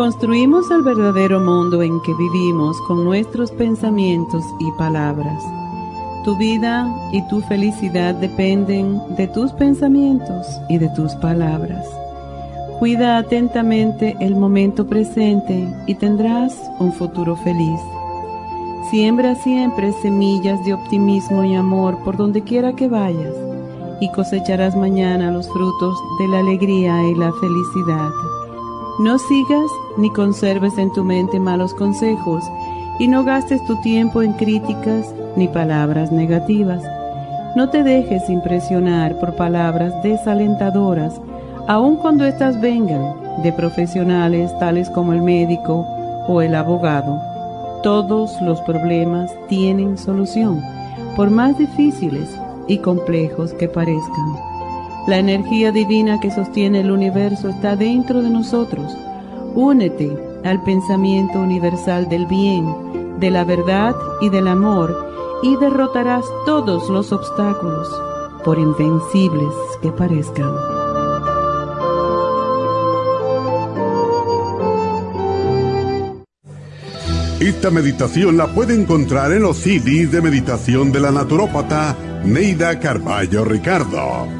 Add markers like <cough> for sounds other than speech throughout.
Construimos el verdadero mundo en que vivimos con nuestros pensamientos y palabras. Tu vida y tu felicidad dependen de tus pensamientos y de tus palabras. Cuida atentamente el momento presente y tendrás un futuro feliz. Siembra siempre semillas de optimismo y amor por donde quiera que vayas y cosecharás mañana los frutos de la alegría y la felicidad. No sigas ni conserves en tu mente malos consejos y no gastes tu tiempo en críticas ni palabras negativas. No te dejes impresionar por palabras desalentadoras, aun cuando éstas vengan de profesionales tales como el médico o el abogado. Todos los problemas tienen solución, por más difíciles y complejos que parezcan. La energía divina que sostiene el universo está dentro de nosotros. Únete al pensamiento universal del bien, de la verdad y del amor y derrotarás todos los obstáculos, por invencibles que parezcan. Esta meditación la puede encontrar en los CDs de meditación de la naturópata Neida Carballo Ricardo.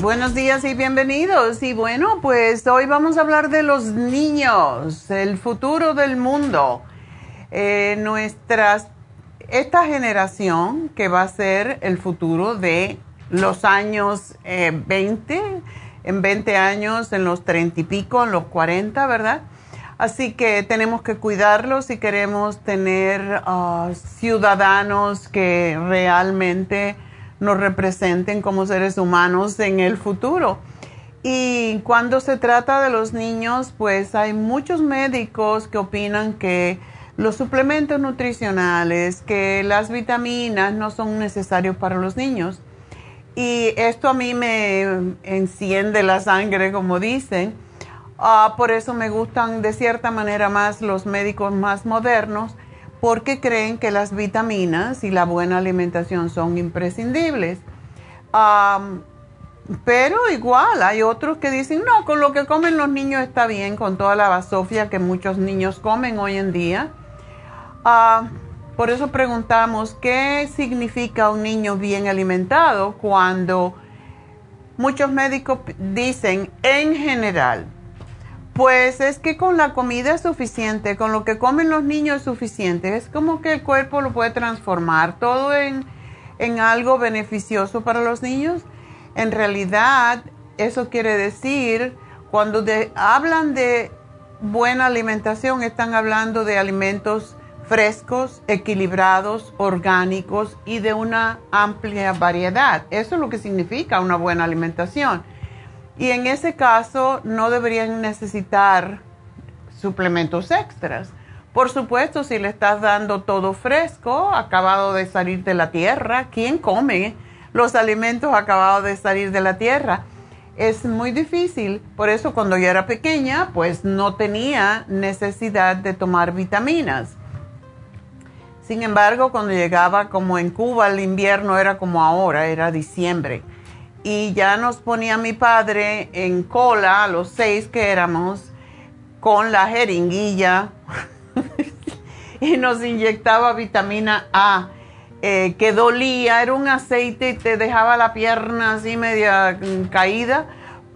Buenos días y bienvenidos. Y bueno, pues hoy vamos a hablar de los niños, el futuro del mundo. Eh, nuestras, esta generación que va a ser el futuro de los años 20, eh, en 20 años, en los 30 y pico, en los 40, ¿verdad? Así que tenemos que cuidarlos y queremos tener ah, ciudadanos que realmente nos representen como seres humanos en el futuro. Y cuando se trata de los niños, pues hay muchos médicos que opinan que los suplementos nutricionales, que las vitaminas no son necesarios para los niños. Y esto a mí me enciende la sangre, como dicen. Ah, por eso me gustan de cierta manera más los médicos más modernos porque creen que las vitaminas y la buena alimentación son imprescindibles. pero igual hay otros que dicen, no, con lo que comen los niños está bien, con toda la basofia que muchos niños comen hoy en día. por eso preguntamos, ¿qué significa un niño bien alimentado cuando muchos médicos dicen en general? Pues es que con la comida es suficiente, con lo que comen los niños es suficiente. Es como que el cuerpo lo puede transformar todo en, algo beneficioso para los niños. En realidad, eso quiere decir, cuando hablan de buena alimentación están hablando de alimentos frescos, equilibrados, orgánicos y de una amplia variedad. Eso es lo que significa una buena alimentación. Y en ese caso no deberían necesitar suplementos extras. Por supuesto, si le estás dando todo fresco, acabado de salir de la tierra, ¿quién come los alimentos acabados de salir de la tierra? Es muy difícil. Por eso cuando yo era pequeña, pues no tenía necesidad de tomar vitaminas sin embargo, cuando llegaba como en Cuba el invierno era como ahora, era diciembre. Y ya nos ponía mi padre en cola, a los seis que éramos, con la jeringuilla <laughs> y nos inyectaba vitamina A, eh, que dolía, era un aceite y te dejaba la pierna así media caída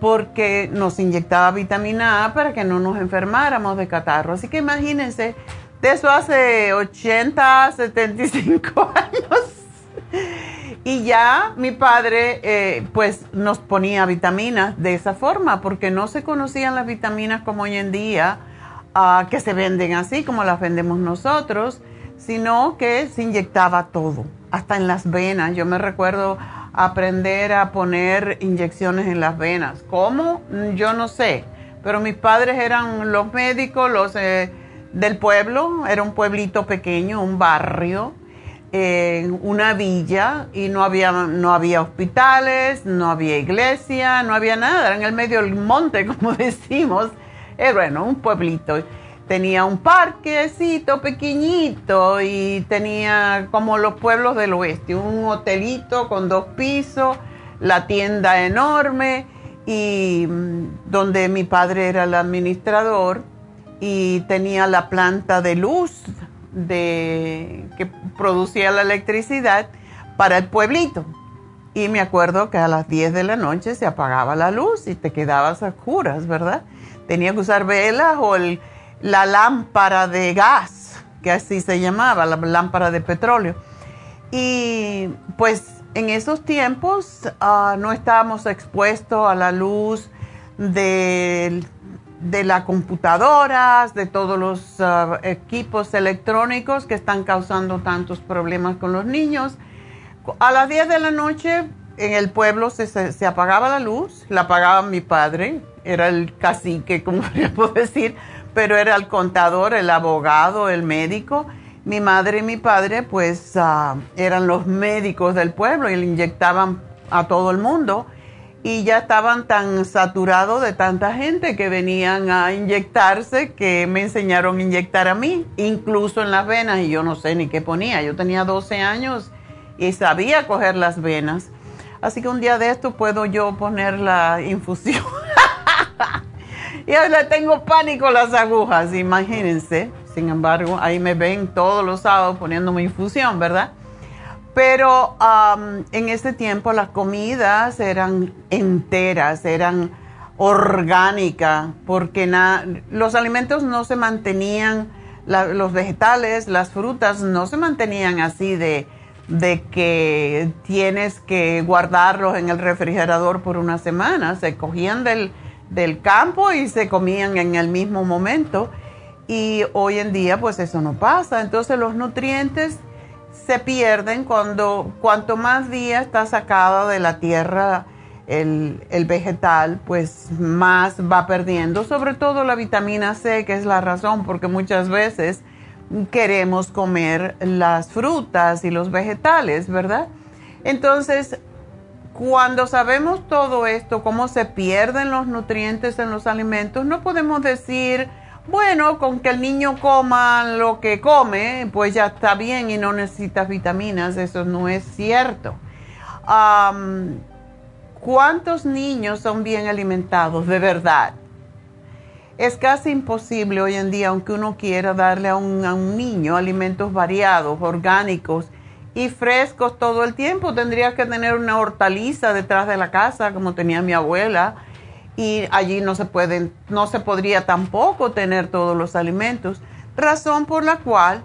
porque nos inyectaba vitamina A para que no nos enfermáramos de catarro. Así que imagínense de eso hace 80, 75 <laughs> años. Y ya mi padre eh, pues nos ponía vitaminas de esa forma porque no se conocían las vitaminas como hoy en día ah, que se venden así como las vendemos nosotros, sino que se inyectaba todo, hasta en las venas. Yo me recuerdo aprender a poner inyecciones en las venas. ¿Cómo? Yo no sé, pero mis padres eran los médicos, los... Eh, del pueblo, era un pueblito pequeño, un barrio, una villa y no había, no había hospitales, no había iglesia, no había nada, era en el medio del monte, <laughs> como decimos, era bueno, un pueblito. Tenía un parquecito pequeñito y tenía como los pueblos del oeste, un hotelito con dos pisos, la tienda enorme y mm, donde mi padre era el administrador y tenía la planta de luz de, que producía la electricidad para el pueblito. Y me acuerdo que a las 10 de la noche se apagaba la luz y te quedabas a oscuras, ¿verdad? Tenía que usar velas o la lámpara de gas, que así se llamaba, la lámpara de petróleo. Y pues en esos tiempos ah, no estábamos expuestos a la luz del de las computadoras, de todos los ah, equipos electrónicos que están causando tantos problemas con los niños. A las 10 de la noche en el pueblo se, se, apagaba la luz, la apagaba mi padre, era el cacique, como <laughs> podemos decir, pero era el contador, el abogado, el médico. Mi madre y mi padre pues ah, eran los médicos del pueblo y le inyectaban a todo el mundo y ya estaban tan saturados de tanta gente que venían a inyectarse que me enseñaron a inyectar a mí, incluso en las venas, y yo no sé ni qué ponía. Yo tenía 12 años y sabía coger las venas. Así que un día de esto puedo yo poner la infusión. <laughs> y ahora tengo pánico las agujas, imagínense. Sin embargo, ahí me ven todos los sábados poniéndome infusión, ¿verdad? Pero en ese tiempo las comidas eran enteras, eran orgánicas, porque los alimentos no se mantenían, los vegetales, las frutas no se mantenían así de, de que tienes que guardarlos en el refrigerador por una semana. Se cogían del, del campo y se comían en el mismo momento. Y hoy en día pues eso no pasa. Entonces los nutrientes se pierden cuando cuanto más días está sacado de la tierra el, vegetal, pues más va perdiendo, sobre todo la vitamina C, que es la razón porque muchas veces queremos comer las frutas y los vegetales, ¿verdad? Entonces, cuando sabemos todo esto, cómo se pierden los nutrientes en los alimentos, no podemos decir, bueno, con que el niño coma lo que come, pues ya está bien y no necesita vitaminas, eso no es cierto. ¿Cuántos niños son bien alimentados de verdad? Es casi imposible hoy en día, aunque uno quiera darle a un, a un niño alimentos variados, orgánicos y frescos todo el tiempo. Tendría que tener una hortaliza detrás de la casa, como tenía mi abuela y allí no se pueden, no se podría tampoco tener todos los alimentos, razón por la cual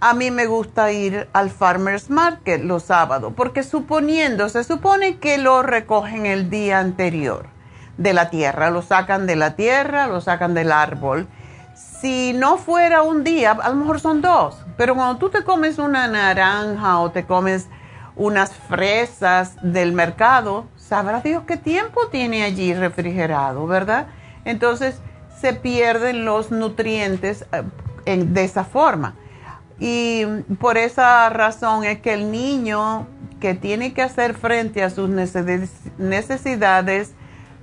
a mí me gusta ir al farmers market los sábados, porque suponiendo, se supone que lo recogen el día anterior de la tierra, lo sacan de la tierra, lo sacan del árbol. Si no fuera un día, a lo mejor son dos, pero cuando tú te comes una naranja o te comes unas fresas del mercado, sabrá Dios qué tiempo tiene allí refrigerado, ¿verdad? Entonces se pierden los nutrientes eh, de esa forma. Y por esa razón es que el niño que tiene que hacer frente a sus necesidades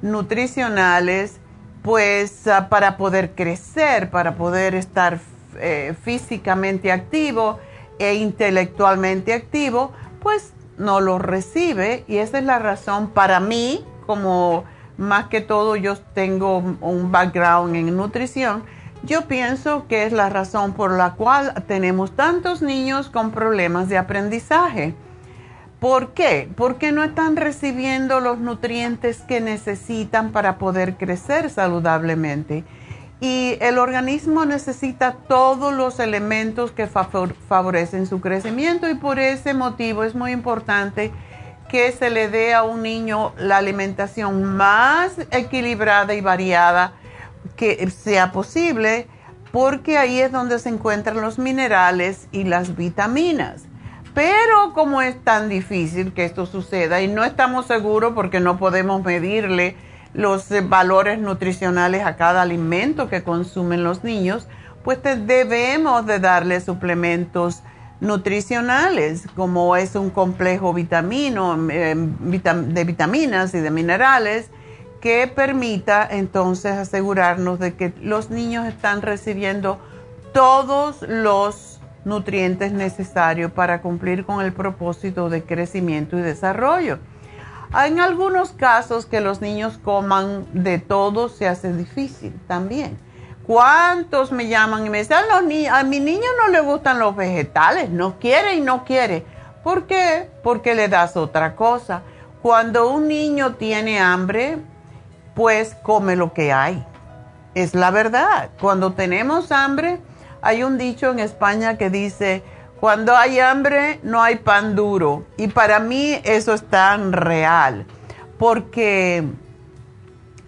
nutricionales, pues ah, para poder crecer, para poder estar eh, físicamente activo e intelectualmente activo, pues no lo recibe y esa es la razón para mí, como más que todo yo tengo un background en nutrición, yo pienso que es la razón por la cual tenemos tantos niños con problemas de aprendizaje. ¿Por qué? Porque no están recibiendo los nutrientes que necesitan para poder crecer saludablemente. Y el organismo necesita todos los elementos que favorecen su crecimiento y por ese motivo es muy importante que se le dé a un niño la alimentación más equilibrada y variada que sea posible, porque ahí es donde se encuentran los minerales y las vitaminas. Pero como es tan difícil que esto suceda y no estamos seguros porque no podemos medirle los eh, valores nutricionales a cada alimento que consumen los niños, pues debemos de darle suplementos nutricionales, como es un complejo vitamino, em, de vitaminas y de minerales, que permita entonces asegurarnos de que los niños están recibiendo todos los nutrientes necesarios para cumplir con el propósito de crecimiento y desarrollo. En algunos casos que los niños coman de todo se hace difícil también. ¿Cuántos me llaman y me dicen, a, mi niño no le gustan los vegetales, no quiere y no quiere? ¿Por qué? Porque le das otra cosa. Cuando un niño tiene hambre, pues come lo que hay. Es la verdad. Cuando tenemos hambre, hay un dicho en España que dice, cuando hay hambre no hay pan duro. Y para mí eso es tan real, porque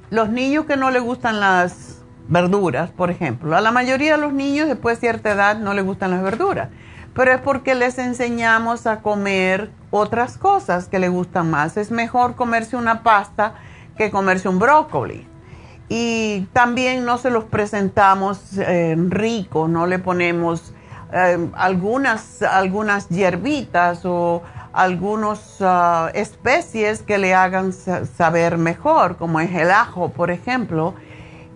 los niños que no les gustan las verduras, por ejemplo, a la mayoría de los niños después de cierta edad no les gustan las verduras, pero es porque les enseñamos a comer otras cosas que les gustan más. Es mejor comerse una pasta que comerse un brócoli. Y también no se los presentamos eh, rico, no le ponemos Em, algunas, algunas hierbitas o algunas ah, especies que le hagan saber mejor, como es el ajo, por ejemplo.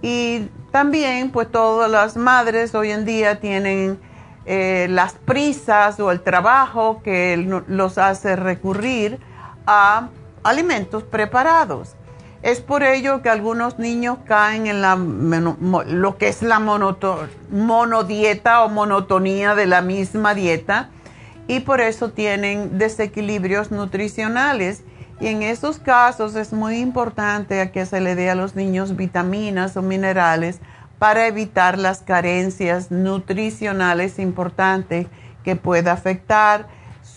Y también, pues todas las madres hoy en día tienen eh, las prisas o el trabajo que los hace recurrir a alimentos preparados. Es por ello que algunos niños caen en la, lo que es la monodieta o monotonía de la misma dieta y por eso tienen desequilibrios nutricionales. Y en esos casos es muy importante que se le dé a los niños vitaminas o minerales para evitar las carencias nutricionales importantes que pueda afectar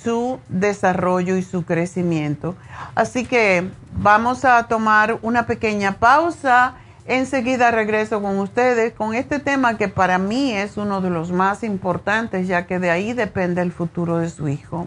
su desarrollo y su crecimiento. Así que vamos a tomar una pequeña pausa. Enseguida regreso con ustedes con este tema que para mí es uno de los más importantes, ya que de ahí depende el futuro de su hijo.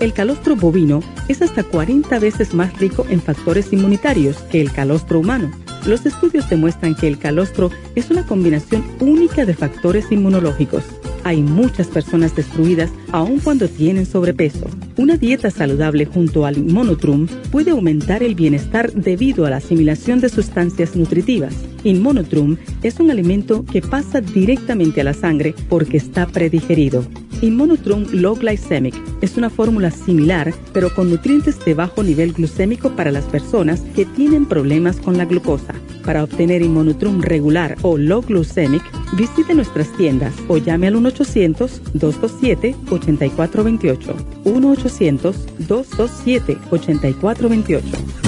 el calostro bovino es hasta 40 veces más rico en factores inmunitarios que el calostro humano. Los estudios demuestran que el calostro es una combinación única de factores inmunológicos. hay muchas personas destruidas aun cuando tienen sobrepeso. Una dieta saludable junto al Inmonotrum puede aumentar el bienestar debido a la asimilación de sustancias nutritivas. Inmonotrum es un alimento que pasa directamente a la sangre porque está predigerido. Inmonotrum Low Glycemic es una fórmula similar, pero con nutrientes de bajo nivel glucémico para las personas que tienen problemas con la glucosa. Para obtener Inmonotrum regular o Low Glycemic, visite nuestras tiendas o llame al 1-800-227-8428. 1-800-227-8428.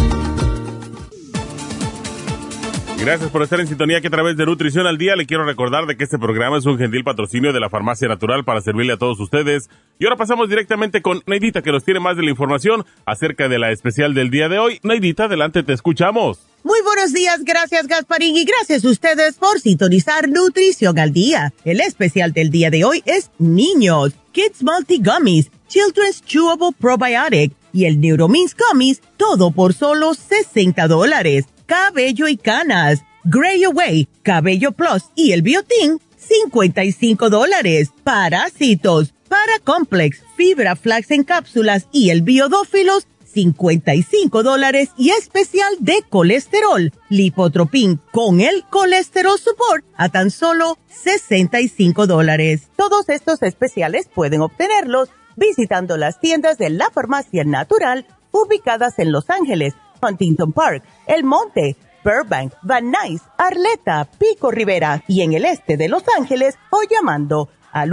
Gracias por estar en sintonía que a través de Nutrición al Día le quiero recordar de que este programa es un gentil patrocinio de la Farmacia Natural para servirle a todos ustedes. Y ahora pasamos directamente con Neidita que nos tiene más de la información acerca de la especial del día de hoy. Neidita, adelante, te escuchamos. Muy buenos días, gracias Gasparín y gracias a ustedes por sintonizar Nutrición al Día. El especial del día de hoy es Niños, Kids Multi Gummies, Children's Chewable Probiotic y el Neuromins Gummies, todo por solo 60 dólares cabello y canas, Gray Away, Cabello Plus y el Biotin, 55 dólares. Parásitos, Paracomplex, Fibra Flax en cápsulas y el Biodófilos, 55 dólares y especial de colesterol, Lipotropin con el Colesterol Support a tan solo 65 dólares. Todos estos especiales pueden obtenerlos visitando las tiendas de la Farmacia Natural ubicadas en Los Ángeles, Huntington Park, El Monte, Burbank, Van Nuys, Arleta, Pico Rivera y en el este de Los Ángeles o llamando al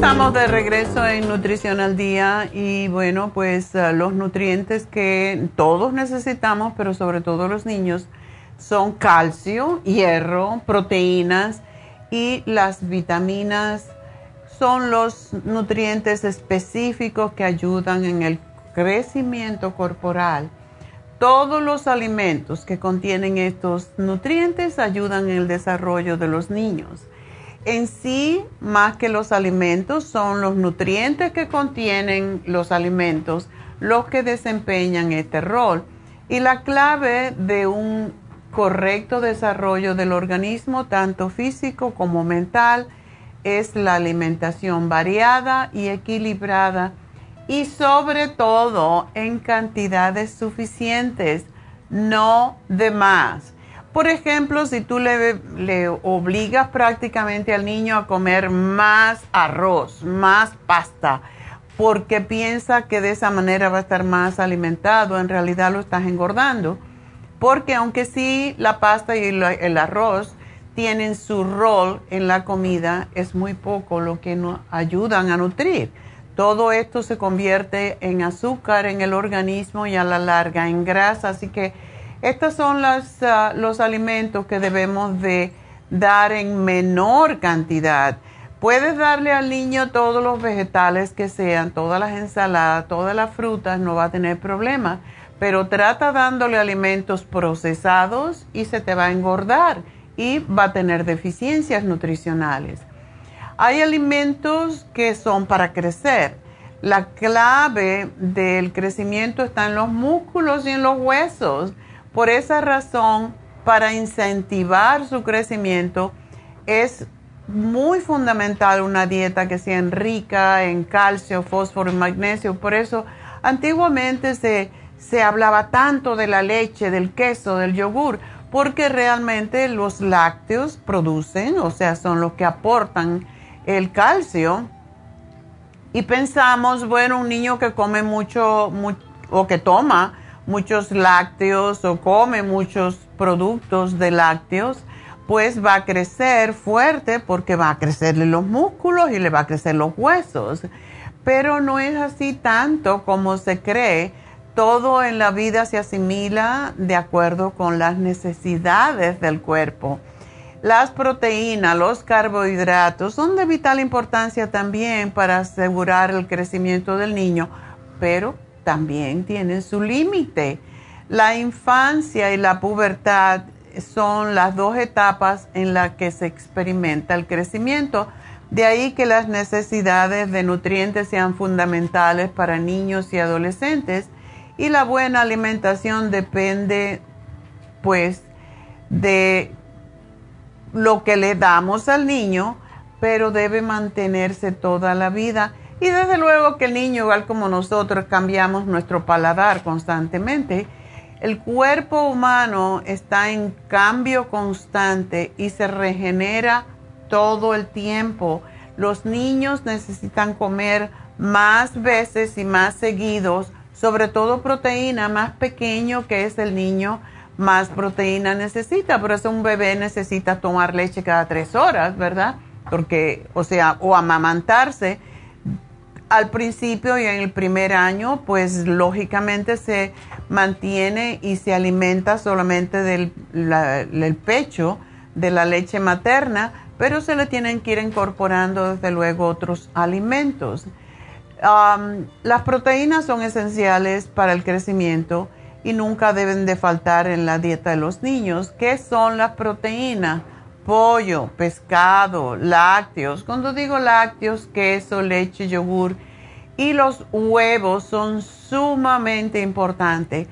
Estamos de regreso en Nutrición al Día y bueno, pues eh, los nutrientes que todos necesitamos, pero sobre todo los niños, son calcio, hierro, proteínas y las vitaminas son los nutrientes específicos que ayudan en el crecimiento corporal. Todos los alimentos que contienen estos nutrientes ayudan en el desarrollo de los niños en sí, más que los alimentos, son los nutrientes que contienen los alimentos los que desempeñan este rol. Y la clave de un correcto desarrollo del organismo, tanto físico como mental, es la alimentación variada y equilibrada y sobre todo en cantidades suficientes, no de más. Por ejemplo, si tú le, obligas prácticamente al niño a comer más arroz, más pasta, porque piensa que de esa manera va a estar más alimentado, en realidad lo estás engordando. Porque aunque sí la pasta y el arroz tienen su rol en la comida, es muy poco lo que nos ayudan a nutrir. Todo esto se convierte en azúcar en el organismo y a la larga en grasa, así que estos son ah, los alimentos que debemos de dar en menor cantidad. Puedes darle al niño todos los vegetales que sean, todas las ensaladas, todas las frutas, no va a tener problemas, pero trata dándole alimentos procesados y se te va a engordar y va a tener deficiencias nutricionales. Hay alimentos que son para crecer. La clave del crecimiento está en los músculos y en los huesos. Por esa razón, para incentivar su crecimiento, es muy fundamental una dieta que sea rica en calcio, fósforo y magnesio. Por eso, antiguamente se, se hablaba tanto de la leche, del queso, del yogur, porque realmente los lácteos producen, o sea, son los que aportan el calcio. Y pensamos, bueno, un niño que come mucho o que toma muchos lácteos o come muchos productos de lácteos, pues va a crecer fuerte porque va a crecerle los músculos y le va a crecer los huesos. Pero no es así tanto como se cree. Todo en la vida se asimila de acuerdo con las necesidades del cuerpo. Las proteínas, los carbohidratos son de vital importancia también para asegurar el crecimiento del niño, pero también tienen su límite. La infancia y la pubertad son las dos etapas en las que se experimenta el crecimiento. De ahí que las necesidades de nutrientes sean fundamentales para niños y adolescentes y la buena alimentación depende pues de lo que le damos al niño, pero debe mantenerse toda la vida. Y desde luego que el niño, igual como nosotros, cambiamos nuestro paladar constantemente. El cuerpo humano está en cambio constante y se regenera todo el tiempo. Los niños necesitan comer más veces y más seguidos, sobre todo proteína, más pequeño que es el niño más proteína necesita. Por eso un bebé necesita tomar leche cada tres horas, ¿verdad? Porque, o sea, o amamantarse. Al principio y en el primer año, pues lógicamente se mantiene y se alimenta solamente del pecho, de la leche materna, pero se le tienen que ir incorporando desde luego otros alimentos. las proteínas son esenciales para el crecimiento y nunca deben de faltar en la dieta de los niños. ¿Qué son las proteínas? Pollo, pescado, lácteos. Cuando digo lácteos, queso, leche, yogur y los huevos son sumamente importantes.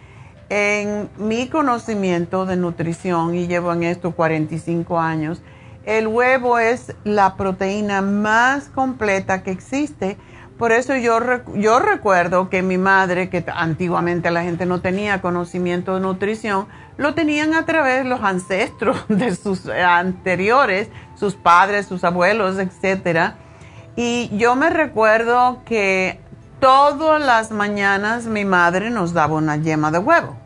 En mi conocimiento de nutrición, y llevo en esto 45 años, el huevo es la proteína más completa que existe por eso yo, yo recuerdo que mi madre, que antiguamente la gente no tenía conocimiento de nutrición, lo tenían a través de los ancestros <laughs> de sus anteriores, sus padres, sus abuelos, etc. Y yo me recuerdo que todas las mañanas mi madre nos daba una yema de huevo.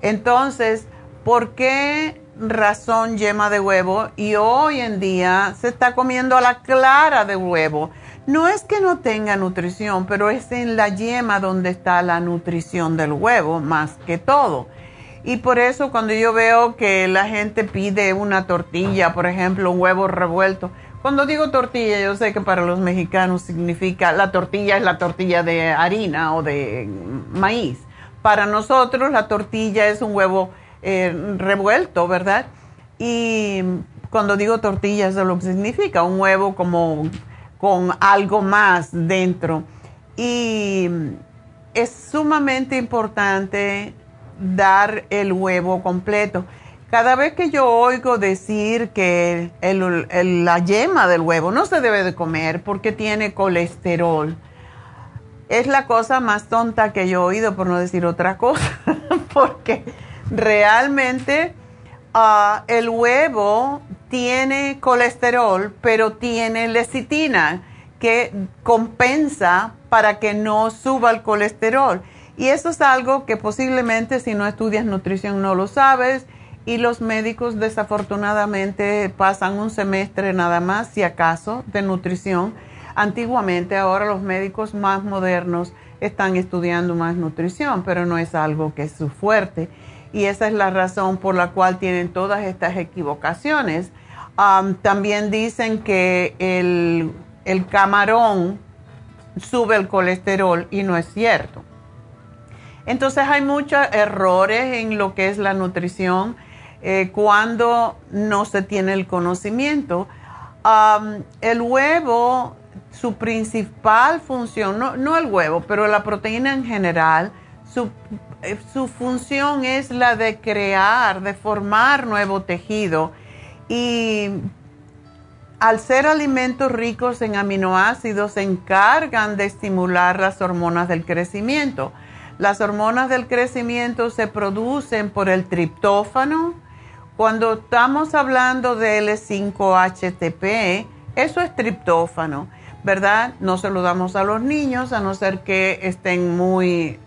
Entonces, ¿por qué razón yema de huevo? Y hoy en día se está comiendo la clara de huevo no es que no tenga nutrición, pero es en la yema donde está la nutrición del huevo, más que todo. Y por eso cuando yo veo que la gente pide una tortilla, por ejemplo, un huevo revuelto, cuando digo tortilla, yo sé que para los mexicanos significa la tortilla es la tortilla de harina o de maíz. Para nosotros la tortilla es un huevo eh, revuelto, ¿verdad? Y cuando digo tortilla, eso es lo que significa, un huevo como con algo más dentro. Y es sumamente importante dar el huevo completo. Cada vez que yo oigo decir que la yema del huevo no se debe de comer porque tiene colesterol, es la cosa más tonta que yo he oído, por no decir otra cosa, <laughs> porque realmente ah, el huevo tiene colesterol, pero tiene lecitina que compensa para que no suba el colesterol. Y eso es algo que posiblemente si no estudias nutrición no lo sabes y los médicos desafortunadamente pasan un semestre nada más, si acaso, de nutrición. Antiguamente, ahora los médicos más modernos están estudiando más nutrición, pero no es algo que es su fuerte. Y esa es la razón por la cual tienen todas estas equivocaciones también dicen que el, camarón sube el colesterol y no es cierto. Entonces hay muchos errores en lo que es la nutrición eh, cuando no se tiene el conocimiento. el huevo, su principal función, no, el huevo, pero la proteína en general, su, su función es la de crear, de formar nuevo tejido y al ser alimentos ricos en aminoácidos se encargan de estimular las hormonas del crecimiento. Las hormonas del crecimiento se producen por el triptófano. Cuando estamos hablando de L5-HTP, eso es triptófano, ¿verdad? No se lo damos a los niños a no ser que estén muy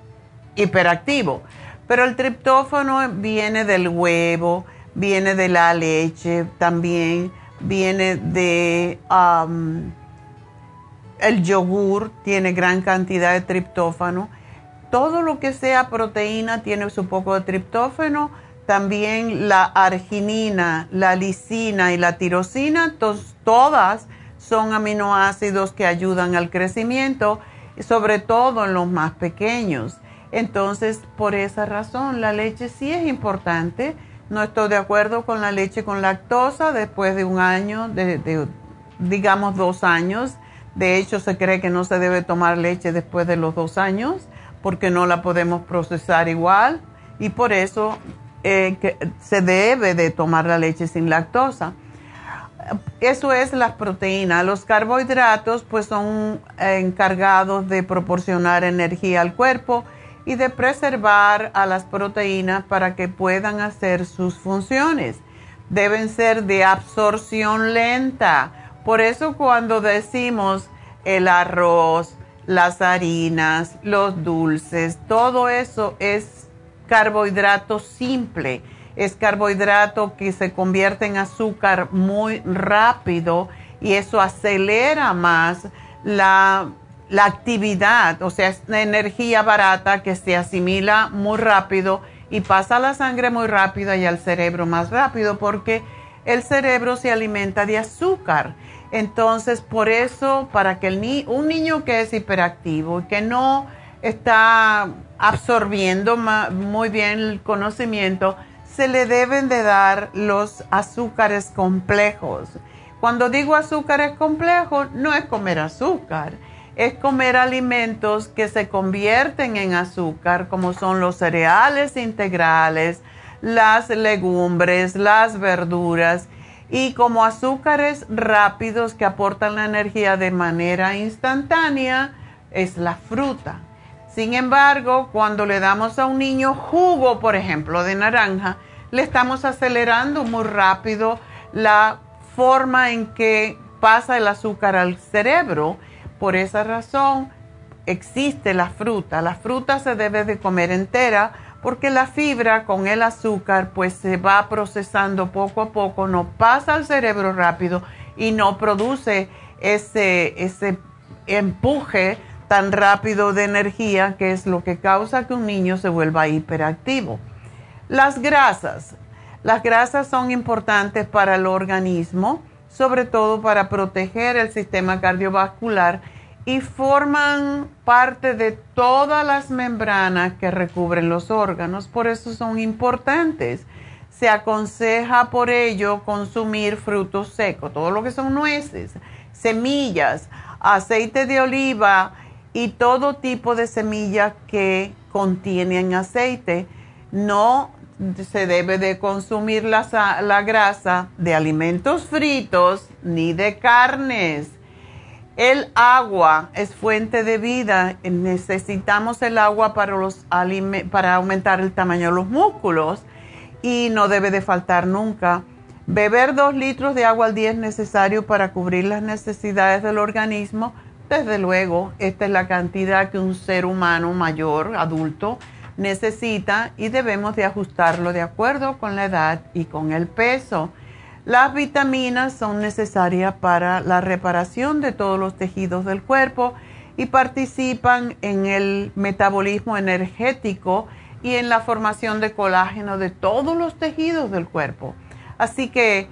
hiperactivos. Pero el triptófano viene del huevo, viene de la leche, también viene de el yogur, tiene gran cantidad de triptófano. Todo lo que sea proteína tiene su poco de triptófano, también la arginina, la lisina y la tirosina, todas son aminoácidos que ayudan al crecimiento, sobre todo en los más pequeños. Entonces, por esa razón, la leche sí es importante. No estoy de acuerdo con la leche con lactosa después de un año, de, digamos dos años. De hecho, se cree que no se debe tomar leche después de los dos años porque no la podemos procesar igual y por eso eh, se debe de tomar la leche sin lactosa. Eso es las proteínas. Los carbohidratos pues son encargados de proporcionar energía al cuerpo y de preservar a las proteínas para que puedan hacer sus funciones. Deben ser de absorción lenta. Por eso cuando decimos el arroz, las harinas, los dulces, todo eso es carbohidrato simple. Es carbohidrato que se convierte en azúcar muy rápido y eso acelera más la la actividad, o sea, es energía barata que se asimila muy rápido y pasa a la sangre muy rápido y al cerebro más rápido porque el cerebro se alimenta de azúcar. Entonces, por eso, para que un niño que es hiperactivo y que no está absorbiendo muy bien el conocimiento, se le deben de dar los azúcares complejos. Cuando digo azúcares complejos, no es comer azúcar es comer alimentos que se convierten en azúcar, como son los cereales integrales, las legumbres, las verduras y como azúcares rápidos que aportan la energía de manera instantánea es la fruta. Sin embargo, cuando le damos a un niño jugo, por ejemplo, de naranja, le estamos acelerando muy rápido la forma en que pasa el azúcar al cerebro por esa razón existe la fruta. La fruta se debe de comer entera porque la fibra con el azúcar pues se va procesando poco a poco, no pasa al cerebro rápido y no produce ese, ese empuje tan rápido de energía que es lo que causa que un niño se vuelva hiperactivo. Las grasas. Las grasas son importantes para el organismo, sobre todo para proteger el sistema cardiovascular y forman parte de todas las membranas que recubren los órganos, por eso son importantes. Se aconseja por ello consumir frutos secos, todo lo que son nueces, semillas, aceite de oliva y todo tipo de semillas que contienen aceite. No se debe de consumir la, la grasa de alimentos fritos ni de carnes el agua es fuente de vida. Necesitamos el agua para, los para aumentar el tamaño de los músculos y no debe de faltar nunca. Beber dos litros de agua al día es necesario para cubrir las necesidades del organismo. Desde luego, esta es la cantidad que un ser humano mayor, adulto, necesita y debemos de ajustarlo de acuerdo con la edad y con el peso. Las vitaminas son necesarias para la reparación de todos los tejidos del cuerpo y participan en el metabolismo energético y en la formación de colágeno de todos los tejidos del cuerpo. Así que,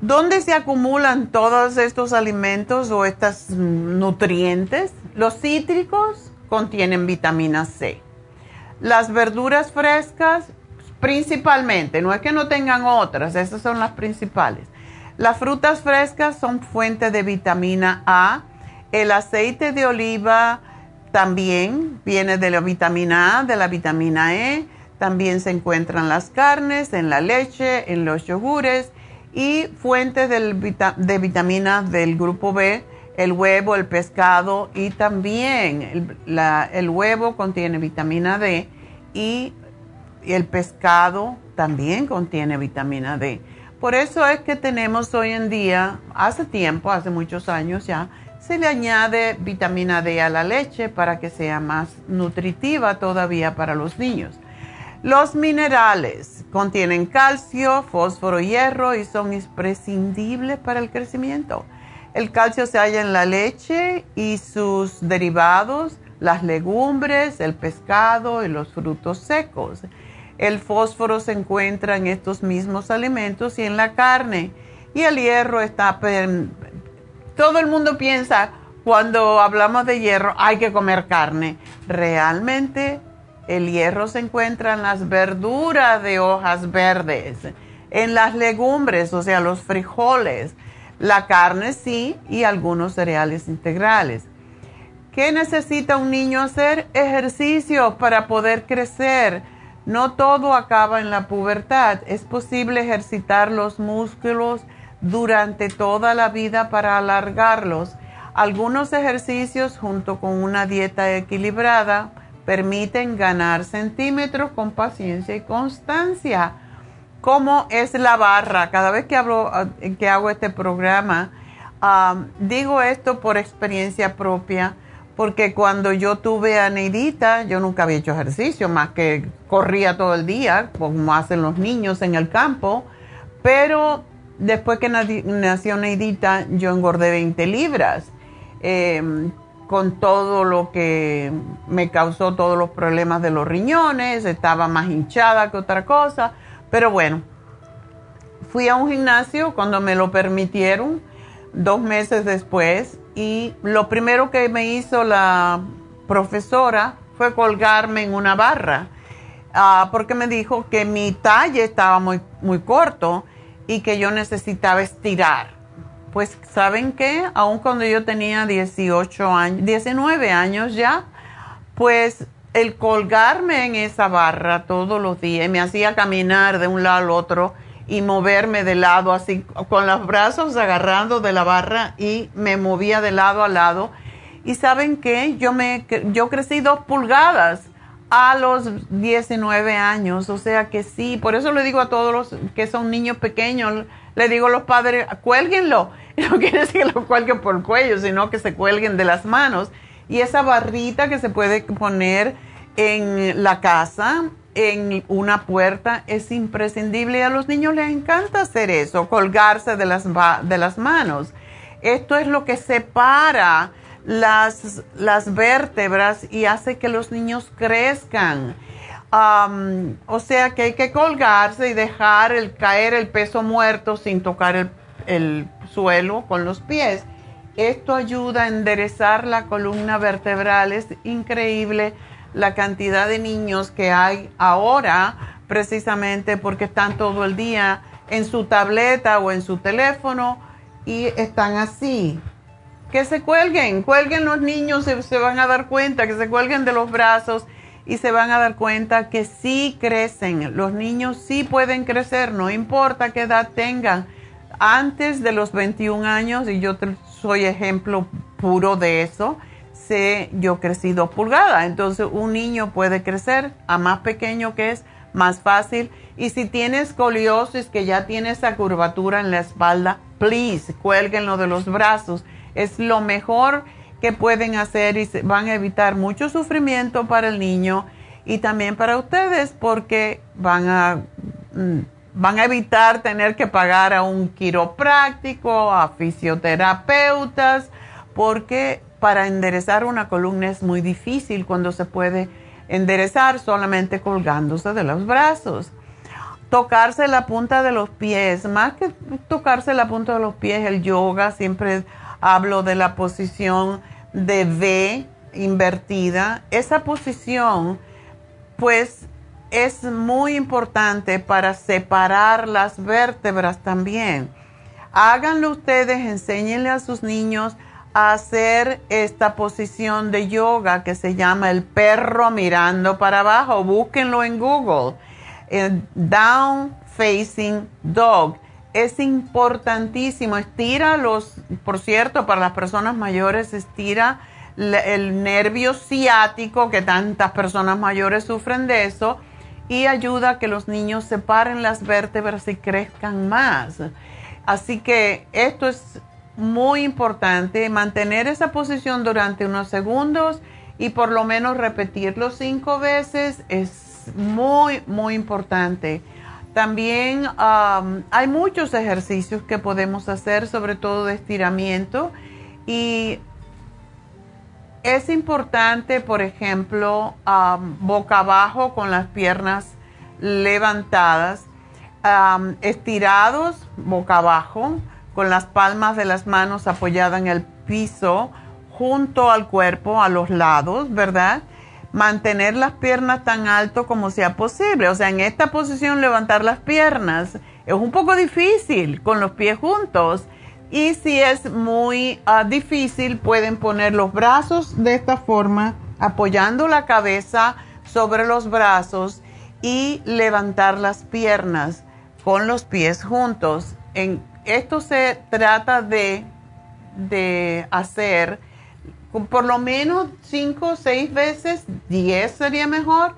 ¿dónde se acumulan todos estos alimentos o estos nutrientes? Los cítricos contienen vitamina C. Las verduras frescas principalmente, no es que no tengan otras, esas son las principales. Las frutas frescas son fuente de vitamina A, el aceite de oliva también viene de la vitamina A, de la vitamina E, también se encuentran las carnes, en la leche, en los yogures y fuentes de vitaminas del grupo B, el huevo, el pescado y también el, huevo contiene vitamina D y el pescado también contiene vitamina D. Por eso es que tenemos hoy en día, hace tiempo, hace muchos años ya, se le añade vitamina D a la leche para que sea más nutritiva todavía para los niños. Los minerales contienen calcio, fósforo, hierro y son imprescindibles para el crecimiento. El calcio se halla en la leche y sus derivados, las legumbres, el pescado y los frutos secos. El fósforo se encuentra en estos mismos alimentos y en la carne. Y el hierro está... Todo el mundo piensa, cuando hablamos de hierro, hay que comer carne. Realmente el hierro se encuentra en las verduras de hojas verdes, en las legumbres, o sea, los frijoles, la carne sí y algunos cereales integrales. ¿Qué necesita un niño hacer? Ejercicio para poder crecer. No todo acaba en la pubertad. Es posible ejercitar los músculos durante toda la vida para alargarlos. Algunos ejercicios junto con una dieta equilibrada permiten ganar centímetros con paciencia y constancia. Como es la barra? Cada vez que, que hago este programa, digo esto por experiencia propia, porque cuando yo tuve a Neidita, yo nunca había hecho ejercicio, más que corría todo el día, como hacen los niños en el campo, pero después que nació Neidita, yo engordé 20 libras. Em, con todo lo que me causó todos los problemas de los riñones, estaba más hinchada que otra cosa, pero bueno, fui a un gimnasio cuando me lo permitieron, dos meses después, y lo primero que me hizo la profesora fue colgarme en una barra, ah, porque me dijo que mi talle estaba muy, muy corto y que yo necesitaba estirar. Pues saben qué, aun cuando yo tenía 18 años, 19 años ya, pues el colgarme en esa barra todos los días me hacía caminar de un lado al otro y moverme de lado así con los brazos agarrando de la barra y me movía de lado a lado y saben qué, yo me yo crecí dos pulgadas a los 19 años, o sea que sí, por eso le digo a todos los que son niños pequeños, le digo a los padres, cuélguenlo <laughs> no quiere decir que lo cuelguen por el cuello, sino que se cuelguen de las manos. Y esa barrita que se puede poner en la casa, en una puerta, es imprescindible. Y a los niños les encanta hacer eso, colgarse de las, de las manos. Esto es lo que separa las, las vértebras y hace que los niños crezcan. o sea que hay que colgarse y dejar el, caer el peso muerto sin tocar el, el suelo con los pies. Esto ayuda a enderezar la columna vertebral. Es increíble la cantidad de niños que hay ahora precisamente porque están todo el día en su tableta o en su teléfono y están así. Que se cuelguen, cuelguen los niños, se, se van a dar cuenta, que se cuelguen de los brazos y se van a dar cuenta que sí crecen. Los niños sí pueden crecer, no importa qué edad tengan antes de los 21 años, y yo soy ejemplo puro de eso, sé, yo crecí dos pulgadas. Entonces, un niño puede crecer a más pequeño que es, más fácil. Y si tienes escoliosis, que ya tiene esa curvatura en la espalda, please, cuélguenlo de los brazos. Es lo mejor que pueden hacer y van a evitar mucho sufrimiento para el niño y también para ustedes porque van a mm, van a evitar tener que pagar a un quiropráctico, a fisioterapeutas, porque para enderezar una columna es muy difícil cuando se puede enderezar solamente colgándose de los brazos. Tocarse la punta de los pies, más que tocarse la punta de los pies, el yoga, siempre hablo de la posición de V invertida. Esa posición, pues es muy importante para separar las vértebras también. Háganlo ustedes, enséñenle a sus niños a hacer esta posición de yoga que se llama el perro mirando para abajo. Búsquenlo en Google. El down facing dog. Es importantísimo. Estira los, por cierto, para las personas mayores, estira el nervio ciático, que tantas personas mayores sufren de eso y ayuda a que los niños separen las vértebras y crezcan más. Así que esto es muy importante, mantener esa posición durante unos segundos y por lo menos repetirlo cinco veces es muy, muy importante. También hay muchos ejercicios que podemos hacer, sobre todo de estiramiento, y es importante, por ejemplo, boca abajo con las piernas levantadas, estirados boca abajo, con las palmas de las manos apoyadas en el piso, junto al cuerpo, a los lados, ¿verdad? Mantener las piernas tan alto como sea posible. O sea, en esta posición levantar las piernas es un poco difícil con los pies juntos. Y si es muy ah, difícil, pueden poner los brazos de esta forma, apoyando la cabeza sobre los brazos y levantar las piernas con los pies juntos. En, esto se trata de, de hacer por lo menos 5 o 6 veces, 10 sería mejor,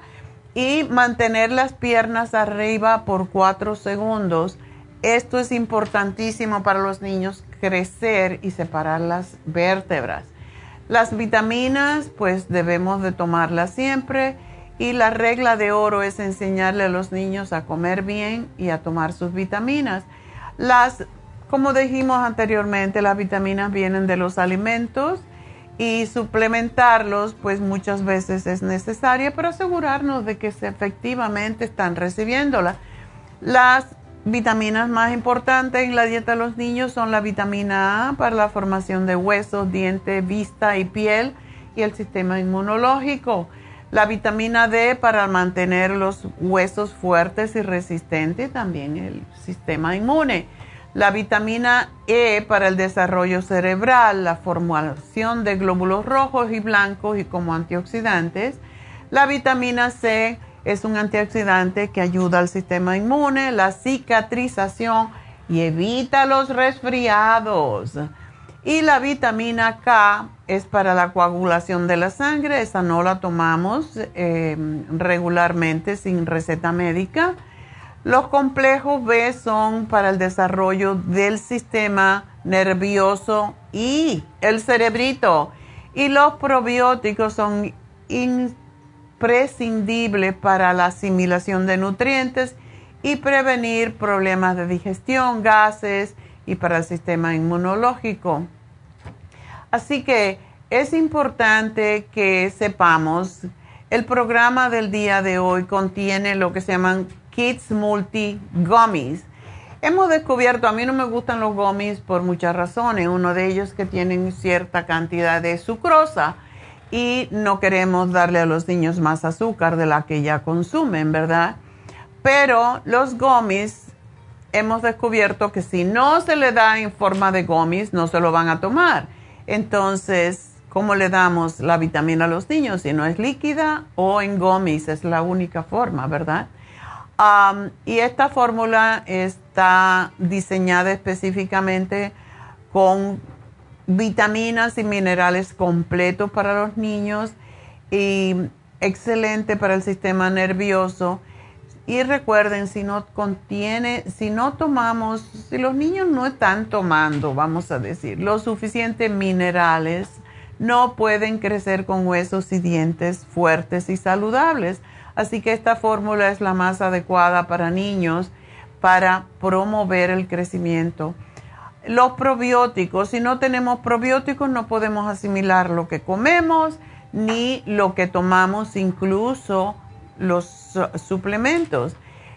y mantener las piernas arriba por 4 segundos. Esto es importantísimo para los niños, crecer y separar las vértebras. Las vitaminas, pues debemos de tomarlas siempre y la regla de oro es enseñarle a los niños a comer bien y a tomar sus vitaminas. Las, como dijimos anteriormente, las vitaminas vienen de los alimentos y suplementarlos, pues muchas veces es necesario para asegurarnos de que efectivamente están recibiéndolas. Las vitaminas más importantes en la dieta de los niños son la vitamina A para la formación de huesos, dientes, vista y piel y el sistema inmunológico. La vitamina D para mantener los huesos fuertes y resistentes, también el sistema inmune la vitamina E para el desarrollo cerebral, la formulación de glóbulos rojos y blancos y como antioxidantes. La vitamina C es un antioxidante que ayuda al sistema inmune, la cicatrización y evita los resfriados. Y la vitamina K es para la coagulación de la sangre, esa no la tomamos eh, regularmente sin receta médica los complejos B son para el desarrollo del sistema nervioso y el cerebrito. Y los probióticos son imprescindibles para la asimilación de nutrientes y prevenir problemas de digestión, gases y para el sistema inmunológico. Así que es importante que sepamos, el programa del día de hoy contiene lo que se llaman Kids Multi Gummies. Hemos descubierto, a mí no me gustan los gummies por muchas razones. Uno de ellos que tienen cierta cantidad de sucrosa y no queremos darle a los niños más azúcar de la que ya consumen, ¿verdad? Pero los gummies hemos descubierto que si no se le da en forma de gummies, no se lo van a tomar. Entonces, ¿cómo le damos la vitamina a los niños? Si no es líquida o en gummies, es la única forma, ¿verdad? y esta fórmula está diseñada específicamente con vitaminas y minerales completos para los niños y excelente para el sistema nervioso. Y recuerden, si no contiene, si no tomamos, si los niños no están tomando, vamos a decir, los suficientes minerales, no pueden crecer con huesos y dientes fuertes y saludables. Así que esta fórmula es la más adecuada para niños para promover el crecimiento. Los probióticos, si no tenemos probióticos no podemos asimilar lo que comemos ni lo que tomamos, incluso los suplementos.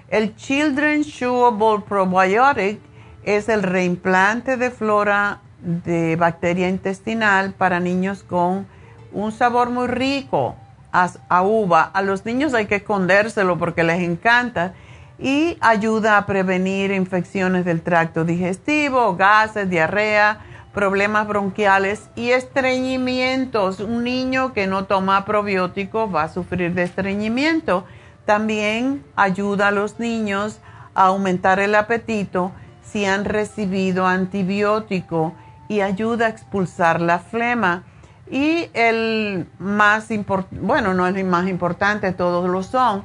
El Children's Chewable Probiotic es el reimplante de flora de bacteria intestinal para niños con un sabor muy rico a, uva. A los niños hay que escondérselo porque les encanta y ayuda a prevenir infecciones del tracto digestivo, gases, diarrea, problemas bronquiales y estreñimientos. Un niño que no toma probióticos va a sufrir de estreñimiento. También ayuda a los niños a aumentar el apetito si han recibido antibiótico y ayuda a expulsar la flema. Y el más importante, bueno, no es el más importante, todos lo son.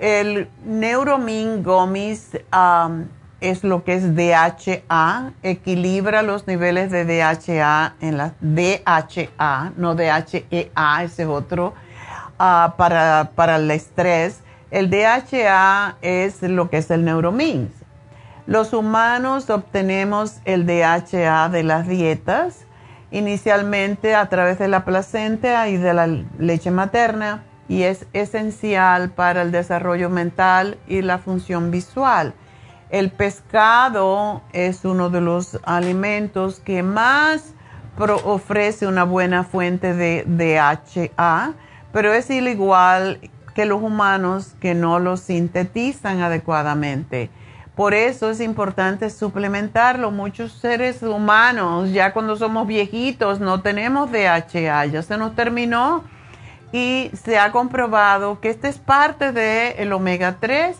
El Neuromin Gummies es lo que es DHA, equilibra los niveles de DHA en la DHA, no DHEA, ese es otro, ah, para, para el estrés. El DHA es lo que es el Neuromin. Los humanos obtenemos el DHA de las dietas inicialmente a través de la placenta y de la leche materna y es esencial para el desarrollo mental y la función visual. El pescado es uno de los alimentos que más ofrece una buena fuente de DHA, pero es igual que los humanos que no lo sintetizan adecuadamente. Por eso es importante suplementarlo. Muchos seres humanos, ya cuando somos viejitos, no tenemos DHA, ya se nos terminó y se ha comprobado que este es parte del omega 3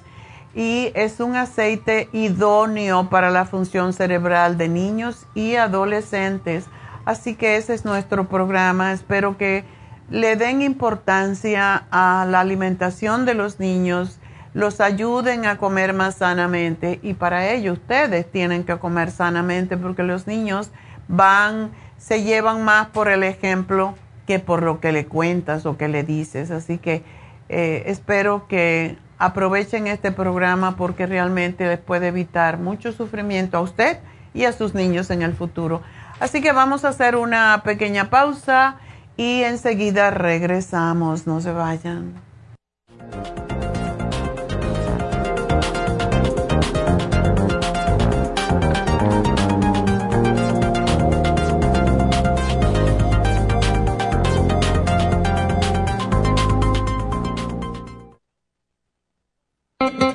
y es un aceite idóneo para la función cerebral de niños y adolescentes. Así que ese es nuestro programa. Espero que le den importancia a la alimentación de los niños, los ayuden a comer más sanamente y para ello ustedes tienen que comer sanamente porque los niños van, se llevan más por el ejemplo que por lo que le cuentas o que le dices. Así que eh, espero que aprovechen este programa porque realmente les puede evitar mucho sufrimiento a usted y a sus niños en el futuro. Así que vamos a hacer una pequeña pausa y enseguida regresamos. No se vayan.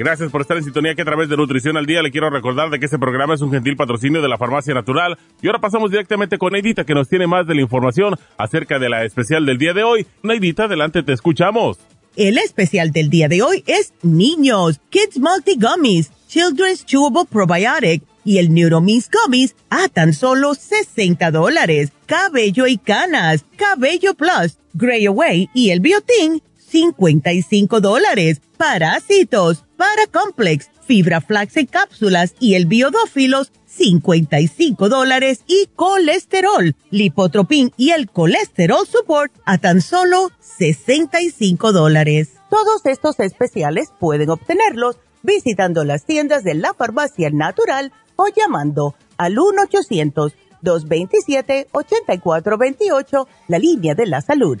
Gracias por estar en sintonía que a través de Nutrición al Día le quiero recordar de que este programa es un gentil patrocinio de la Farmacia Natural. Y ahora pasamos directamente con Neidita que nos tiene más de la información acerca de la especial del día de hoy. Neidita, adelante, te escuchamos. El especial del día de hoy es Niños, Kids Multi Gummies, Children's Chewable Probiotic y el Neuromins Gummies a tan solo 60 dólares. Cabello y canas, Cabello Plus, Gray Away y el Biotin 55 dólares. Parásitos, Paracomplex, Fibra Flax en cápsulas y el Biodófilos, 55 dólares. Y colesterol, Lipotropin y el Colesterol Support a tan solo 65 dólares. Todos estos especiales pueden obtenerlos visitando las tiendas de la farmacia natural o llamando al 1-800-227-8428, la línea de la salud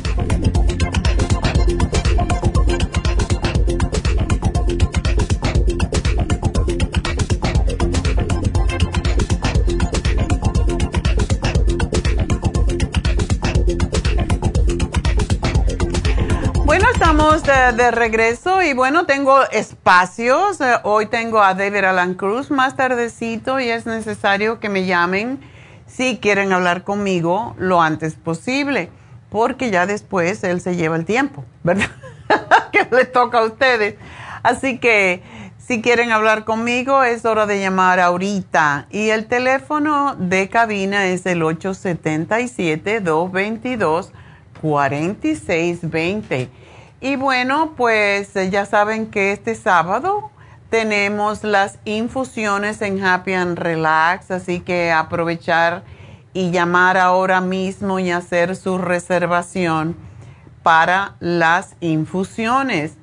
Estamos de, regreso y bueno, tengo espacios. Eh, hoy tengo a David Alan Cruz más tardecito y es necesario que me llamen si quieren hablar conmigo lo antes posible, porque ya después él se lleva el tiempo, <laughs> ¿verdad? que le toca a ustedes. Así que si quieren hablar conmigo es hora de llamar ahorita y el teléfono de cabina es el 877 222 4620 y bueno, pues eh, ya saben que este sábado tenemos las infusiones en Happy and Relax, así que aprovechar y llamar ahora mismo y hacer su reservación para las infusiones.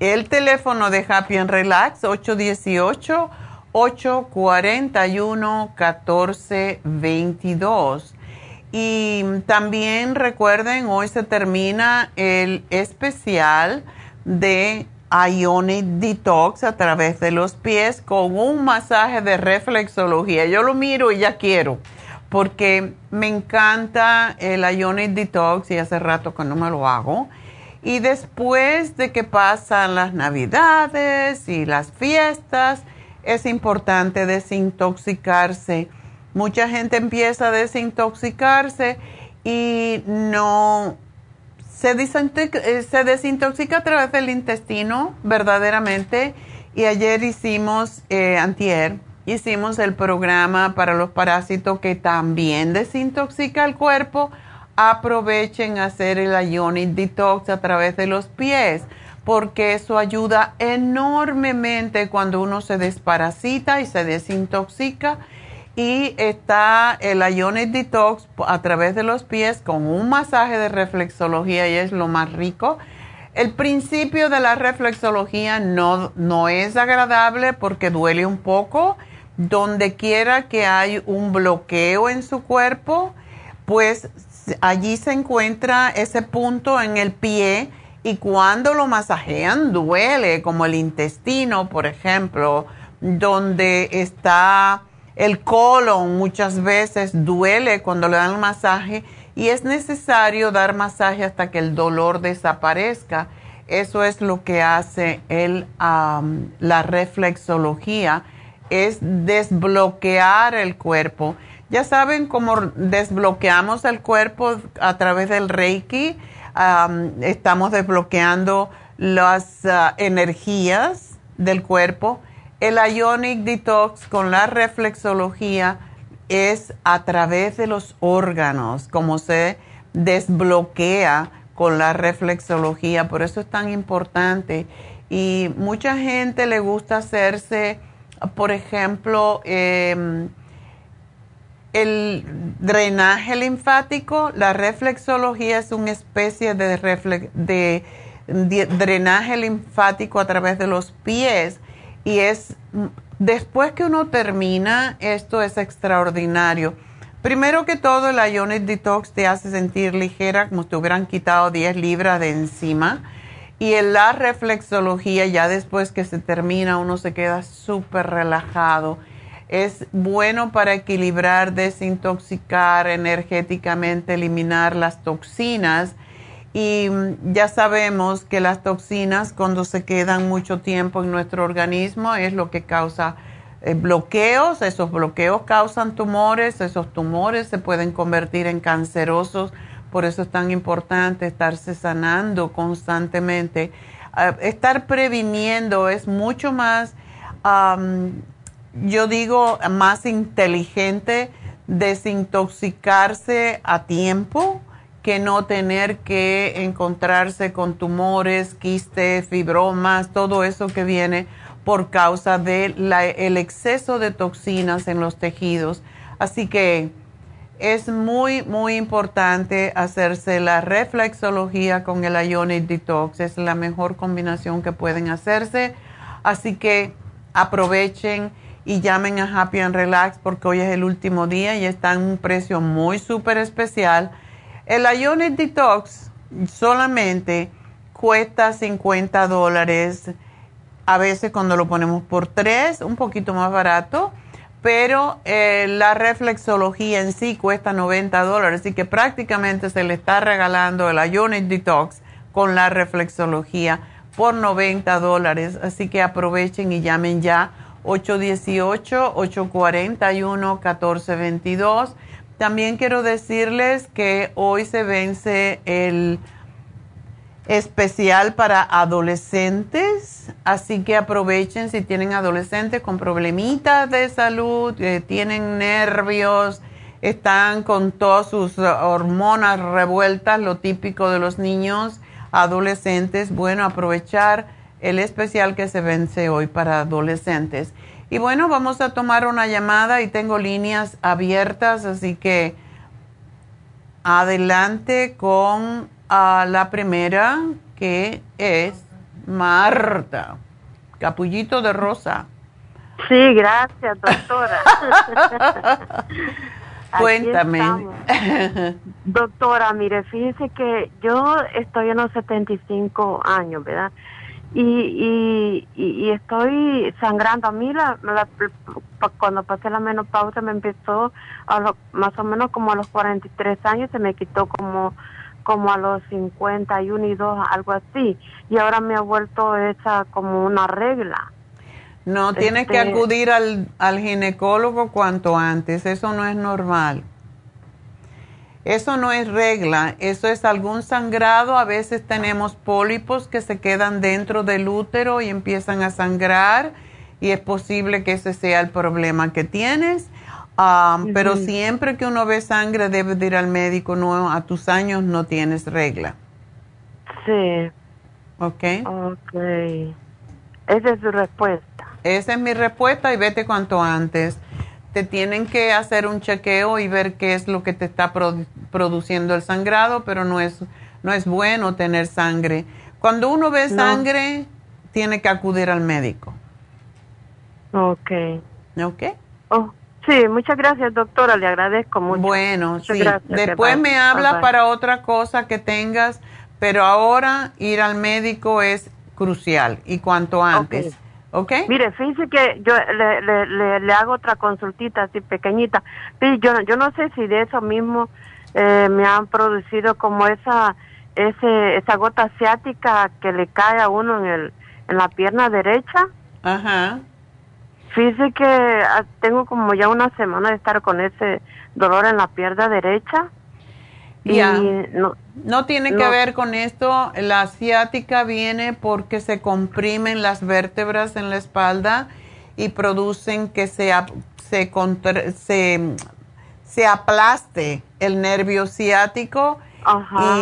El teléfono de Happy and Relax 818 841 1422 y también recuerden, hoy se termina el especial de Ionic Detox a través de los pies con un masaje de reflexología. Yo lo miro y ya quiero, porque me encanta el Ionic Detox y hace rato que no me lo hago. Y después de que pasan las navidades y las fiestas, es importante desintoxicarse. Mucha gente empieza a desintoxicarse y no se eh, se desintoxica a través del intestino verdaderamente. Y ayer hicimos, eh, antier, hicimos el programa para los parásitos que también desintoxica el cuerpo. Aprovechen hacer el Ionic Detox a través de los pies porque eso ayuda enormemente cuando uno se desparasita y se desintoxica. Y está el Ionic Detox a través de los pies con un masaje de reflexología y es lo más rico. El principio de la reflexología no, no es agradable porque duele un poco. Donde quiera que hay un bloqueo en su cuerpo, pues allí se encuentra ese punto en el pie y cuando lo masajean duele, como el intestino, por ejemplo, donde está el colon muchas veces duele cuando le dan el masaje y es necesario dar masaje hasta que el dolor desaparezca. Eso es lo que hace el, la reflexología, es desbloquear el cuerpo. Ya saben cómo desbloqueamos el cuerpo a través del Reiki estamos desbloqueando las ah, energías del cuerpo. El Ionic Detox con la reflexología es a través de los órganos, como se desbloquea con la reflexología, por eso es tan importante. Y mucha gente le gusta hacerse, por ejemplo, eh, el drenaje linfático, la reflexología es una especie de, drenaje linfático a través de los pies y es después que uno termina, esto es extraordinario. Primero que todo, el Ionic Detox te hace sentir ligera, como si te hubieran quitado 10 libras de encima. Y en la reflexología, ya después que se termina, uno se queda súper relajado es bueno para equilibrar, desintoxicar energéticamente, eliminar las toxinas. Y mm, ya sabemos que las toxinas cuando se quedan mucho tiempo en nuestro organismo es lo que causa eh, bloqueos. Esos bloqueos causan tumores, esos tumores se pueden convertir en cancerosos. Por eso es tan importante estarse sanando constantemente. Ah, estar previniendo es mucho más yo digo, más inteligente desintoxicarse a tiempo que no tener que encontrarse con tumores, quistes, fibromas, todo eso que viene por causa del el exceso de toxinas en los tejidos. Así que es muy, muy importante hacerse la reflexología con el Ionic Detox. Es la mejor combinación que pueden hacerse. Así que aprovechen y llamen a Happy and Relax porque hoy es el último día y está en un precio muy súper especial. El Ionic Detox solamente cuesta 50 dólares. A veces cuando lo ponemos por tres, un poquito más barato. Pero eh, la reflexología en sí cuesta 90 dólares. Así que prácticamente se le está regalando el Ionic Detox con la reflexología por 90 dólares. Así que aprovechen y llamen ya 818-841-1422. También quiero decirles que hoy se vence el especial para adolescentes, así que aprovechen si tienen adolescentes con problemitas de salud, eh, tienen nervios, están con todas sus hormonas revueltas, lo típico de los niños adolescentes. Bueno, aprovechar el especial que se vence hoy para adolescentes. Y bueno, vamos a tomar una llamada y tengo líneas abiertas, así que adelante con ah, la primera, que es Marta, capullito de rosa. Sí, gracias, doctora. <laughs> Cuéntame. Doctora, mire, fíjese que yo estoy en los 75 años, ¿verdad? Y, y, estoy sangrando. A mí la, cuando pasé la menopausa me empezó a lo, más o menos como a los 43 años, se me quitó como como a los 51 y 2, algo así. Y ahora me ha vuelto esa como una regla. No, tienes que este acudir al, al ginecólogo cuanto antes, eso no es normal. Eso no es regla, eso es algún sangrado. A veces tenemos pólipos que se quedan dentro del útero y empiezan a sangrar y es posible que ese sea el problema que tienes. Ah, pero siempre que uno ve sangre debe ir al médico, no a tus años no tienes regla. Sí. Ok. Ok. Esa es su respuesta. Esa es mi respuesta y vete cuanto antes te tienen que hacer un chequeo y ver qué es lo que te está produciendo el sangrado, pero no es, no es bueno tener sangre. Cuando uno ve sangre, tiene que acudir al médico. Ok. Ok. Oh, sí, muchas gracias, doctora, le agradezco mucho. Bueno, sí. Después me habla para otra cosa que tengas, pero ahora ir al médico es crucial y cuanto antes. Okay. Mire, fíjese que yo le, le, le, hago otra consultita así pequeñita. Yo, yo no sé si de eso mismo eh, me han producido como esa ese, esa gota asiática que le cae a uno en, el, en la pierna derecha. Ajá. Fíjese que ah, tengo como ya una semana de estar con ese dolor en la pierna derecha. Y no, no tiene que ver con esto. La asiática viene porque se comprimen las vértebras en la espalda y producen que se, se, se, se aplaste el nervio ciático.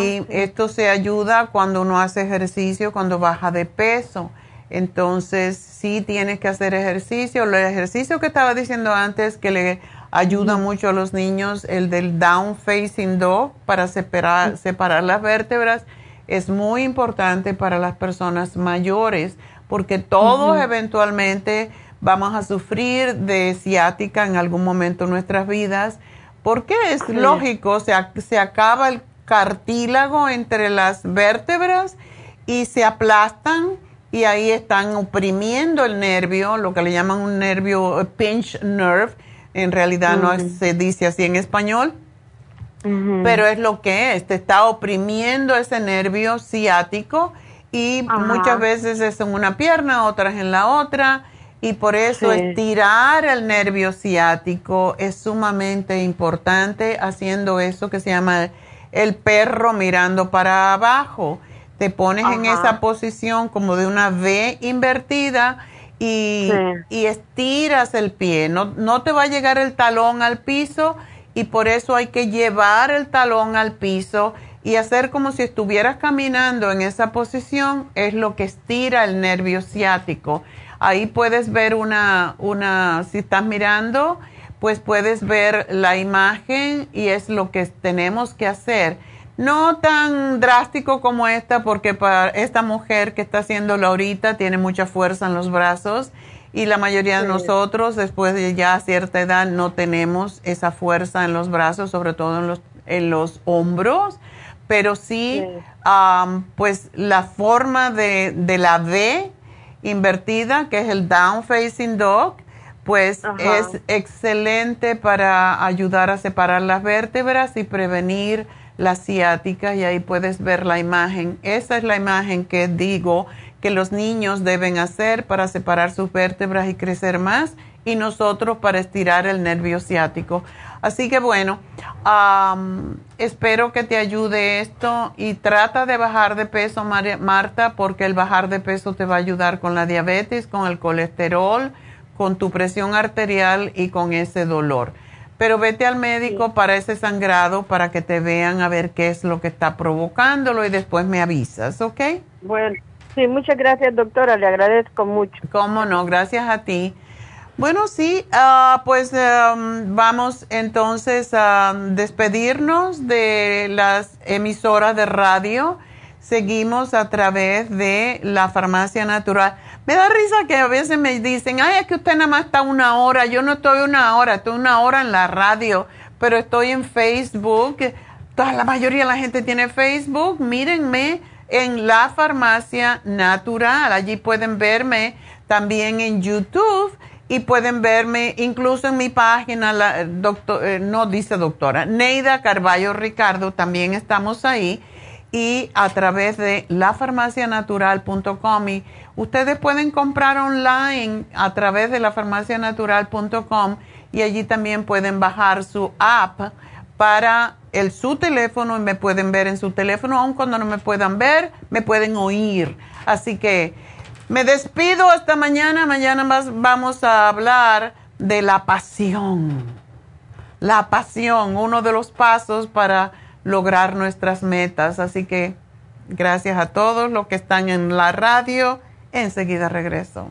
y esto se ayuda cuando uno hace ejercicio, cuando baja de peso. Entonces, sí tienes que hacer ejercicio. El ejercicio que estaba diciendo antes, que le ayuda mucho a los niños, el del down facing dog para separar, separar las vértebras, es muy importante para las personas mayores porque todos eventualmente vamos a sufrir de ciática en algún momento en nuestras vidas, porque es lógico, se, se acaba el cartílago entre las vértebras y se aplastan y ahí están oprimiendo el nervio, lo que le llaman un nervio pinch nerve, en realidad no se dice así en español, pero es lo que es, te está oprimiendo ese nervio ciático y muchas veces es en una pierna, otras en la otra, y por eso estirar el nervio ciático es sumamente importante haciendo eso que se llama el perro mirando para abajo. Te pones en esa posición como de una V invertida y, estiras el pie. No, no te va a llegar el talón al piso y por eso hay que llevar el talón al piso y hacer como si estuvieras caminando en esa posición es lo que estira el nervio ciático. Ahí puedes ver una, una, si estás mirando, pues puedes ver la imagen y es lo que tenemos que hacer no tan drástico como esta, porque para esta mujer que está haciéndolo ahorita tiene mucha fuerza en los brazos y la mayoría de nosotros después de ya cierta edad no tenemos esa fuerza en los brazos, sobre todo en los, en los hombros, pero sí, pues la forma de, de, la V invertida, que es el down facing dog, pues es excelente para ayudar a separar las vértebras y prevenir la ciática y ahí puedes ver la imagen. Esa es la imagen que digo que los niños deben hacer para separar sus vértebras y crecer más y nosotros para estirar el nervio ciático. Así que bueno, espero que te ayude esto y trata de bajar de peso, Marta, porque el bajar de peso te va a ayudar con la diabetes, con el colesterol, con tu presión arterial y con ese dolor. Pero vete al médico para ese sangrado para que te vean a ver qué es lo que está provocándolo y después me avisas, ¿ok? Bueno, sí, muchas gracias doctora, le agradezco mucho. Cómo no, gracias a ti. Bueno, sí, ah, pues em, vamos entonces a despedirnos de las emisoras de radio. Seguimos a través de la farmacia natural. Me da risa que a veces me dicen, ay, es que usted nada más está una hora. Yo no estoy una hora, estoy una hora en la radio, pero estoy en Facebook. Toda la mayoría de la gente tiene Facebook. Mírenme, en la farmacia natural. Allí pueden verme también en YouTube y pueden verme incluso en mi página, la, doctor, eh, no dice doctora, Neida Carballo Ricardo, también estamos ahí y a través de lafarmacianatural.com y ustedes pueden comprar online a través de lafarmacianatural.com y allí también pueden bajar su app para el, su teléfono y me pueden ver en su teléfono, aun cuando no me puedan ver, me pueden oír. Así que me despido hasta mañana. Mañana más vamos a hablar de la pasión. La pasión, uno de los pasos para lograr nuestras metas. Así que gracias a todos los que están en la radio. Enseguida regreso.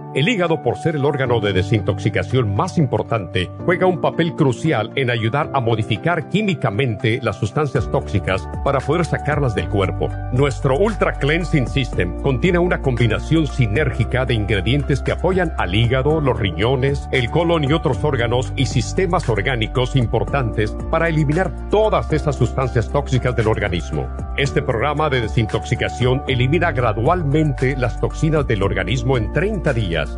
El hígado, por ser el órgano de desintoxicación más importante, juega un papel crucial en ayudar a modificar químicamente las sustancias tóxicas para poder sacarlas del cuerpo. Nuestro Ultra Cleansing System contiene una combinación sinérgica de ingredientes que apoyan al hígado, los riñones, el colon y otros órganos y sistemas orgánicos importantes para eliminar todas esas sustancias tóxicas del organismo. Este programa de desintoxicación elimina gradualmente las toxinas del organismo en 30 días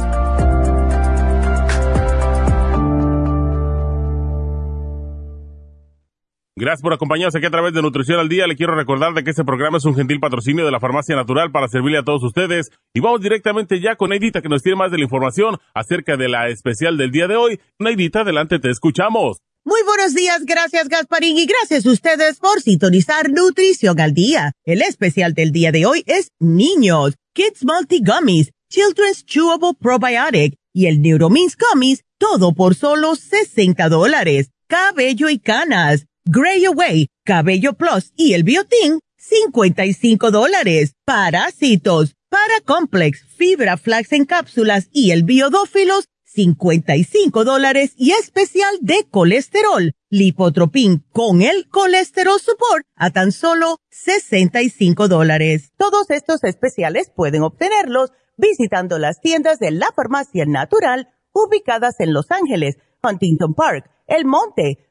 Gracias por acompañarnos aquí a través de Nutrición al Día. Le quiero recordar de que este programa es un gentil patrocinio de la Farmacia Natural para servirle a todos ustedes. Y vamos directamente ya con Neidita que nos tiene más de la información acerca de la especial del día de hoy. Neidita, adelante, te escuchamos. Muy buenos días, gracias Gasparín y gracias a ustedes por sintonizar Nutrición al Día. El especial del día de hoy es Niños, Kids Multi Gummies, Children's Chewable Probiotic y el Neuromins Gummies, todo por solo 60 dólares. Cabello y canas Gray Away, Cabello Plus y el Biotin, 55 dólares. Parásitos, Paracomplex, Fibra Flax en cápsulas y el Biodófilos, 55 dólares y especial de colesterol, Lipotropin con el colesterol support a tan solo 65 dólares. Todos estos especiales pueden obtenerlos visitando las tiendas de la farmacia natural ubicadas en Los Ángeles, Huntington Park, El Monte,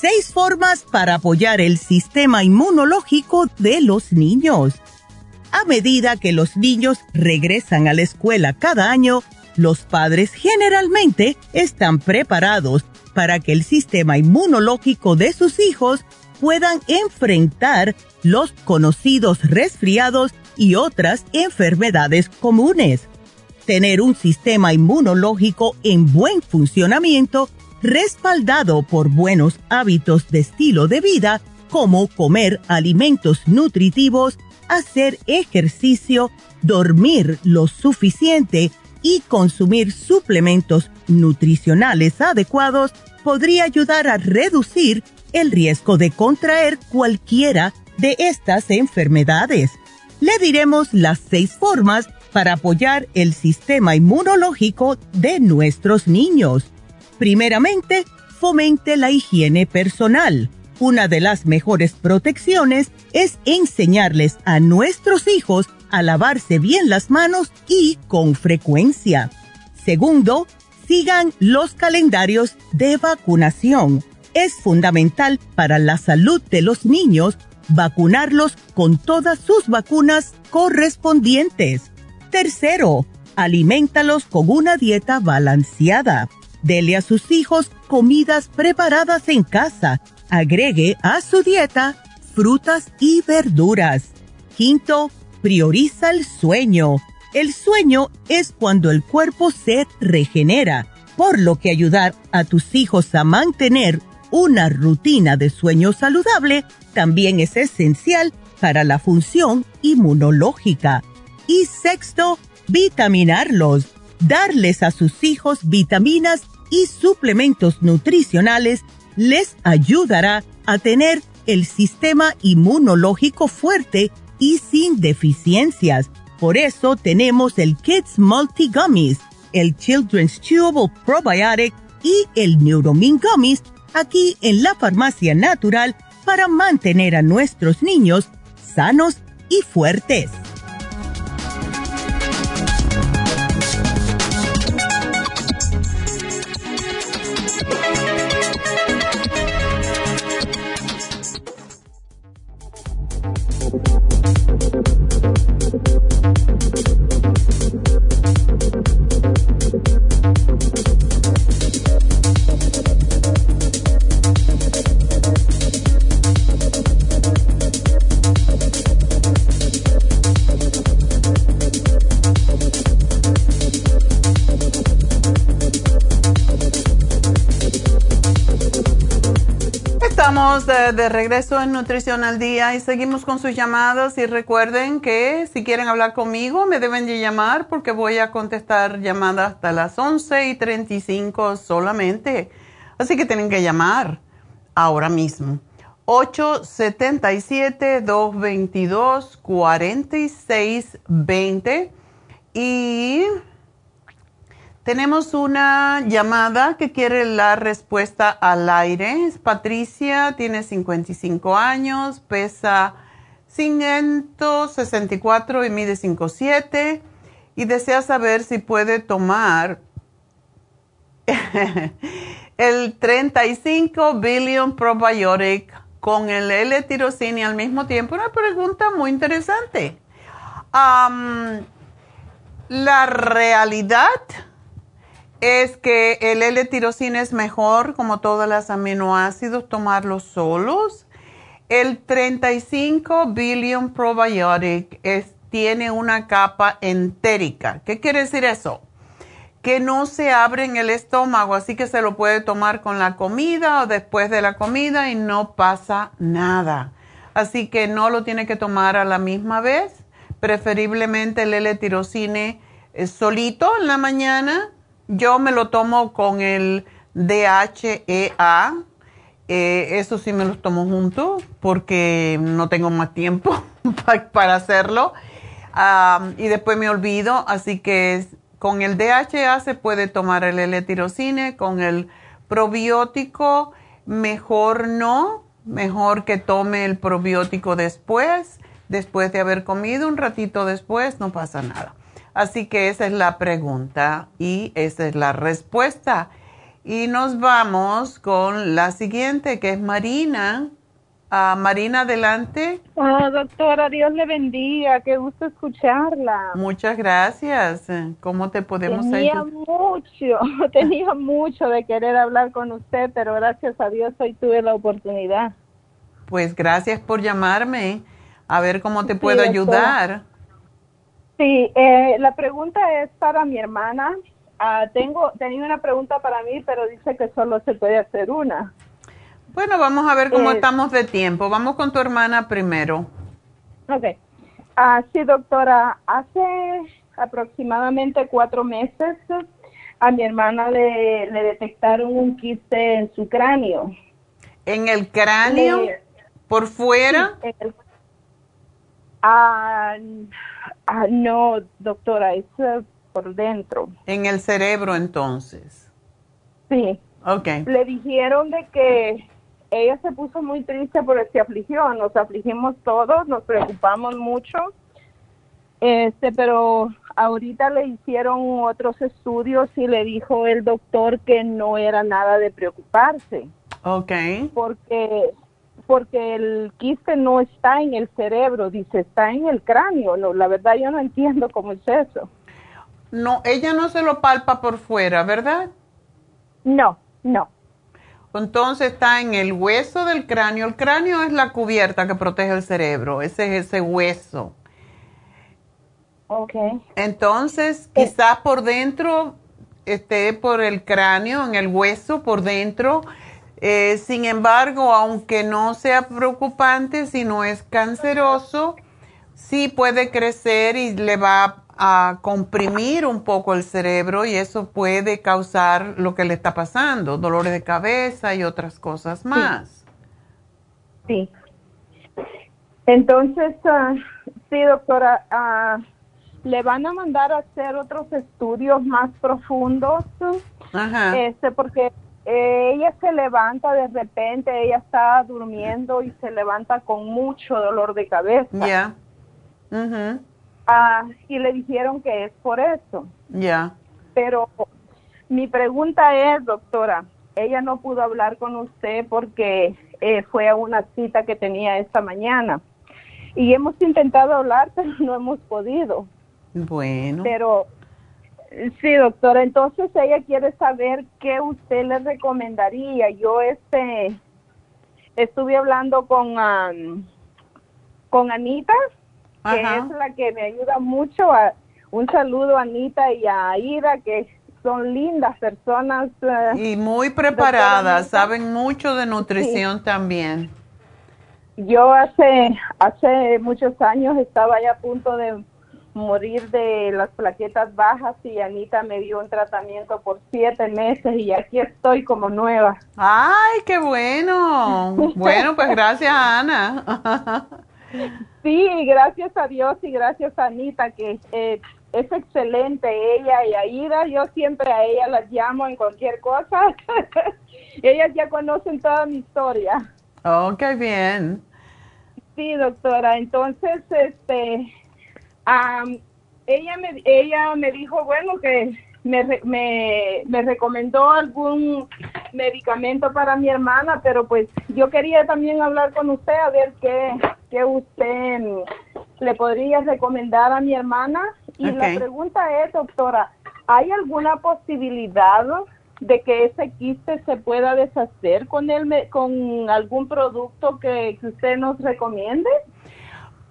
Seis formas para apoyar el sistema inmunológico de los niños. A medida que los niños regresan a la escuela cada año, los padres generalmente están preparados para que el sistema inmunológico de sus hijos puedan enfrentar los conocidos resfriados y otras enfermedades comunes. Tener un sistema inmunológico en buen funcionamiento respaldado por buenos hábitos de estilo de vida como comer alimentos nutritivos, hacer ejercicio, dormir lo suficiente y consumir suplementos nutricionales adecuados podría ayudar a reducir el riesgo de contraer cualquiera de estas enfermedades. Le diremos las seis formas para apoyar el sistema inmunológico de nuestros niños. Primeramente, fomente la higiene personal. Una de las mejores protecciones es enseñarles a nuestros hijos a lavarse bien las manos y con frecuencia. Segundo, sigan los calendarios de vacunación. Es fundamental para la salud de los niños vacunarlos con todas sus vacunas correspondientes. Tercero, alimentalos con una dieta balanceada. Dele a sus hijos comidas preparadas en casa. Agregue a su dieta frutas y verduras. Quinto, prioriza el sueño. El sueño es cuando el cuerpo se regenera, por lo que ayudar a tus hijos a mantener una rutina de sueño saludable también es esencial para la función inmunológica. Y sexto, vitaminarlos. Darles a sus hijos vitaminas y suplementos nutricionales les ayudará a tener el sistema inmunológico fuerte y sin deficiencias. Por eso tenemos el Kids Multi Gummies, el Children's Chewable Probiotic y el Neuromin Gummies aquí en la farmacia natural para mantener a nuestros niños sanos y fuertes. de, regreso en Nutrición al Día y seguimos con sus llamadas y recuerden que si quieren hablar conmigo me deben de llamar porque voy a contestar llamadas hasta las 11 y 35 solamente. Así que tienen que llamar ahora mismo. 877-222-4620 y tenemos una llamada que quiere la respuesta al aire. Patricia, tiene 55 años, pesa 164 y mide 57 y desea saber si puede tomar <laughs> el 35 billion probiotic con el L-tirocine al mismo tiempo. Una pregunta muy interesante. la realidad es que el L-tirosina es mejor, como todos los aminoácidos, tomarlos solos. El 35 billion probiotic tiene una capa entérica. ¿Qué quiere decir eso? Que no se abre en el estómago, así que se lo puede tomar con la comida o después de la comida y no pasa nada. Así que no lo tiene que tomar a la misma vez. Preferiblemente el L-tirosine solito en la mañana yo me lo tomo con el DHEA. Eh, eso sí me los tomo juntos porque no tengo más tiempo <laughs> para hacerlo. y después me olvido, así que con el DHA se puede tomar el L-tirocine, con el probiótico mejor no, mejor que tome el probiótico después, después de haber comido un ratito después, no pasa nada. Así que esa es la pregunta y esa es la respuesta. Y nos vamos con la siguiente, que es Marina. Ah, Marina, adelante. Ah, doctora, Dios le bendiga. Qué gusto escucharla. Muchas gracias. ¿Cómo te podemos ayudar? Tenía mucho, <laughs> tenía mucho de querer hablar con usted, pero gracias a Dios hoy tuve la oportunidad. pues gracias por llamarme. A ver cómo te puedo ayudar. Sí, eh, la pregunta es para mi hermana. Ah, tengo, tenía una pregunta para mí, pero dice que solo se puede hacer una. Bueno, vamos a ver cómo eh, estamos de tiempo. Vamos con tu hermana primero. Ok. Ah, sí, doctora. Hace aproximadamente cuatro meses a mi hermana le, detectaron un quiste en su cráneo. ¿En el cráneo? ¿Por fuera? ah, ah, no, doctora, es por dentro. ¿En el cerebro entonces? Sí. Ok. Le dijeron de que ella se puso muy triste por este aflicción, nos afligimos todos, nos preocupamos mucho, este, pero ahorita le hicieron otros estudios y le dijo el doctor que no era nada de preocuparse. Ok. Porque porque el quiste no está en el cerebro, dice, está en el cráneo. No, la verdad yo no entiendo cómo es eso. No, ella no se lo palpa por fuera, ¿verdad? No, no. Entonces está en el hueso del cráneo. El cráneo es la cubierta que protege el cerebro, ese es ese hueso. Ok. Entonces, eh. quizás por dentro esté por el cráneo, en el hueso, por dentro. Eh, sin embargo, aunque no sea preocupante, si no es canceroso, sí puede crecer y le va a comprimir un poco el cerebro y eso puede causar lo que le está pasando, dolores de cabeza y otras cosas más. Sí. Entonces, ah, sí, doctora, uh, le van a mandar a hacer otros estudios más profundos, este, porque ella se levanta de repente, ella está durmiendo y se levanta con mucho dolor de cabeza. Ya. Ah, y le dijeron que es por eso. Ya. Pero mi pregunta es, doctora, ella no pudo hablar con usted porque eh, fue a una cita que tenía esta mañana. Y hemos intentado hablar, <laughs> pero no hemos podido. Bueno. Pero sí, doctora, entonces ella quiere saber qué usted le recomendaría. Yo este estuve hablando con con Anita, que es la que me ayuda mucho. A, un saludo a Anita y a Ira, que son lindas personas. Eh, y muy preparadas, saben mucho de nutrición también. Yo hace, hace muchos años estaba ya a punto de morir de las plaquetas bajas y Anita me dio un tratamiento por siete meses y aquí estoy como nueva. ¡Ay, qué bueno! <laughs> Bueno, pues gracias Ana. sí, gracias a Dios y gracias a Anita que eh, es excelente ella y Aida. Yo siempre a ella las llamo en cualquier cosa. <laughs> Ellas ya conocen toda mi historia. Oh, qué bien. Sí, doctora. Entonces, este, ella, me, ella me dijo, bueno, que me, me, me, recomendó algún medicamento para mi hermana, pero pues yo quería también hablar con usted a ver qué, qué usted le podría recomendar a mi hermana. Y la pregunta es, doctora, ¿hay alguna posibilidad de que ese quiste se pueda deshacer con, el, con algún producto que, que usted nos recomiende?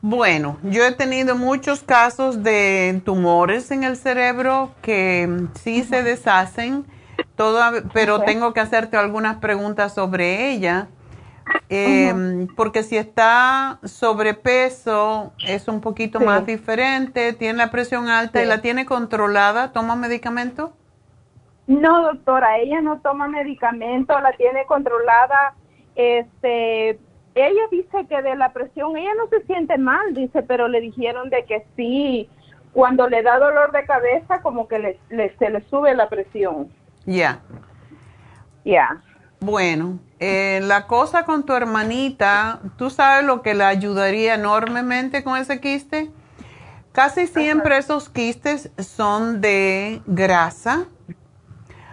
Bueno, yo he tenido muchos casos de tumores en el cerebro que sí se deshacen, todo, pero tengo que hacerte algunas preguntas sobre ella. Em, porque si está sobrepeso es un poquito más diferente, tiene la presión alta y la tiene controlada, ¿toma medicamento? No, doctora, ella no toma medicamento, la tiene controlada. Este, ella dice que de la presión, ella no se siente mal, dice, pero le dijeron de que sí, cuando le da dolor de cabeza, como que le, se le sube la presión. Ya. Ya. Bueno, eh, la cosa con tu hermanita, ¿tú sabes lo que le ayudaría enormemente con ese quiste? Casi siempre esos quistes son de grasa.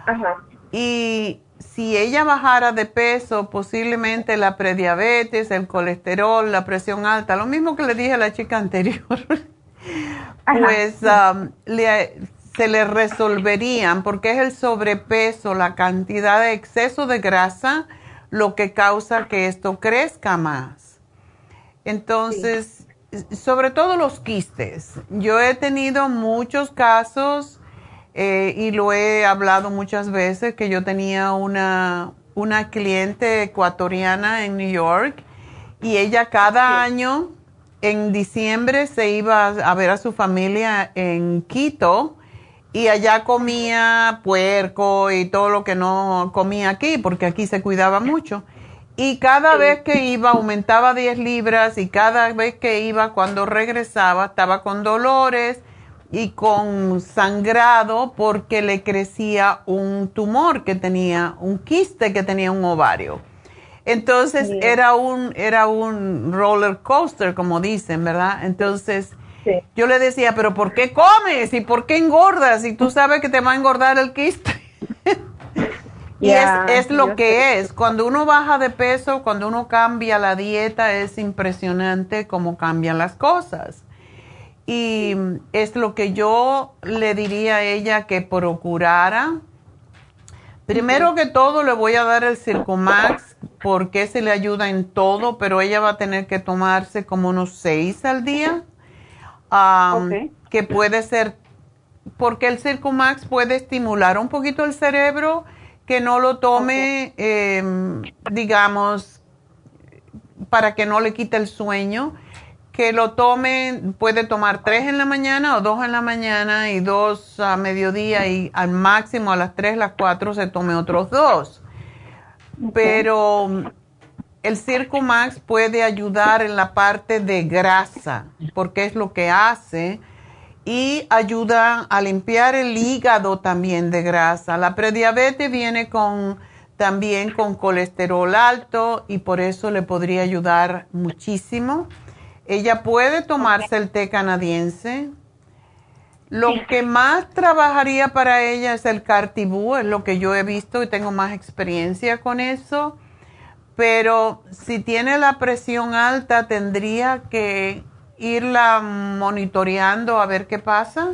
Ajá. Y si ella bajara de peso, posiblemente la prediabetes, el colesterol, la presión alta, lo mismo que le dije a la chica anterior, <laughs> pues um, se le resolverían porque es el sobrepeso, la cantidad de exceso de grasa lo que causa que esto crezca más. Entonces, sobre todo los quistes. Yo he tenido muchos casos eh, y lo he hablado muchas veces que yo tenía una, una cliente ecuatoriana en New York y ella cada año en diciembre se iba a ver a su familia en Quito y allá comía puerco y todo lo que no comía aquí, porque aquí se cuidaba mucho. Y cada vez que iba aumentaba 10 libras y cada vez que iba cuando regresaba estaba con dolores y con sangrado porque le crecía un tumor que tenía, un quiste que tenía un ovario. Entonces era un era un roller coaster, como dicen, ¿verdad? Entonces yo le decía, pero ¿por qué comes y por qué engordas? Y tú sabes que te va a engordar el quiste. <laughs> y es, es lo que es. Cuando uno baja de peso, cuando uno cambia la dieta, es impresionante cómo cambian las cosas. Y es lo que yo le diría a ella que procurara. Primero que todo le voy a dar el Circumax porque se le ayuda en todo, pero ella va a tener que tomarse como unos seis al día, que puede ser, porque el Circumax puede estimular un poquito el cerebro, que no lo tome, em, digamos, para que no le quite el sueño que lo tome, puede tomar tres en la mañana o dos en la mañana y dos a mediodía y al máximo a las tres, las cuatro se tome otros dos. Pero el Circumax puede ayudar en la parte de grasa, porque es lo que hace, y ayuda a limpiar el hígado también de grasa. La prediabetes viene con también con colesterol alto y por eso le podría ayudar muchísimo. Ella puede tomarse el té canadiense. Lo que más trabajaría para ella es el cartibú, es lo que yo he visto y tengo más experiencia con eso. Pero si tiene la presión alta, tendría que irla monitoreando a ver qué pasa.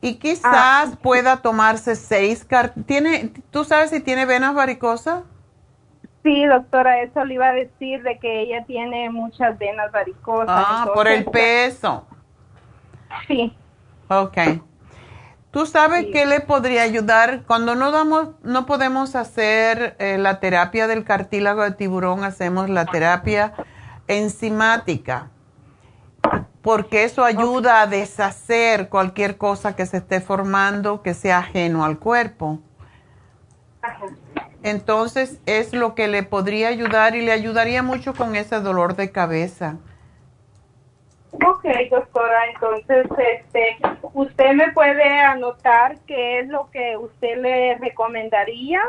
Y quizás ah. pueda tomarse seis ¿Tiene, ¿Tú sabes si tiene venas varicosas? Sí, doctora, eso le iba a decir de que ella tiene muchas venas varicosas. Ah, por el peso. Sí. Ok. ¿Tú sabes qué le podría ayudar? Cuando no damos, no podemos hacer eh, la terapia del cartílago de tiburón, hacemos la terapia enzimática, porque eso ayuda a deshacer cualquier cosa que se esté formando que sea ajeno al cuerpo. Ajá. Entonces es lo que le podría ayudar y le ayudaría mucho con ese dolor de cabeza. Ok, doctora, entonces este, usted me puede anotar qué es lo que usted le recomendaría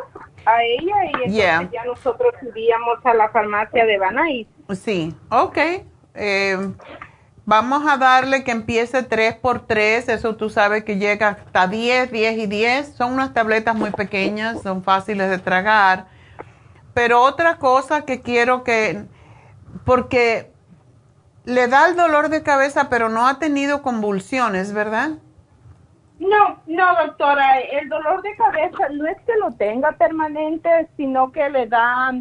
a ella y entonces ya nosotros iríamos a la farmacia de Banay. Sí, ok. Eh, Vamos a darle que empiece 3 por 3, eso tú sabes que llega hasta 10, 10 y 10. Son unas tabletas muy pequeñas, son fáciles de tragar. Pero otra cosa que quiero que, porque le da el dolor de cabeza, pero no ha tenido convulsiones, ¿verdad? No, no, doctora, el dolor de cabeza no es que lo tenga permanente, sino que le da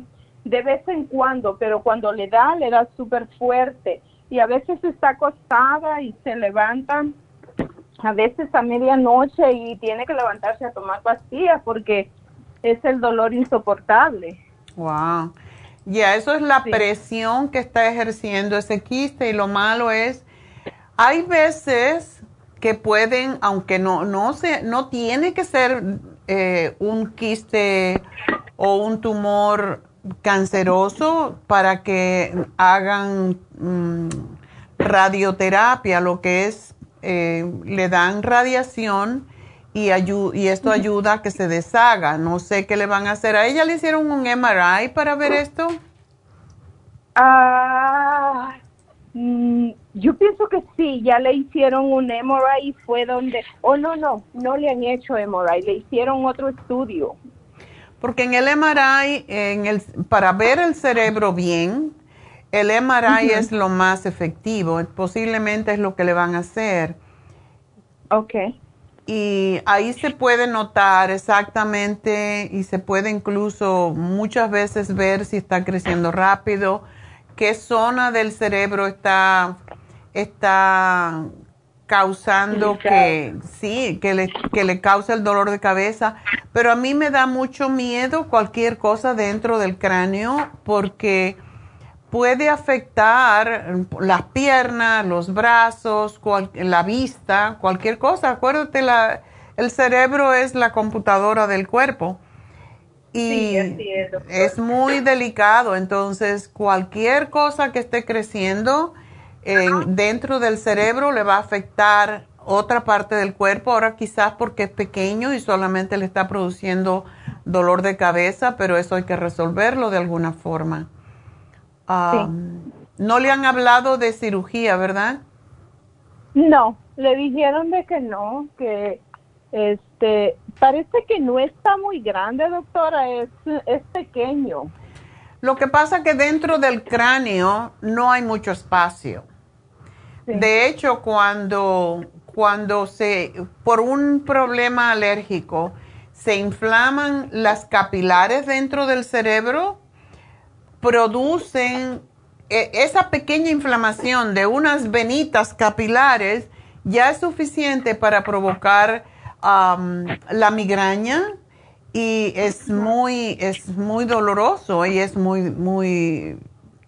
de vez en cuando, pero cuando le da, le da súper fuerte y a veces está acostada y se levanta a veces a medianoche y tiene que levantarse a tomar pastillas porque es el dolor insoportable. Wow. Ya, eso es la presión que está ejerciendo ese quiste y lo malo es, hay veces que pueden, aunque no, no, se, no tiene que ser eh, un quiste o un tumor canceroso para que hagan mm, radioterapia, lo que es, eh, le dan radiación y, y esto ayuda a que se deshaga. No sé qué le van a hacer. ¿A ella le hicieron un MRI para ver esto? Ah, mm, yo pienso que sí, ya le hicieron un MRI y fue donde, oh no, no, no le han hecho MRI, le hicieron otro estudio. Porque en el MRI, en el, para ver el cerebro bien, el MRI es lo más efectivo, posiblemente es lo que le van a hacer. Ok. y ahí se puede notar exactamente y se puede incluso muchas veces ver si está creciendo rápido, qué zona del cerebro está, está causando que sí, que le, que le causa el dolor de cabeza, pero a mí me da mucho miedo cualquier cosa dentro del cráneo porque puede afectar las piernas, los brazos, la vista, cualquier cosa. Acuérdate, la, el cerebro es la computadora del cuerpo y es, muy delicado. Entonces, cualquier cosa que esté creciendo dentro del cerebro le va a afectar otra parte del cuerpo. Ahora quizás porque es pequeño y solamente le está produciendo dolor de cabeza, pero eso hay que resolverlo de alguna forma. No le han hablado de cirugía, ¿verdad? No, le dijeron de que no, que este parece que no está muy grande, doctora, es, es pequeño. Lo que pasa que dentro del cráneo no hay mucho espacio. De hecho, cuando, cuando se, por un problema alérgico, se inflaman las capilares dentro del cerebro, producen e, esa pequeña inflamación de unas venitas capilares ya es suficiente para provocar la migraña y es muy, es muy doloroso y es muy, muy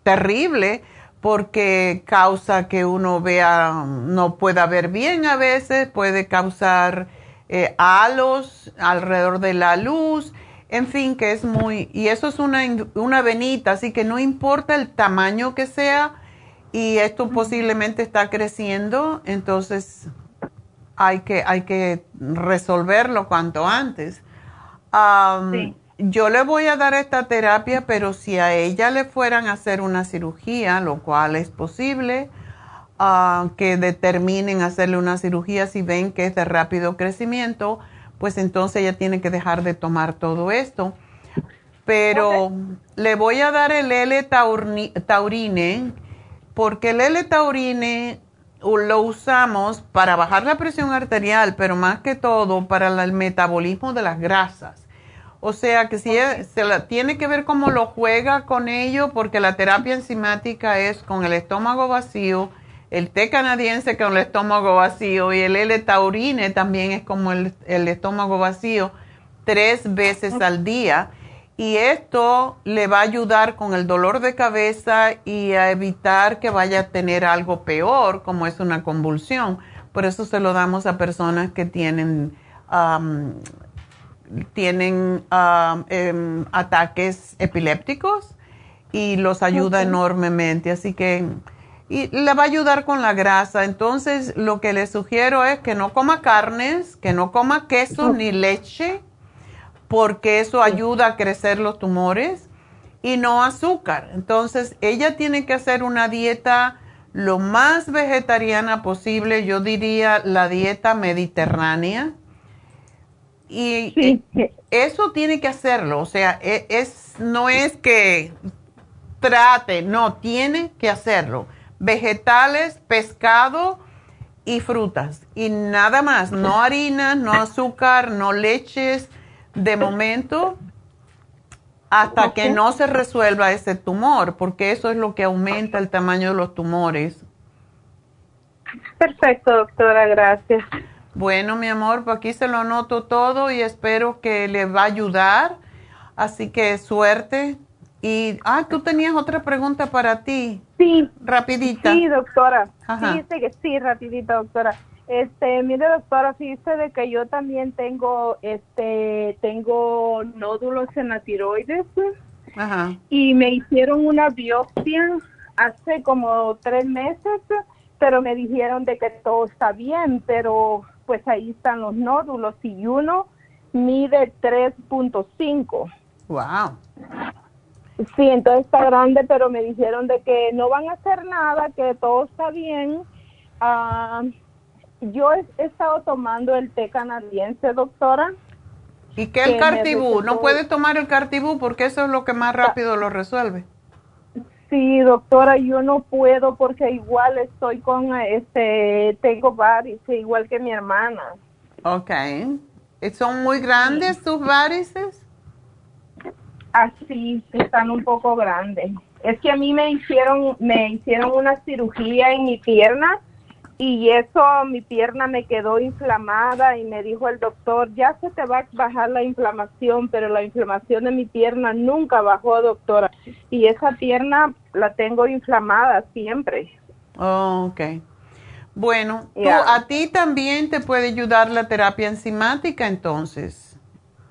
terrible porque causa que uno vea, no pueda ver bien a veces, puede causar eh, halos alrededor de la luz en fin, que es muy, y eso es una, una venita, así que no importa el tamaño que sea, y esto posiblemente está creciendo, entonces hay que, hay que resolverlo cuanto antes. Yo le voy a dar esta terapia, pero si a ella le fueran a hacer una cirugía, lo cual es posible, ah, que determinen hacerle una cirugía si ven que es de rápido crecimiento, pues entonces ella tiene que dejar de tomar todo esto. Pero le voy a dar el L-taurine, porque el L-taurine lo usamos para bajar la presión arterial, pero más que todo para el metabolismo de las grasas. O sea que si se la, tiene que ver cómo lo juega con ello, porque la terapia enzimática es con el estómago vacío el té canadiense con el estómago vacío y el L-taurine también es como el, estómago vacío tres veces al día. Y esto le va a ayudar con el dolor de cabeza y a evitar que vaya a tener algo peor, como es una convulsión. Por eso se lo damos a personas que tienen, tienen em, ataques epilépticos y los ayuda enormemente. Así que y le va a ayudar con la grasa. Entonces, lo que le sugiero es que no coma carnes, que no coma queso ni leche, porque eso ayuda a crecer los tumores, y no azúcar. Entonces, ella tiene que hacer una dieta lo más vegetariana posible, yo diría la dieta mediterránea. Y eso tiene que hacerlo, o sea, e, es, no es que trate, no, tiene que hacerlo vegetales, pescado y frutas. Y nada más, no <laughs> harina, no azúcar, no leches de momento hasta que no se resuelva ese tumor, porque eso es lo que aumenta el tamaño de los tumores. Perfecto, doctora, gracias. Bueno, mi amor, pues aquí se lo anoto todo y espero que le va a ayudar. Así que suerte y, ah, tú tenías otra pregunta para ti. Sí. Rapidita. Sí, doctora. Fíjese que sí, rapidita, doctora. Este, mire, doctora, fíjese de que yo también tengo, este, tengo nódulos en la tiroides. Ajá. Y me hicieron una biopsia hace como tres meses, pero me dijeron de que todo está bien, pero pues ahí están los nódulos y uno mide 3.5. Wow. Sí, entonces está grande, pero me dijeron de que no van a hacer nada, que todo está bien. Ah, yo he, estado tomando el té canadiense, doctora. ¿Y qué el cartibú? ¿No puede tomar el cartibú porque eso es lo que más rápido lo resuelve? Sí, doctora, yo no puedo porque igual estoy con, este, tengo varios, igual que mi hermana. Ok. ¿Son muy grandes tus varices? Así, están un poco grandes. Es que a mí me hicieron, me hicieron una cirugía en mi pierna y eso, mi pierna me quedó inflamada y me dijo el doctor, ya se te va a bajar la inflamación, pero la inflamación de mi pierna nunca bajó, doctora. Y esa pierna la tengo inflamada siempre. Oh, ok. Bueno, a ti también te puede ayudar la terapia enzimática entonces.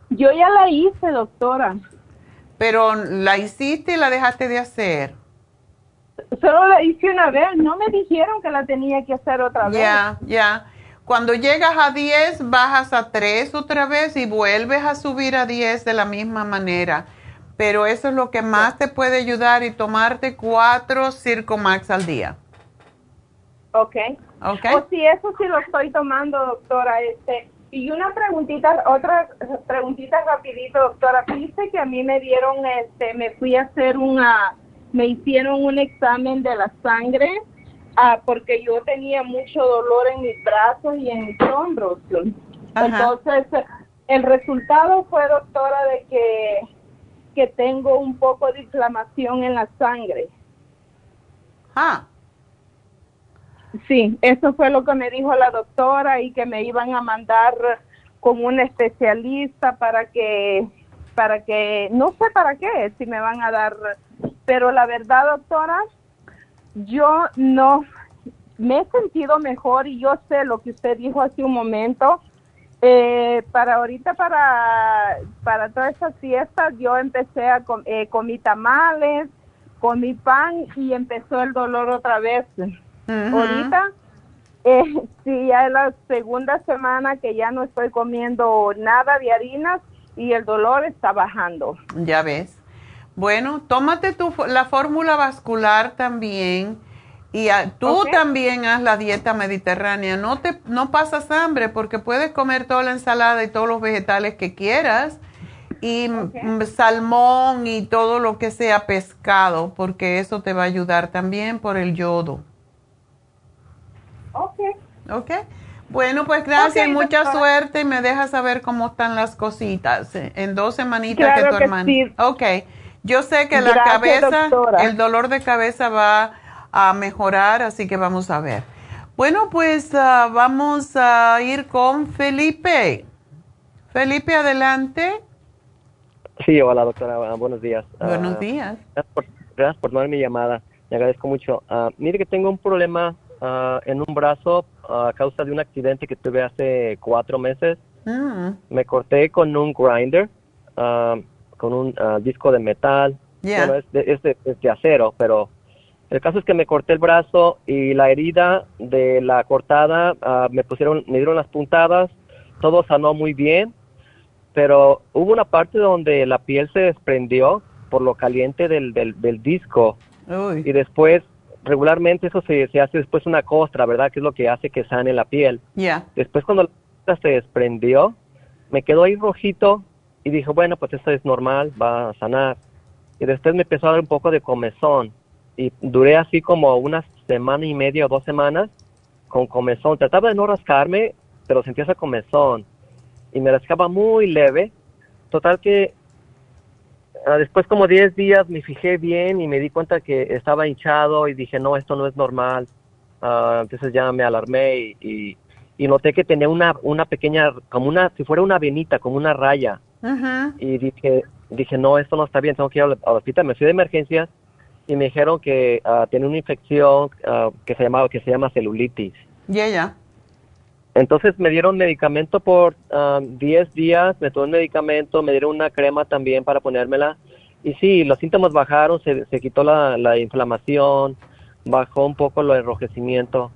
Yo ya la hice, doctora. Pero la hiciste y la dejaste de hacer. Solo la hice una vez, no me dijeron que la tenía que hacer otra vez. Ya, ya. Cuando llegas a 10, bajas a 3 otra vez y vuelves a subir a 10 de la misma manera. Pero eso es lo que más te puede ayudar y tomarte 4 Circomax al día. Ok. Okay. O si eso sí lo estoy tomando, doctora. Este, y una preguntita, otra preguntita rapidito, doctora. Dice que a mí me dieron, este, me fui a hacer una me hicieron un examen de la sangre ah, porque yo tenía mucho dolor en mis brazos y en mis hombros. Entonces, el resultado fue, doctora, de que, que tengo un poco de inflamación en la sangre. Ah. Sí, eso fue lo que me dijo la doctora y que me iban a mandar con un especialista para que, para que, no sé para qué, si me van a dar pero la verdad, doctora, yo no me he sentido mejor y yo sé lo que usted dijo hace un momento. Eh, para ahorita, para, para todas esas fiestas, yo empecé a com eh, comí tamales, comí pan y empezó el dolor otra vez. Ahorita, eh, <laughs> sí, ya es la segunda semana que ya no estoy comiendo nada de harinas y el dolor está bajando. Ya ves. Bueno, tómate tu, la fórmula vascular también y tú también haz la dieta mediterránea. No te no pasas hambre porque puedes comer toda la ensalada y todos los vegetales que quieras y salmón y todo lo que sea pescado porque eso te va a ayudar también por el yodo. Ok. Ok. Bueno, pues gracias y mucha suerte y me dejas saber cómo están las cositas en dos semanitas que tu hermano. Ok. Yo sé que la cabeza, el dolor de cabeza va a mejorar, así que vamos a ver. Bueno, pues ah, vamos a ir con Felipe. Felipe, adelante. Sí, hola doctora, buenos días. Buenos ah, días. Gracias por, tomar mi llamada, le agradezco mucho. Uh, mire que tengo un problema en un brazo a causa de un accidente que tuve hace cuatro meses. Mm. Me corté con un grinder con un ah, disco de metal. Bueno, es de, acero, pero el caso es que me corté el brazo y la herida de la cortada ah, me pusieron, me dieron las puntadas, todo sanó muy bien, pero hubo una parte donde la piel se desprendió por lo caliente del, del, disco y después regularmente eso se, se, hace después una costra, ¿verdad? Que es lo que hace que sane la piel. Después cuando la se desprendió, me quedó ahí rojito y dije, bueno, pues esto es normal, va a sanar. Y después me empezó a dar un poco de comezón. Y duré así como una semana y media o dos semanas con comezón. Trataba de no rascarme, pero sentía ese comezón. Y me rascaba muy leve. Total que ah, después como 10 días me fijé bien y me di cuenta que estaba hinchado y dije, no, esto no es normal. Uh, entonces ya me alarmé y, y, noté que tenía una, una pequeña, como una, si fuera una venita, como una raya y dije, dije, no, esto no está bien, tengo que ir al, hospital. Me fui de emergencias y me dijeron que uh, tenía una infección ah, que se llamaba que se llama celulitis. Ya, ya. Entonces me dieron medicamento por 10 ah, días, me tomé un medicamento, me dieron una crema también para ponérmela. Y sí, los síntomas bajaron, se, se quitó la, la, inflamación, bajó un poco el enrojecimiento.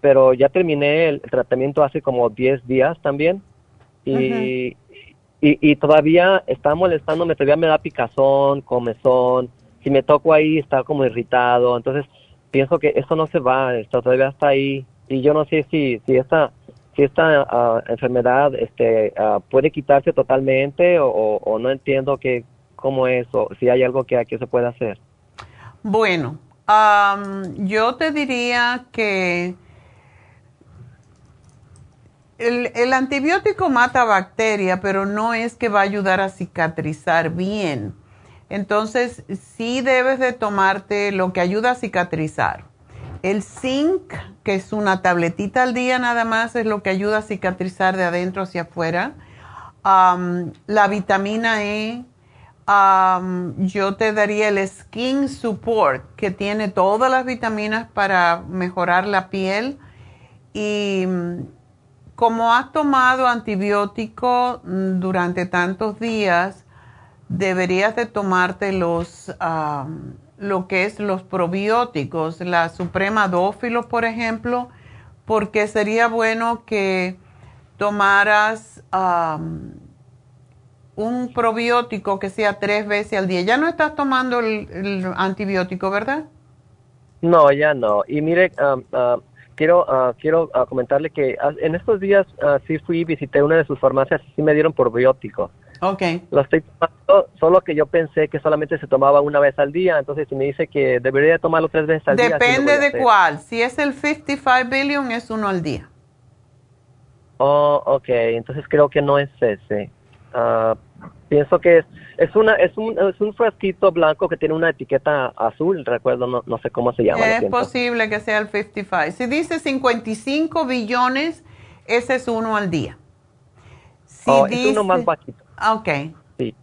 Pero ya terminé el, tratamiento hace como 10 días también. Y, y, y todavía está molestándome, todavía me da picazón, comezón, si me toco ahí está como irritado, entonces pienso que esto no se va, esto todavía está ahí y yo no sé si, si esta, si esta ah, enfermedad este, uh, puede quitarse totalmente o, o, no entiendo que, cómo es o si hay algo que, que se puede hacer. Bueno, yo te diría que el, antibiótico mata bacteria, pero no es que va a ayudar a cicatrizar bien. Entonces, sí debes de tomarte lo que ayuda a cicatrizar. El zinc, que es una tabletita al día nada más, es lo que ayuda a cicatrizar de adentro hacia afuera. la vitamina E, yo te daría el Skin Support, que tiene todas las vitaminas para mejorar la piel. Y como has tomado antibiótico mm, durante tantos días, deberías de tomarte los, lo que es los probióticos, la Suprema Dófilo, por ejemplo, porque sería bueno que tomaras un probiótico que sea tres veces al día. Ya no estás tomando el, antibiótico, ¿verdad? No, ya no. Y mire, quiero uh, quiero uh, comentarle que uh, en estos días sí fui y visité una de sus farmacias y sí me dieron probiótico. Ok. Lo estoy tomando, solo que yo pensé que solamente se tomaba una vez al día, entonces si me dice que debería tomarlo tres veces al día. Depende de cuál. Si es el 55 billion, es uno al día. Oh, ok. Entonces creo que no es ese. Pienso que es es una es un, es un frasquito blanco que tiene una etiqueta azul, recuerdo, no, no sé cómo se llama. Es posible que sea el 55. Si dice 55 billones, ese es uno al día. Si oh, es uno más bajito. Ok. Sí.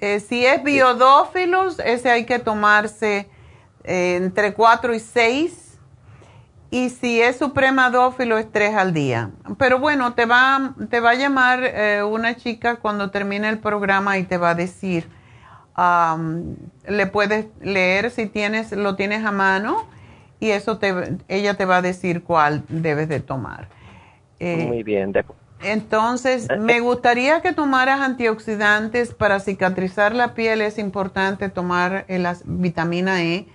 Eh, si es biodófilos, ese hay que tomarse eh, entre 4 y 6 y si es supremadófilo es tres al día. Pero bueno, te va, te va a llamar eh, una chica cuando termine el programa y te va a decir, le puedes leer si tienes, lo tienes a mano y eso te, ella te va a decir cuál debes de tomar. Eh, Muy bien, de entonces, eh, me gustaría que tomaras antioxidantes para cicatrizar la piel. Es importante tomar la vitamina E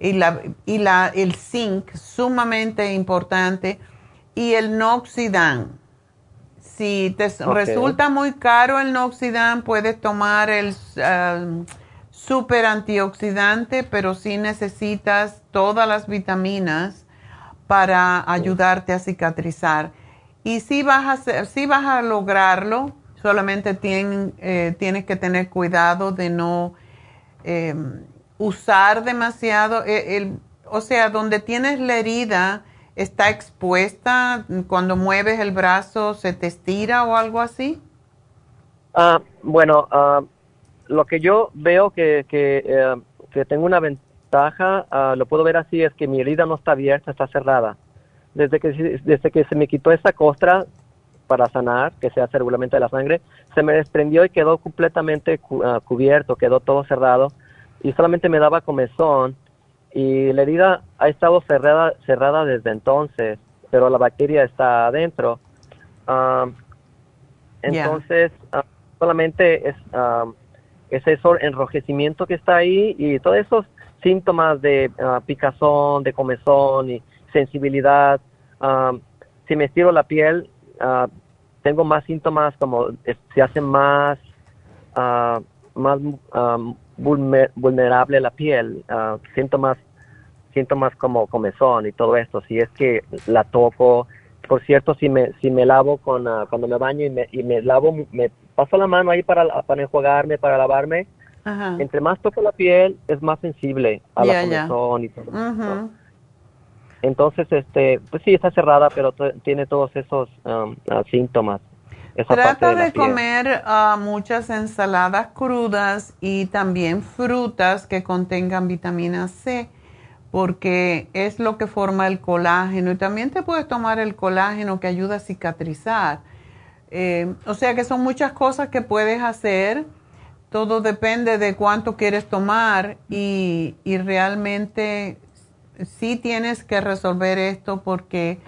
y, la, y la, el zinc, sumamente importante, y el noxidán. Si te resulta muy caro el noxidán, puedes tomar el um, super antioxidante, pero si necesitas todas las vitaminas para ayudarte a cicatrizar. Y si vas a, si vas a lograrlo, solamente eh, tienes que tener cuidado de no... Em, usar demasiado, eh, el, o sea, donde tienes la herida está expuesta, cuando mueves el brazo se te estira o algo así? Ah, bueno, ah, lo que yo veo que, que, eh, que tengo una ventaja, ah, lo puedo ver así, es que mi herida no está abierta, está cerrada. Desde que, desde que se me quitó esa costra para sanar, que se hace regularmente de la sangre, se me desprendió y quedó completamente cubierto, quedó todo cerrado y solamente me daba comezón y la herida ha estado cerrada, cerrada desde entonces, pero la bacteria está adentro. entonces, solamente es, ese enrojecimiento que está ahí y todos esos síntomas de ah, picazón, de comezón y sensibilidad. si me estiro la piel, ah, tengo más síntomas como se hace más, ah, más vulnerable la piel, uh, síntomas, síntomas como comezón y todo esto. Si es que la toco, por cierto, si me, si me lavo con, ah, cuando me baño y me, y me lavo, me paso la mano ahí para, para enjuagarme, para lavarme. Entre más toco la piel, es más sensible a la comezón y todo esto. Entonces, este, pues sí, está cerrada, pero tiene todos esos um, ah, Trata de, comer ah, muchas ensaladas crudas y también frutas que contengan vitamina C, porque es lo que forma el colágeno. Y también te puedes tomar el colágeno que ayuda a cicatrizar. Eh, o sea que son muchas cosas que puedes hacer. Todo depende de cuánto quieres tomar y, y realmente sí tienes que resolver esto porque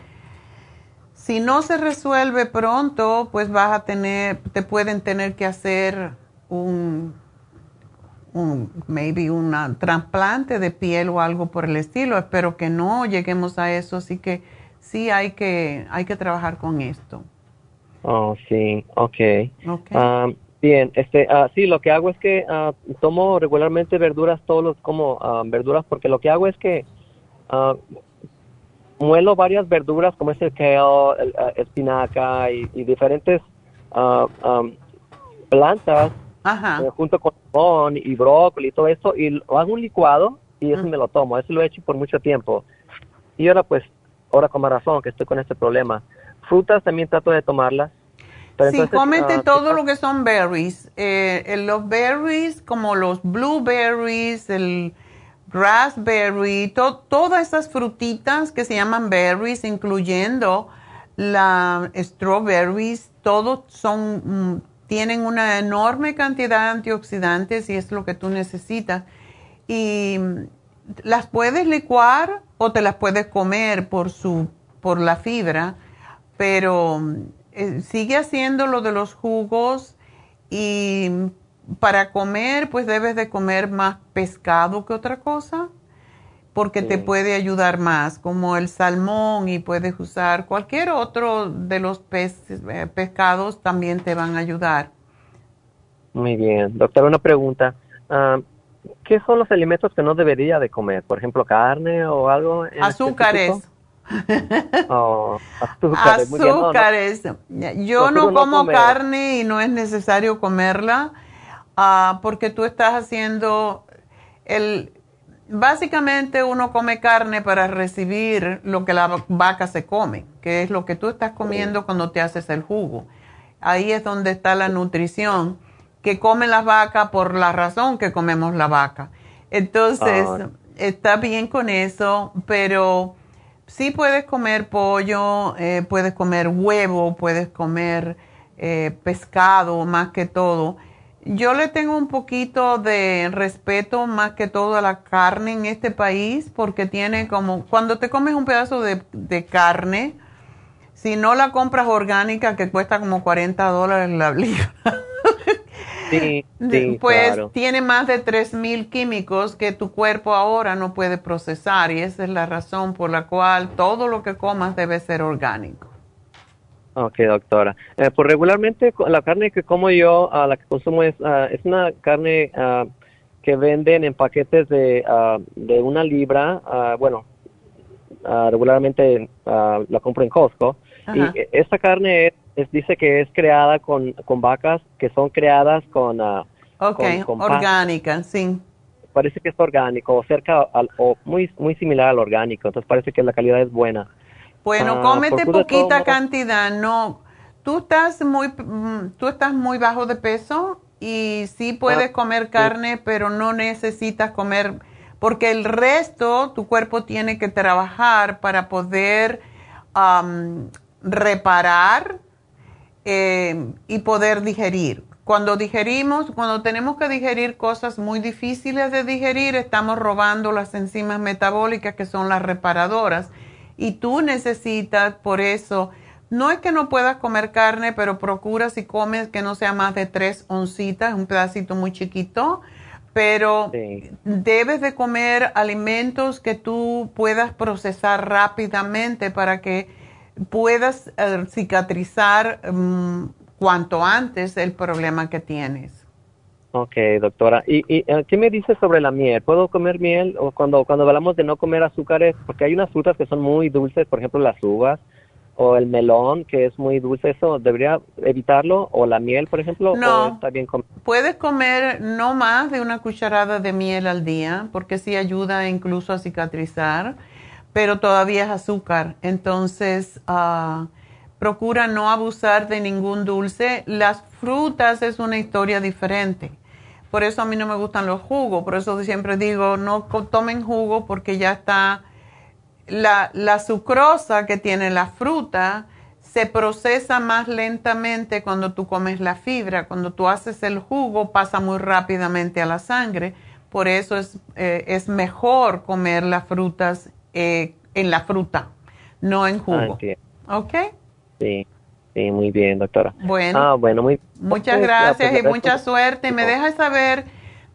si no se resuelve pronto, pues vas a tener, te pueden tener que hacer un, un maybe un trasplante de piel o algo por el estilo. Espero que no lleguemos a eso, así que sí hay que, hay que trabajar con esto. Oh, sí, ok. okay. Ah, bien, este, uh, sí, lo que hago es que uh, tomo regularmente verduras, todos los como verduras, porque lo que hago es que muelo varias verduras como es el kale, el, eh, espinaca y, diferentes ah, plantas eh, junto con limón y brócoli y todo eso y hago un licuado y eso me lo tomo. Eso lo he hecho por mucho tiempo. Y ahora pues, ahora con más razón que estoy con este problema. Frutas también trato de tomarlas. Pero sí, cómete ah, todo lo que son berries. Eh, los berries como los blueberries, el raspberry, todas esas frutitas que se llaman berries, incluyendo la strawberries, todos son, mm, tienen una enorme cantidad de antioxidantes y es lo que tú necesitas. Y mm, las puedes licuar o te las puedes comer por, su, por la fibra, pero mm, eh, sigue haciendo lo de los jugos y para comer, pues debes de comer más pescado que otra cosa, porque te puede ayudar más, como el salmón y puedes usar cualquier otro de los eh, pescados también te van a ayudar. Muy bien. Doctor, una pregunta. Ah, ¿Qué son los alimentos que no debería de comer? Por ejemplo, carne o algo. Azúcares. <laughs> Oh, azúcares. azúcares. Yo no como carne y no es necesario comerla Ah, porque tú estás haciendo el... Básicamente uno come carne para recibir lo que la vaca se come, que es lo que tú estás comiendo cuando te haces el jugo. Ahí es donde está la nutrición que comen las vacas por la razón que comemos la vaca. Entonces, está bien con eso, pero sí puedes comer pollo, eh, puedes comer huevo, puedes comer eh, pescado más que todo yo le tengo un poquito de respeto más que todo a la carne en este país porque tiene como, cuando te comes un pedazo de, carne, si no la compras orgánica que cuesta como 40 dólares la libra, <laughs> sí, <laughs> pues tiene más de 3.000 químicos que tu cuerpo ahora no puede procesar y esa es la razón por la cual todo lo que comas debe ser orgánico. Ok, doctora. Eh, pues regularmente la carne que como yo, la que consumo es, ah, es una carne ah, que venden en paquetes de, de una libra. bueno, regularmente la compro en Costco. Y esta carne es, dice que es creada con, con vacas que son creadas con... ok, orgánica, sí. Parece que es orgánico o cerca al, o muy, muy similar al orgánico. Entonces parece que la calidad es buena. Bueno, ah, cómete poquita cantidad, no. Tú estás muy, mm, tú estás muy bajo de peso y sí puedes ah, comer carne, pero no necesitas comer, porque el resto tu cuerpo tiene que trabajar para poder reparar eh, y poder digerir. Cuando digerimos, cuando tenemos que digerir cosas muy difíciles de digerir, estamos robando las enzimas metabólicas que son las reparadoras y tú necesitas, por eso, no es que no puedas comer carne, pero procura si comes que no sea más de tres oncitas, un pedacito muy chiquito, pero debes de comer alimentos que tú puedas procesar rápidamente para que puedas eh, cicatrizar mm, cuanto antes el problema que tienes. Ok, doctora. ¿Y, y eh, qué me dice sobre la miel? ¿Puedo comer miel? O cuando, cuando hablamos de no comer azúcares, porque hay unas frutas que son muy dulces, por ejemplo las uvas o el melón, que es muy dulce, ¿eso debería evitarlo? ¿O la miel, por ejemplo? No, está bien puedes comer no más de una cucharada de miel al día, porque sí ayuda incluso a cicatrizar, pero todavía es azúcar. Entonces, uh, procura no abusar de ningún dulce. Las frutas es una historia diferente por eso a mí no me gustan los jugos, por eso siempre digo, no tomen jugo porque ya está la, la sucrosa que tiene la fruta se procesa más lentamente cuando tú comes la fibra. Cuando tú haces el jugo pasa muy rápidamente a la sangre. Por eso es, eh, es mejor comer las frutas eh, en la fruta, no en jugo. ¿Ok? Sí. Sí, muy bien, doctora. Bueno, ah, bueno muy, muchas gracias y mucha suerte. Me dejas saber,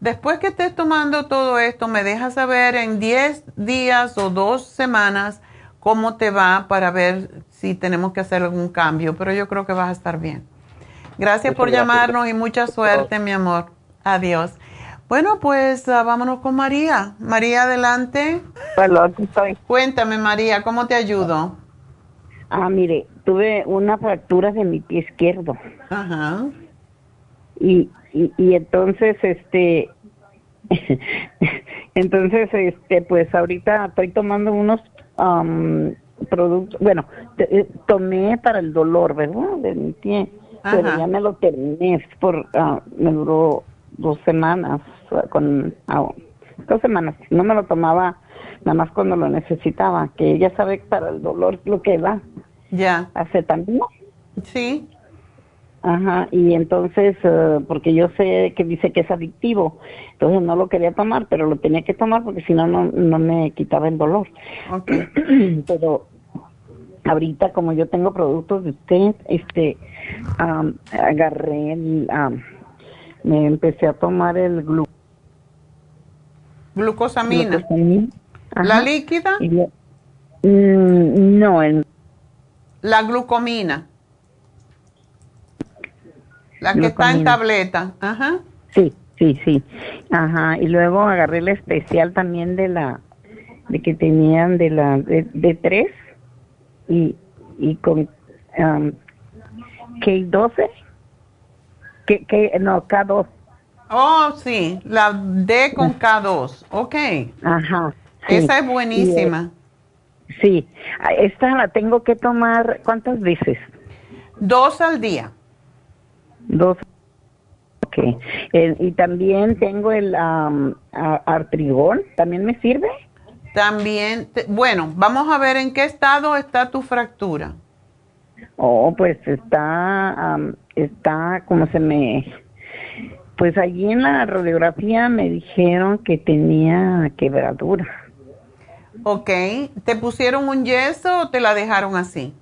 después que estés tomando todo esto, me dejas saber en 10 días o dos semanas cómo te va para ver si tenemos que hacer algún cambio, pero yo creo que vas a estar bien. Gracias por llamarnos y mucha suerte, mi amor. Adiós. Bueno, pues ah, vámonos con María. María, adelante. Bueno, aquí estoy. Cuéntame, María, ¿cómo te ayudo? Ah, mire, tuve una fractura de mi pie izquierdo. Ajá. Y, y, y entonces, este, <laughs> entonces, este, pues ahorita estoy tomando unos am, productos, bueno, te- eh, tomé para el dolor, ¿verdad? De mi pie, pero Ajá. ya me lo terminé, por, ah, me duró dos semanas, con, ah, dos semanas, no me lo tomaba nada más cuando lo necesitaba, que ella sabe para el dolor lo que da, Ya. acetamina. Sí. Ajá, y entonces, eh, porque yo sé que dice que es adictivo, entonces no lo quería tomar, pero lo tenía que tomar porque si no, no no me quitaba el dolor. Ok. <clears throat> pero ahorita, como yo tengo productos de usted, este, am, agarré, el, am, me empecé a tomar el glu Glucosamina. glucosamina. ¿La líquida? Mm, no, el La glucomina. La que está en tableta. Ajá. Sí, sí, sí. Ajá, y luego agarré el especial también de la, de que tenían de la, de, de tres y, y con um, K12, que, que, no, K2, Oh, sí. La D con K2. Ok. ajá. Esa es buenísima. eh, sí, esta la tengo que tomar, ¿cuántas veces? Dos al día. Dos. Ok. Eh, y también tengo el um, artrigón, ¿también me sirve? También, te- bueno, vamos a ver en qué estado está tu fractura. Oh, pues está, am, está como se me, pues allí en la radiografía me dijeron que tenía quebradura. Ok. ¿Te pusieron un yeso o te la dejaron así?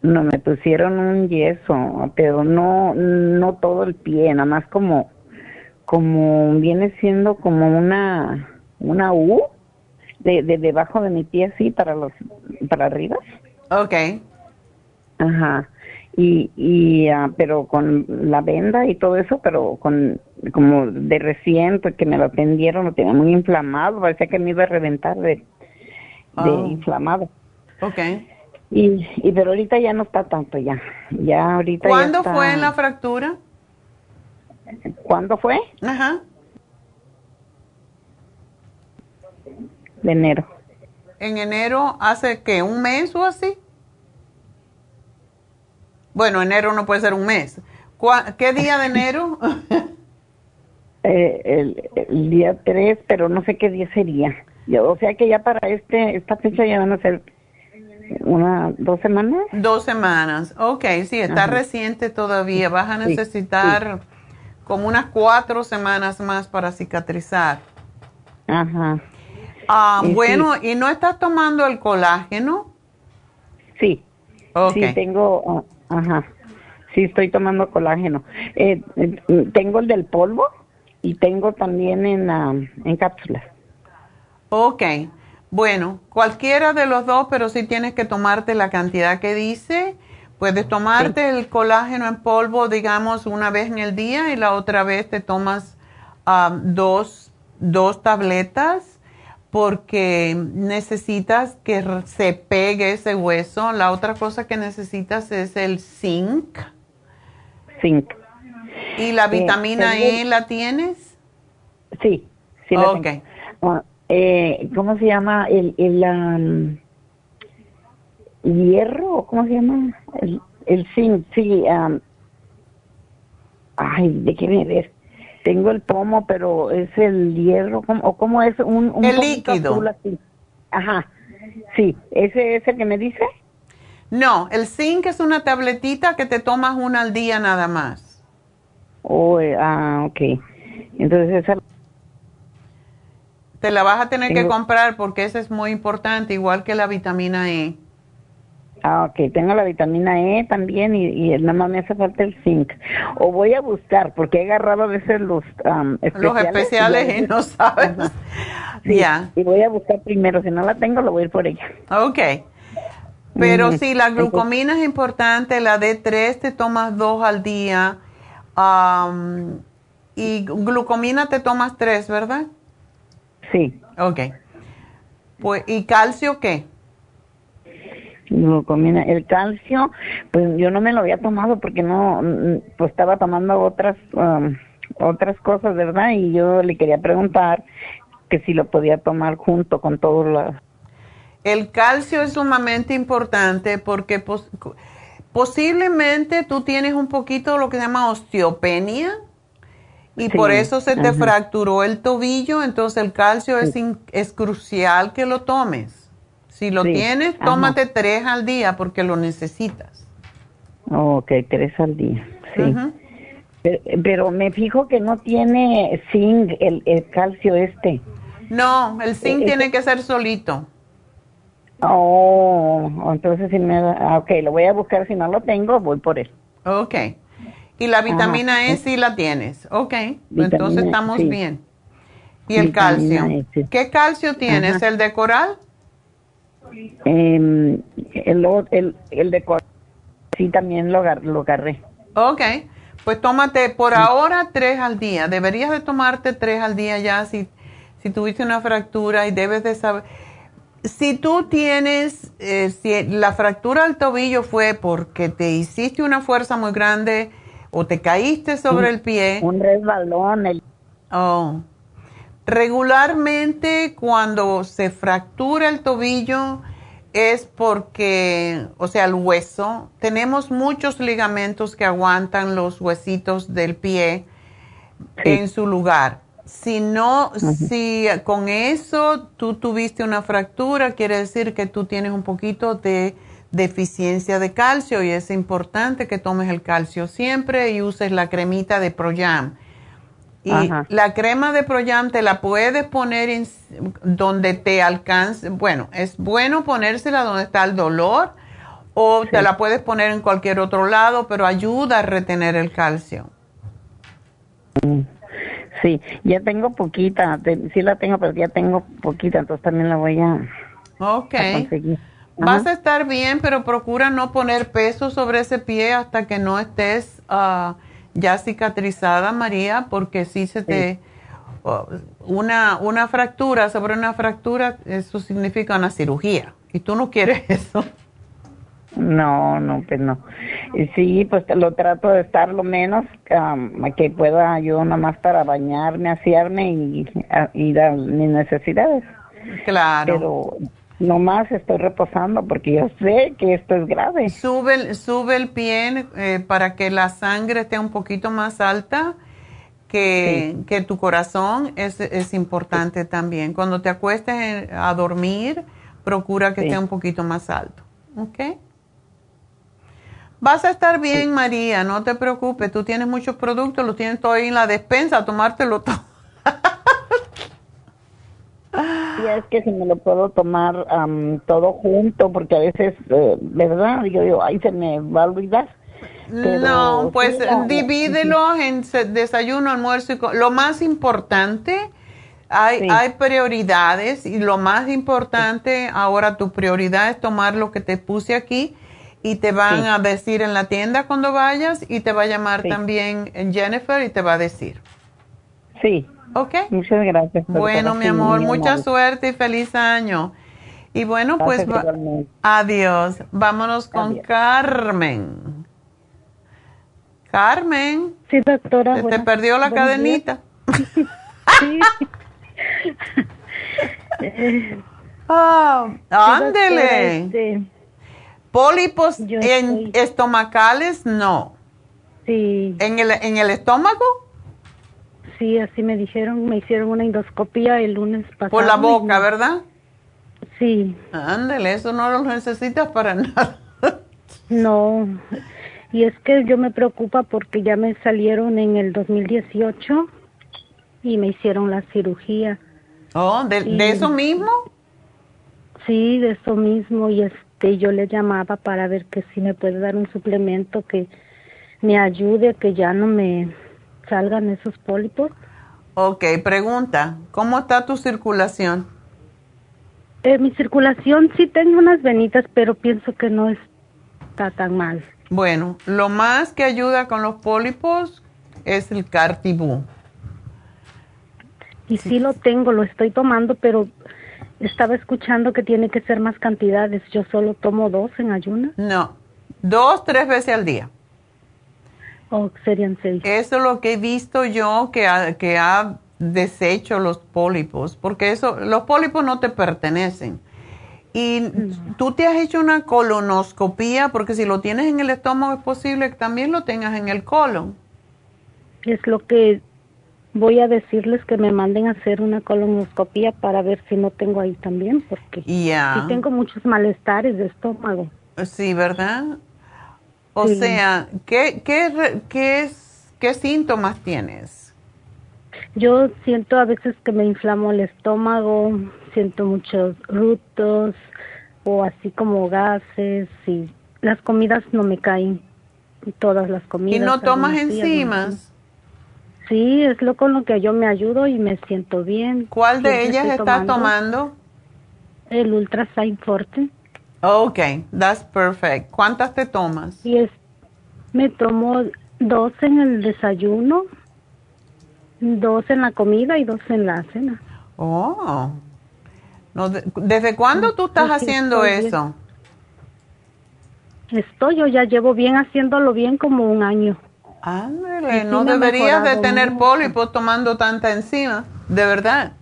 No, me pusieron un yeso, pero no, no todo el pie, nada más como, como viene siendo como una, una U de, de debajo de mi pie así para los, para arriba. Ok. Ajá. Y, y ah, pero con la venda y todo eso, pero con como de recién, porque me lo atendieron, lo tenía muy inflamado, parecía que me iba a reventar de, de Oh. inflamado. Ok. Y, y pero ahorita ya no está tanto ya. Ya ahorita ya ¿Cuándo está- fue la fractura? ¿Cuándo fue? Ajá. De enero. En enero, ¿hace qué? ¿Un mes o así? Bueno, enero no puede ser un mes. ¿Cuá- ¿Qué día de enero? <laughs> Eh, el, el día 3, pero no sé qué día sería. Yo, o sea que ya para este esta fecha ya van a ser una dos semanas. Dos semanas. Ok, sí, está Ajá. reciente todavía. Vas a Sí, necesitar como unas cuatro semanas más para cicatrizar. Ajá. Ah, sí. bueno, ¿y no estás tomando el colágeno? Sí. Ok. Sí, tengo, ah, ajá. Sí, estoy tomando colágeno. Eh, eh, tengo el del polvo y tengo también en, en cápsulas. Ok, bueno, cualquiera de los dos, pero sí tienes que tomarte la cantidad que dice. Puedes tomarte el colágeno en polvo, digamos, una vez en el día y la otra vez te tomas ah, dos, dos tabletas porque necesitas que se pegue ese hueso. La otra cosa que necesitas es el zinc. Zinc. ¿Y la Eh, vitamina E la tienes? Sí, sí la Ok. tengo. Ah, eh, ¿Cómo se llama? El, el am, hierro, ¿cómo se llama? El, el zinc, sí. am, ay, déjeme ver. Tengo el pomo, pero es el hierro, ¿cómo, o cómo es? Un, un El líquido. azul así. Ajá, sí. ¿Ese es el que me dice? No, el zinc es una tabletita que te tomas una al día nada más. Oh, eh, ah, ok. Entonces esa Te la vas a tener que comprar porque esa es muy importante, igual que la vitamina E. Ah, ok, tengo la vitamina E también y, y nada más me hace falta el zinc. O voy a buscar, porque he agarrado a veces los am, especiales. Los especiales y no sabes. <laughs> Sí, Ya, Y voy a buscar primero, si no la tengo, lo voy a ir por ella. ok. Pero Ujú. sí, la glucomina es importante, la D3 te tomas dos al día. Am, Y glucomina te tomas tres, ¿verdad? Sí. Ok. Pues, ¿Y calcio qué? El calcio, pues yo no me lo había tomado porque no, pues estaba tomando otras, um, otras cosas, ¿verdad? Y yo le quería preguntar que si lo podía tomar junto con todos los... El calcio es sumamente importante porque posiblemente tú tienes un poquito lo que se llama osteopenia y por eso se te fracturó el tobillo, entonces el calcio es, es crucial que lo tomes. Si lo tienes, tómate tres al día porque lo necesitas. Ok, tres al día, sí. pero, me fijo que no tiene zinc el, el calcio este. No, el zinc eh, tiene que ser solito. Oh, entonces si me... Ah, ok, lo voy a buscar. Si no lo tengo, voy por él. Ok. Y la vitamina E sí la tienes. Ok, entonces estamos bien. ¿Y el calcio? E, ¿Qué calcio tienes? ¿El de coral? Em, el, el, de coral sí también lo, lo agarré. Ok, pues tómate por ahora tres al día. Deberías de tomarte tres al día ya si, si tuviste una fractura y debes de saber si tú tienes, eh, si la fractura del tobillo fue porque te hiciste una fuerza muy grande o te caíste sobre el pie. Un resbalón. El... Oh. Regularmente cuando se fractura el tobillo es porque, o sea, el hueso, tenemos muchos ligamentos que aguantan los huesitos del pie en su lugar. Si no, si con eso tú tuviste una fractura, quiere decir que tú tienes un poquito de deficiencia de calcio y es importante que tomes el calcio siempre y uses la cremita de Proyam. Y la crema de Proyam te la puedes poner en, donde te alcance. Bueno, es bueno ponérsela donde está el dolor o te la puedes poner en cualquier otro lado, pero ayuda a retener el calcio. Sí, ya tengo poquita, sí la tengo, pero ya tengo poquita, entonces también la voy a, conseguir. Vas a estar bien, pero procura no poner peso sobre ese pie hasta que no estés uh, ya cicatrizada, María, porque si se te... Uh, una, una fractura sobre una fractura, eso significa una cirugía. Y tú no quieres <laughs> eso. No, no, pues no. Sí, pues lo trato de estar lo menos que pueda yo nomás para bañarme, asearme y, y dar mis necesidades. Claro. Pero nomás estoy reposando porque yo sé que esto es grave. Sube, sube el pie eh, para que la sangre esté un poquito más alta. Que, que tu corazón es, es importante también. Cuando te acuestes a dormir, procura que esté un poquito más alto. ¿Ok? Vas a estar bien, María, no te preocupes. Tú tienes muchos productos, los tienes todo ahí en la despensa, tomártelo <laughs> todo. Y es que si me lo puedo tomar todo junto, porque a veces, eh, ¿verdad? Yo digo, ay, se me va a olvidar. no, pues divídelo en desayuno, almuerzo y... Lo más importante, hay, hay prioridades y lo más importante, ahora tu prioridad es tomar lo que te puse aquí y te van a decir en la tienda cuando vayas y te va a llamar también Jennifer y te va a decir. Sí. Ok. Muchas gracias. Bueno, mi amor, mucha suerte y feliz año. Y bueno, pues adiós. Vámonos con Carmen. Carmen. Sí, doctora. ¿Te, perdió la cadenita? sí. <laughs> ah, ándele. Pólipos en estomacales, no. Sí. ¿En el, ¿En el estómago? Sí, así me dijeron. Me hicieron una endoscopia el lunes pasado. Por la boca, ¿verdad? Sí. Ándale, eso no lo necesitas para <laughs> nada. no. Y es que yo me preocupa porque ya me salieron en el 2018 y me hicieron la cirugía. Oh, ¿de, ¿de eso mismo? Sí, de eso mismo. Y es este, yo le llamaba para ver que si me puede dar un suplemento que me ayude que ya no me salgan esos pólipos. Ok, pregunta, ¿cómo está tu circulación? Eh, mi circulación sí tengo unas venitas, pero pienso que no está tan mal. Bueno, lo más que ayuda con los pólipos es el cartibú. Y sí lo tengo, lo estoy tomando, pero estaba escuchando que tiene que ser más cantidades. Yo solo tomo dos en ayuna. No, dos, tres veces al día. Oh, serían seis. Eso es lo que he visto yo que ha, que ha deshecho los pólipos, porque eso, los pólipos no te pertenecen. Y tú te has hecho una colonoscopía, porque si lo tienes en el estómago es posible que también lo tengas en el colon. Es lo que voy a decirles que me manden a hacer una colonoscopía para ver si no tengo ahí también, porque Ya. tengo muchos malestares de estómago. Sí, ¿verdad? O Sí. sea, ¿qué, qué, qué, es- ¿qué síntomas tienes? Yo siento a veces que me inflamo el estómago, siento muchos rutos o así como gases y las comidas no me caen, todas las comidas. ¿Y no tomas enzimas? Sí, es lo con lo que yo me ayudo y me siento bien. ¿Cuál de Siempre ellas estás tomando? El Ultrasign Forte. Ok, that's perfect. ¿Cuántas te tomas? Es, me tomo dos en el desayuno, dos en la comida y dos en la cena. Oh. No, de- ¿Desde cuándo tú estás sí, haciendo estoy bien. eso? Estoy, yo ya llevo bien haciéndolo bien como un año. Ándale, sí no deberías de tener mucho. pólipos tomando tanta enzima, de verdad.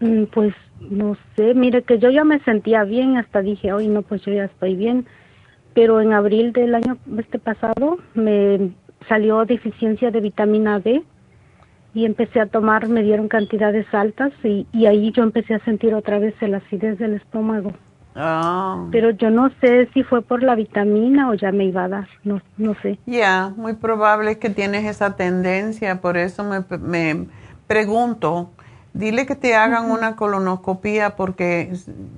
Mm, Pues no sé, mire que yo ya me sentía bien, hasta dije, hoy no, pues yo ya estoy bien. Pero en abril del año este pasado me salió deficiencia de vitamina D y empecé a tomar, me dieron cantidades altas y, y ahí yo empecé a sentir otra vez el acidez del estómago. Ah. Pero yo no sé si fue por la vitamina o ya me iba a dar, no, no sé. Ya, muy probable que tienes esa tendencia, por eso me, me pregunto. Dile que te hagan una colonoscopía porque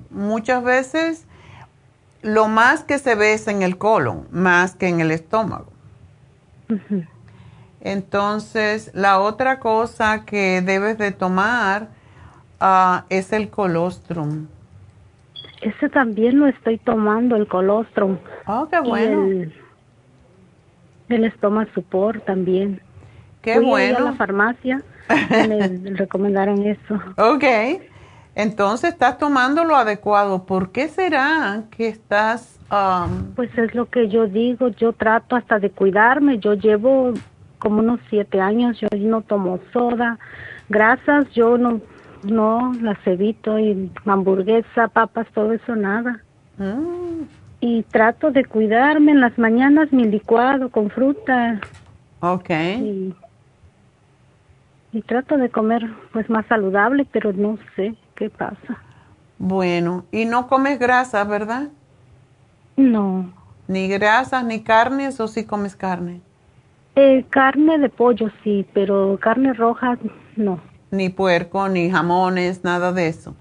muchas veces lo más que se ve es en el colon, más que en el estómago. Entonces, la otra cosa que debes de tomar ah, es el colostrum. Ese también lo estoy tomando, el colostrum. Oh, qué Y bueno. el, el estómago support también. Qué ahí bueno. a la farmacia y me recomendaron eso. Ok, entonces estás tomando lo adecuado. ¿Por qué será que estás... um, Pues es lo que yo digo, yo trato hasta de cuidarme, yo llevo como unos siete años, yo no tomo soda, grasas, yo no, no las evito, y hamburguesa, papas, todo eso, nada. mm, Y trato de cuidarme en las mañanas, mi licuado con fruta. ok, Y, y trato de comer pues más saludable, pero no sé qué pasa. bueno. Y no comes grasas, ¿verdad? No. Ni grasas, ni carnes, o sí comes carne. Eh, carne de pollo sí, pero carne roja no. Ni puerco, ni jamones, nada de eso.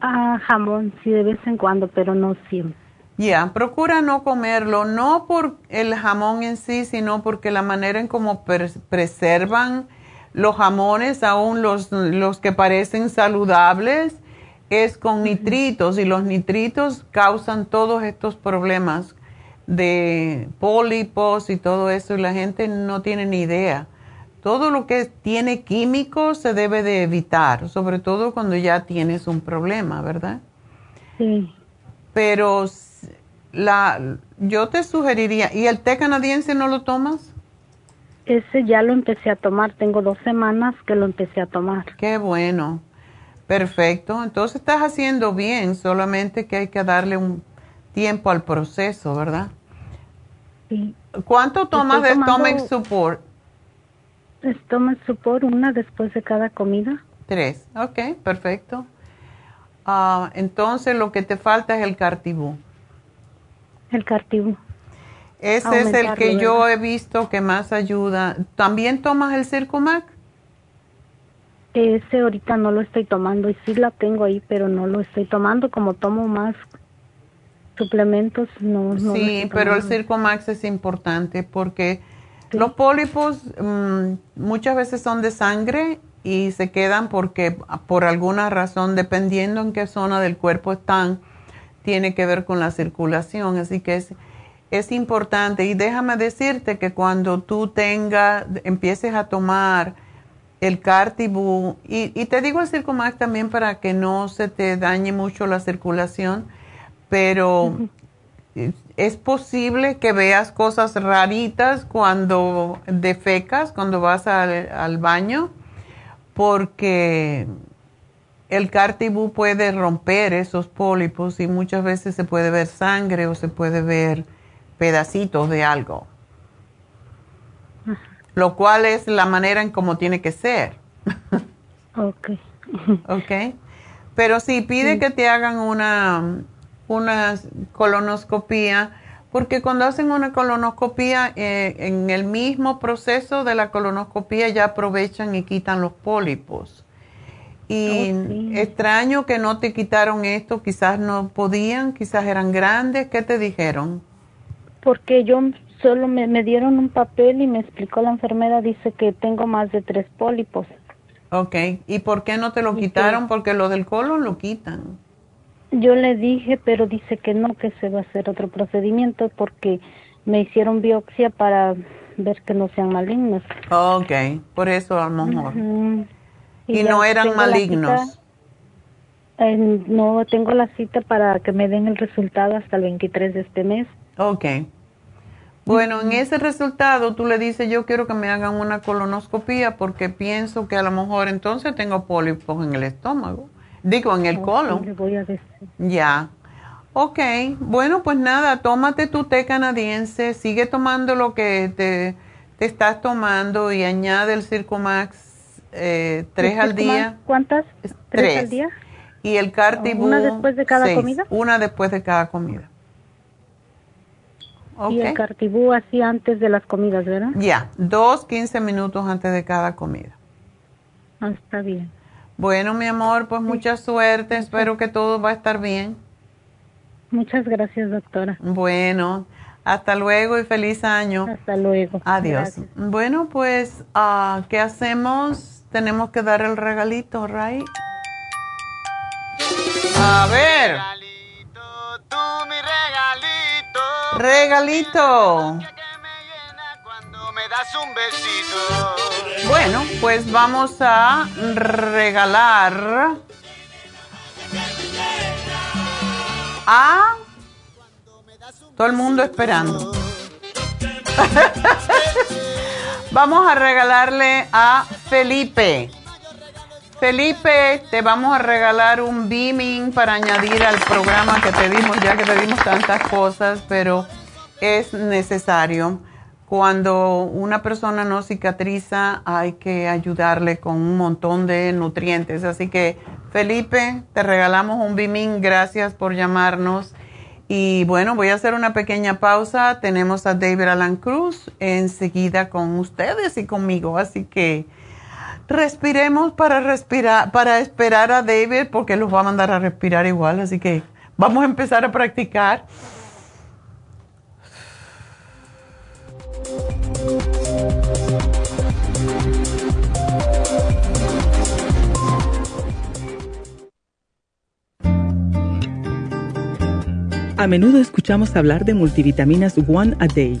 Ah, jamón sí de vez en cuando, pero no siempre. Ya, procura no comerlo, no por el jamón en sí, sino porque la manera en cómo pres- preservan los jamones, aún los, los que parecen saludables, es con nitritos y los nitritos causan todos estos problemas de pólipos y todo eso y la gente no tiene ni idea. Todo lo que tiene químicos se debe de evitar, sobre todo cuando ya tienes un problema, ¿verdad? Sí. Pero la, yo te sugeriría, ¿y el té canadiense no lo tomas? Ese ya lo empecé a tomar, tengo dos semanas que lo empecé a tomar. Qué bueno, perfecto. Entonces estás haciendo bien, solamente que hay que darle un tiempo al proceso, ¿verdad? Sí. ¿Cuánto tomas de Estoy stomach support? Stomach support una después de cada comida. Tres, ok, perfecto. Ah, entonces lo que te falta es el cartibú. El cartibú. Ese es el que yo he visto que más ayuda. ¿También tomas el Circumac? Ese ahorita no lo estoy tomando y sí la tengo ahí, pero no lo estoy tomando. Como tomo más suplementos, no, no Sí, pero el. Circomax es importante porque los pólipos mm, muchas veces son de sangre y se quedan porque por alguna razón, dependiendo en qué zona del cuerpo están, tiene que ver con la circulación. Así que es, es importante. Y déjame decirte que cuando tú tengas, empieces a tomar el Cartibú, y, y, te digo el Circumax también para que no se te dañe mucho la circulación, pero es posible que veas cosas raritas cuando defecas, cuando vas al, baño, porque el cartibú puede romper esos pólipos y muchas veces se puede ver sangre o se puede ver pedacitos de algo. Lo cual es la manera en cómo tiene que ser. ok. <laughs> ok. Pero sí, pide que te hagan una una colonoscopía, porque cuando hacen una colonoscopía, eh, en el mismo proceso de la colonoscopía ya aprovechan y quitan los pólipos. Y oh, extraño que no te quitaron esto, quizás no podían, quizás eran grandes, ¿qué te dijeron? Porque yo solo me, me dieron un papel y me explicó la enfermera, dice que tengo más de tres pólipos. Ok, ¿y por qué no te lo quitaron? Porque lo del colon lo quitan. Yo le dije, pero dice que no, que se va a hacer otro procedimiento porque me hicieron biopsia para ver que no sean malignos. Ok, por eso a lo mejor. ¿Y, no eran malignos? no, tengo la cita para que me den el resultado hasta el 23 de este mes. Ok. Bueno, en ese resultado tú le dices, yo quiero que me hagan una colonoscopía porque pienso que a lo mejor entonces tengo pólipos en el estómago. Digo, en el colon. Ya. Ok, bueno, pues nada, tómate tu té canadiense, sigue tomando lo que te, estás tomando y añade el Circumax eh, tres al día. ¿Cuántas? ¿Tres, al día? Y el Cartibú. ¿Una después de cada comida? Una después de cada comida. Okay. Y el Cartibú así antes de las comidas, ¿verdad? Ya, dos, quince minutos antes de cada comida. Ah, está bien. Bueno, mi amor, pues mucha suerte. Espero que todo va a estar bien. Muchas gracias, doctora. Bueno, hasta luego y feliz año. Hasta luego. Adiós. Bueno, pues, uh, ¿qué hacemos? Tenemos que dar el regalito, ¿right? A ver. Regalito, tú mi regalito. Regalito. Bueno, pues vamos a regalar a todo el mundo esperando. <laughs> vamos a regalarle a Felipe. Felipe, te vamos a regalar un beaming para añadir al programa que te dimos, ya que te dimos tantas cosas, pero es necesario cuando una persona no cicatriza hay que ayudarle con un montón de nutrientes. Así que Felipe, te regalamos un Bimin, gracias por llamarnos. Y bueno, voy a hacer una pequeña pausa. Tenemos a David Alan Cruz enseguida con ustedes y conmigo. Así que respiremos para respirar, para esperar a David porque los va a mandar a respirar igual. Así que vamos a empezar a practicar. A menudo escuchamos hablar de multivitaminas One a Day,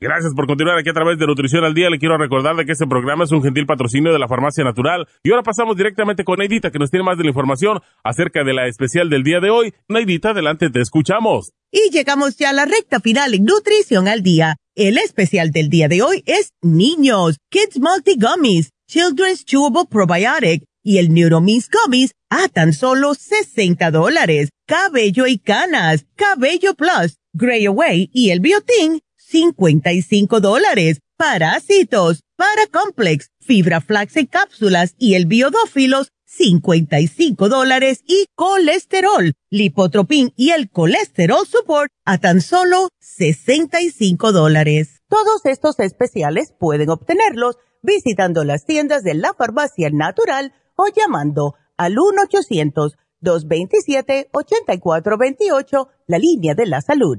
Gracias por continuar aquí a través de Nutrición al Día. Le quiero recordar de que este programa es un gentil patrocinio de la Farmacia Natural. Y ahora pasamos directamente con Neidita, que nos tiene más de la información acerca de la especial del día de hoy. Neidita, adelante, te escuchamos. Y llegamos ya a la recta final en Nutrición al Día. El especial del día de hoy es Niños, Kids Multi Gummies Children's Chewable Probiotic y el Neuromins Gummies a tan solo 60 dólares. Cabello y canas, Cabello Plus, Grey Away y el Biotin, 55 dólares. Parásitos, Paracomplex, Fibra Flax en cápsulas y el Biodófilos, 55 dólares y colesterol, lipotropin y el colesterol support a tan solo 65 dólares. Todos estos especiales pueden obtenerlos visitando las tiendas de la farmacia natural o llamando al 1-800-227-8428, la línea de la salud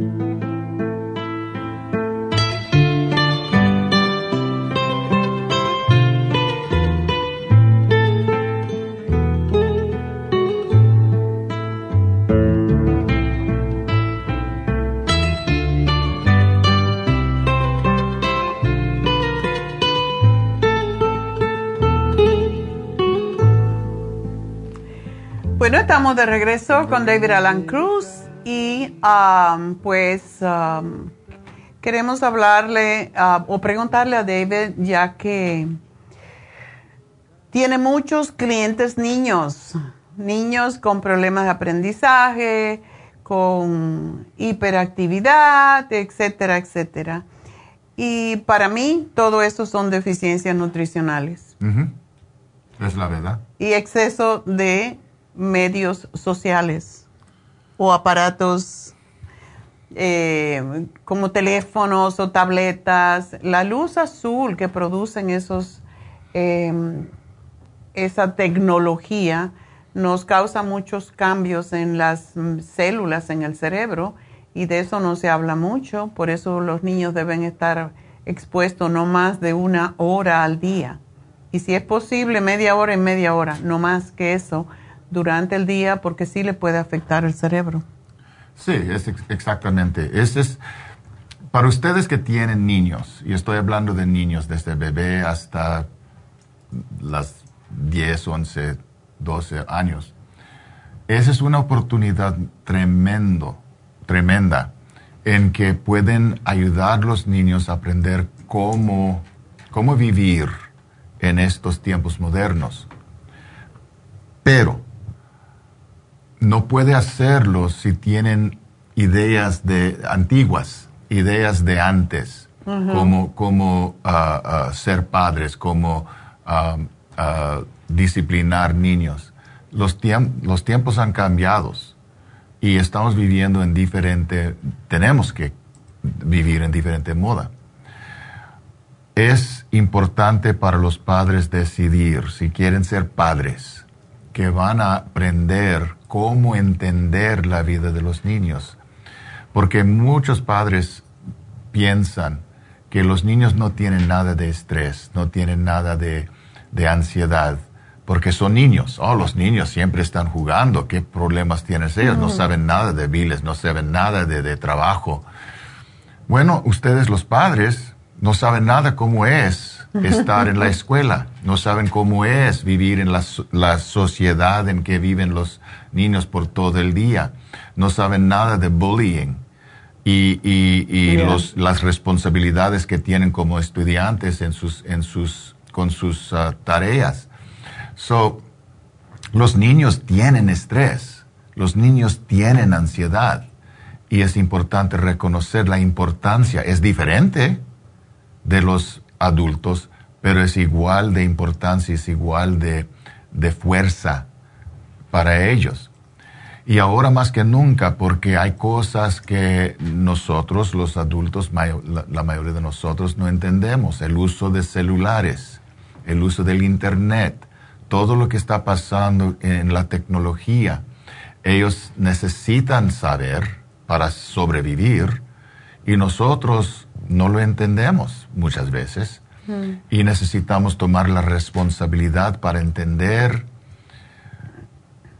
Bueno, estamos de regreso con David Alan Cruz y um, pues um, queremos hablarle uh, o preguntarle a David ya que tiene muchos clientes niños, niños con problemas de aprendizaje, con hiperactividad, etcétera, etcétera. Y para mí todo eso son deficiencias nutricionales. Es la verdad. Y exceso de medios sociales o aparatos eh, como teléfonos o tabletas, la luz azul que producen esos, em, esa tecnología nos causa muchos cambios en las células en el cerebro y de eso no se habla mucho, por eso los niños deben estar expuestos no más de una hora al día. Y si es posible, media hora en media hora, no más que eso, durante el día porque sí le puede afectar el cerebro. Sí, es exactamente. es, para ustedes que tienen niños, y estoy hablando de niños desde bebé hasta las 10, 11, 12 años, esa es una oportunidad tremendo, tremenda en que pueden ayudar los niños a aprender cómo, cómo vivir en estos tiempos modernos. Pero no puede hacerlo si tienen ideas de antiguas, ideas de antes, como, como ah, ser padres, como ah, disciplinar niños. Los, los tiempos han cambiado y estamos viviendo en diferente, tenemos que vivir en diferente moda. Es importante para los padres decidir si quieren ser padres, que van a aprender cómo entender la vida de los niños. Porque muchos padres piensan que los niños no tienen nada de estrés, no tienen nada de, ansiedad, porque son niños. Oh, los niños siempre están jugando, ¿qué problemas tienen ellos? No saben nada de viles, no saben nada de, de trabajo. Bueno, ustedes los padres no saben nada cómo es estar en la escuela, no saben cómo es vivir en la, la sociedad en que viven los niños por todo el día, no saben nada de bullying. Y, y, los, las responsabilidades que tienen como estudiantes en sus, en sus, con sus uh, tareas. So, los niños tienen estrés, los niños tienen ansiedad. Y es importante reconocer la importancia. Es diferente de los adultos, pero es igual de importancia, es igual de, de fuerza para ellos. Y ahora más que nunca, porque hay cosas que nosotros, los adultos, la mayoría de nosotros no entendemos. El uso de celulares, el uso del Internet, todo lo que está pasando en la tecnología. Ellos necesitan saber para sobrevivir y nosotros no lo entendemos muchas veces. Mm. Y necesitamos tomar la responsabilidad para entender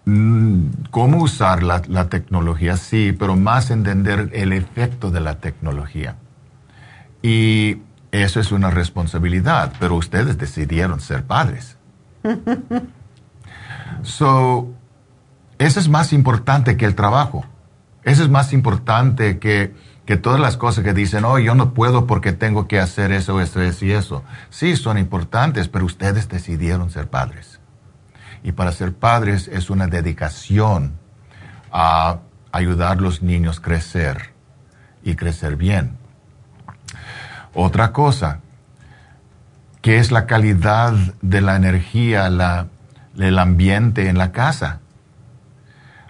Mm, cómo usar la, tecnología, sí, pero más entender el efecto de la tecnología. Y eso es una responsabilidad, pero ustedes decidieron ser padres. <laughs> so, eso es más importante que el trabajo. Eso es más importante que, que todas las cosas que dicen, oh, yo no puedo porque tengo que hacer eso, eso, eso y eso. Sí, son importantes, pero ustedes decidieron ser padres. Y para ser padres es una dedicación a ayudar a los niños a crecer y crecer bien. Otra cosa, que es la calidad de la energía, la, el ambiente en la casa.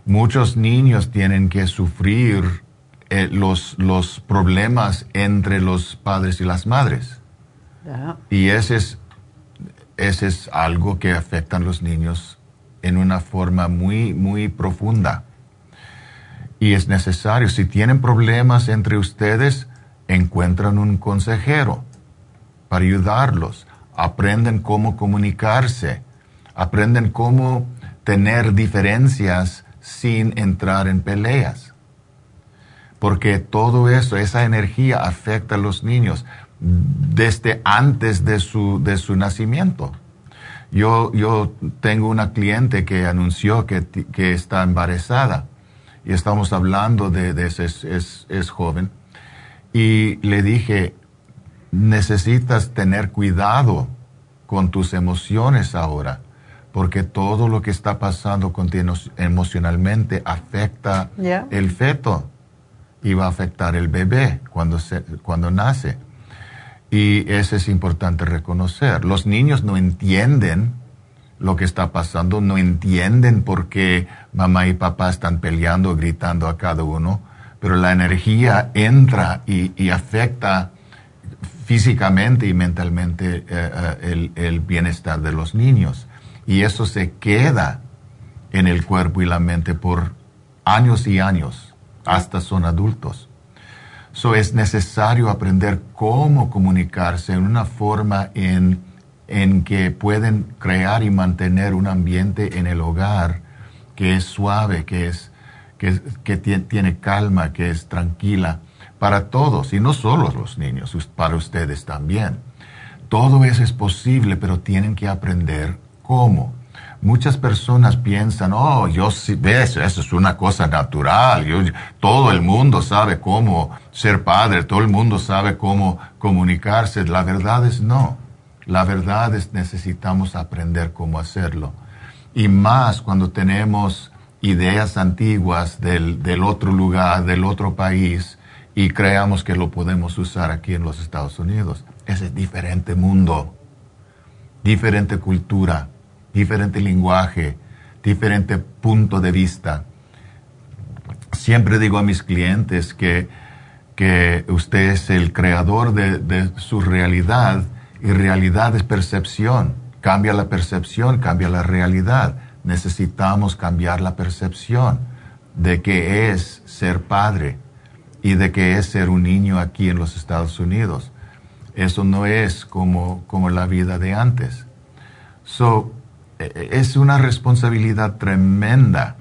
Muchos niños tienen que sufrir eh, los, los problemas entre los padres y las madres. Y ese es, ese es algo que afecta a los niños en una forma muy, muy profunda. Y es necesario, si tienen problemas entre ustedes, encuentran un consejero para ayudarlos, aprenden cómo comunicarse, aprenden cómo tener diferencias sin entrar en peleas. Porque todo eso, esa energía afecta a los niños desde antes de su, de su nacimiento. Yo, yo tengo una cliente que anunció que, que está embarazada y estamos hablando de, de ese es, es, joven. Y le dije, necesitas tener cuidado con tus emociones ahora, porque todo lo que está pasando contigo emocionalmente afecta el feto y va a afectar el bebé cuando, se, cuando nace. Y eso es importante reconocer. Los niños no entienden lo que está pasando, no entienden por qué mamá y papá están peleando, gritando a cada uno, pero la energía entra y, afecta físicamente y mentalmente eh, eh, el, el, bienestar de los niños. Y eso se queda en el cuerpo y la mente por años y años, hasta son adultos. So es necesario aprender cómo comunicarse en una forma en en que pueden crear y mantener un ambiente en el hogar que es suave, que, es, que, tiene calma, que es tranquila para todos, y no solo los niños, para ustedes también. Todo eso es posible, pero tienen que aprender cómo. Muchas personas piensan, oh, yo sí, ves, eso es una cosa natural, todo el mundo sabe cómo ser padre, todo el mundo sabe cómo comunicarse. La verdad es no. La verdad es necesitamos aprender cómo hacerlo. Y más cuando tenemos ideas antiguas del, del otro lugar, del otro país, y creamos que lo podemos usar aquí en los Estados Unidos. Ese es diferente mundo, diferente cultura, diferente lenguaje, diferente punto de vista. Siempre digo a mis clientes que, que usted es el creador de, de su realidad y realidad es percepción. Cambia la percepción, cambia la realidad. Necesitamos cambiar la percepción de qué es ser padre y de qué es ser un niño aquí en los Estados Unidos. Eso no es como, como la vida de antes. So, es una responsabilidad tremenda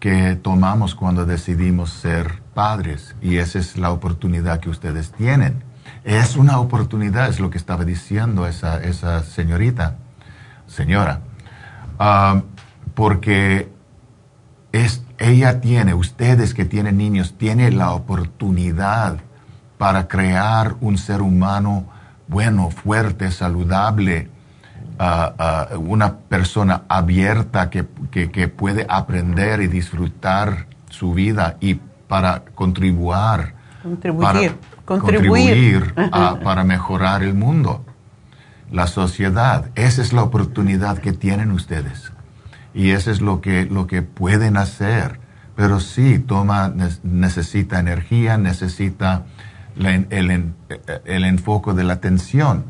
que tomamos cuando decidimos ser padres y esa es la oportunidad que ustedes tienen. Es una oportunidad, es lo que estaba diciendo esa, esa señorita, señora, ah, porque es, ella tiene, ustedes que tienen niños, tienen la oportunidad para crear un ser humano bueno, fuerte, saludable, una persona abierta que, que, puede aprender y disfrutar su vida y para contribuir, contribuir contribuir, para mejorar el mundo, la sociedad. Esa es la oportunidad que tienen ustedes. Y eso es lo que, lo que pueden hacer. Pero sí, toma, necesita energía, necesita el, el, enfoque de la atención.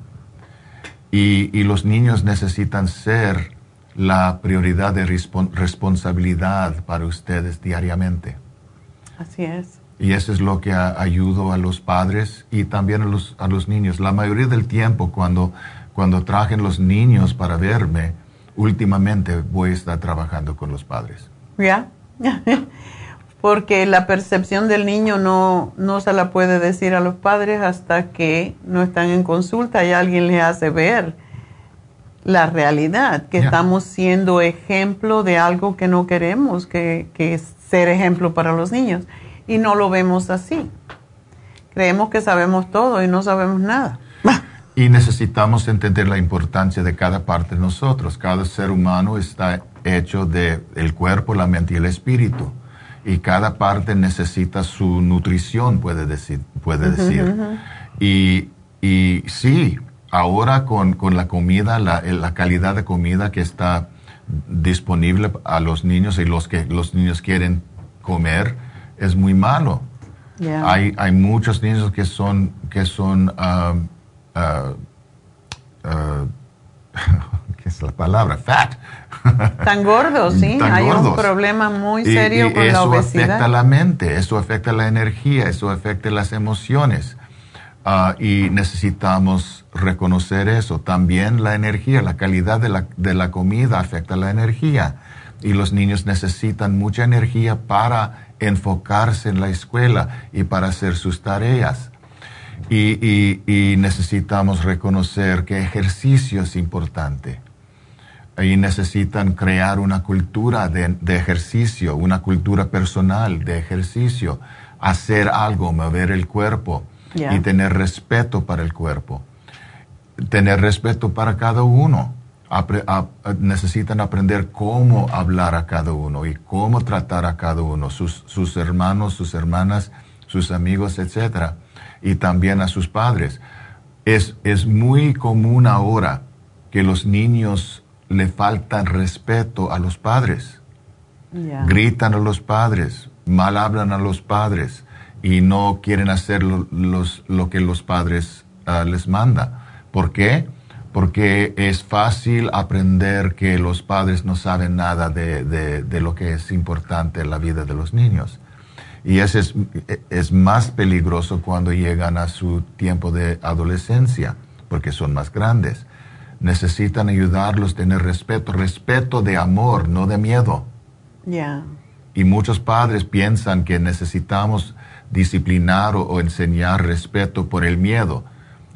Y, y, los niños necesitan ser la prioridad de responsabilidad para ustedes diariamente. Así es. Y eso es lo que ayudo a los padres y también a los, a los niños. La mayoría del tiempo cuando, cuando trajen los niños para verme, últimamente voy a estar trabajando con los padres. Ya, <laughs> porque la percepción del niño no, no se la puede decir a los padres hasta que no están en consulta y alguien le hace ver la realidad, que estamos siendo ejemplo de algo que no queremos, que, que es ser ejemplo para los niños. Y no lo vemos así. Creemos que sabemos todo y no sabemos nada. Y necesitamos entender la importancia de cada parte de nosotros. Cada ser humano está hecho de el cuerpo, la mente y el espíritu. Y cada parte necesita su nutrición, puede decir. Puede decir. Y, y, sí, ahora con, con la comida, la, la, calidad de comida que está disponible a los niños y los que los niños quieren comer es muy malo. Hay, hay muchos niños que son, que son um, uh, uh, ¿qué es la palabra? Fat. <laughs> Tan gordos, sí. Hay un problema muy serio con la obesidad. Eso afecta la mente, eso afecta la energía, eso afecta las emociones. Uh, y necesitamos reconocer eso. También la energía, la calidad de la, de la comida afecta la energía. Y los niños necesitan mucha energía para enfocarse en la escuela y para hacer sus tareas. Y, necesitamos reconocer que ejercicio es importante. Y necesitan crear una cultura de, ejercicio, una cultura personal de ejercicio, hacer algo, mover el cuerpo y tener respeto para el cuerpo. Tener respeto para cada uno. necesitan aprender cómo hablar a cada uno y cómo tratar a cada uno, sus, sus hermanos, sus hermanas, sus amigos, etcétera y también a sus padres. Es, es muy común ahora que los niños le faltan respeto a los padres. Gritan a los padres, mal hablan a los padres y no quieren hacer lo, los, lo que los padres ah, les manda. ¿Por qué? Porque es fácil aprender que los padres no saben nada de, de, de lo que es importante en la vida de los niños. Y ese es, es más peligroso cuando llegan a su tiempo de adolescencia, porque son más grandes. Necesitan ayudarlos, tener respeto, respeto de amor, no de miedo. Y muchos padres piensan que necesitamos disciplinar o, enseñar respeto por el miedo.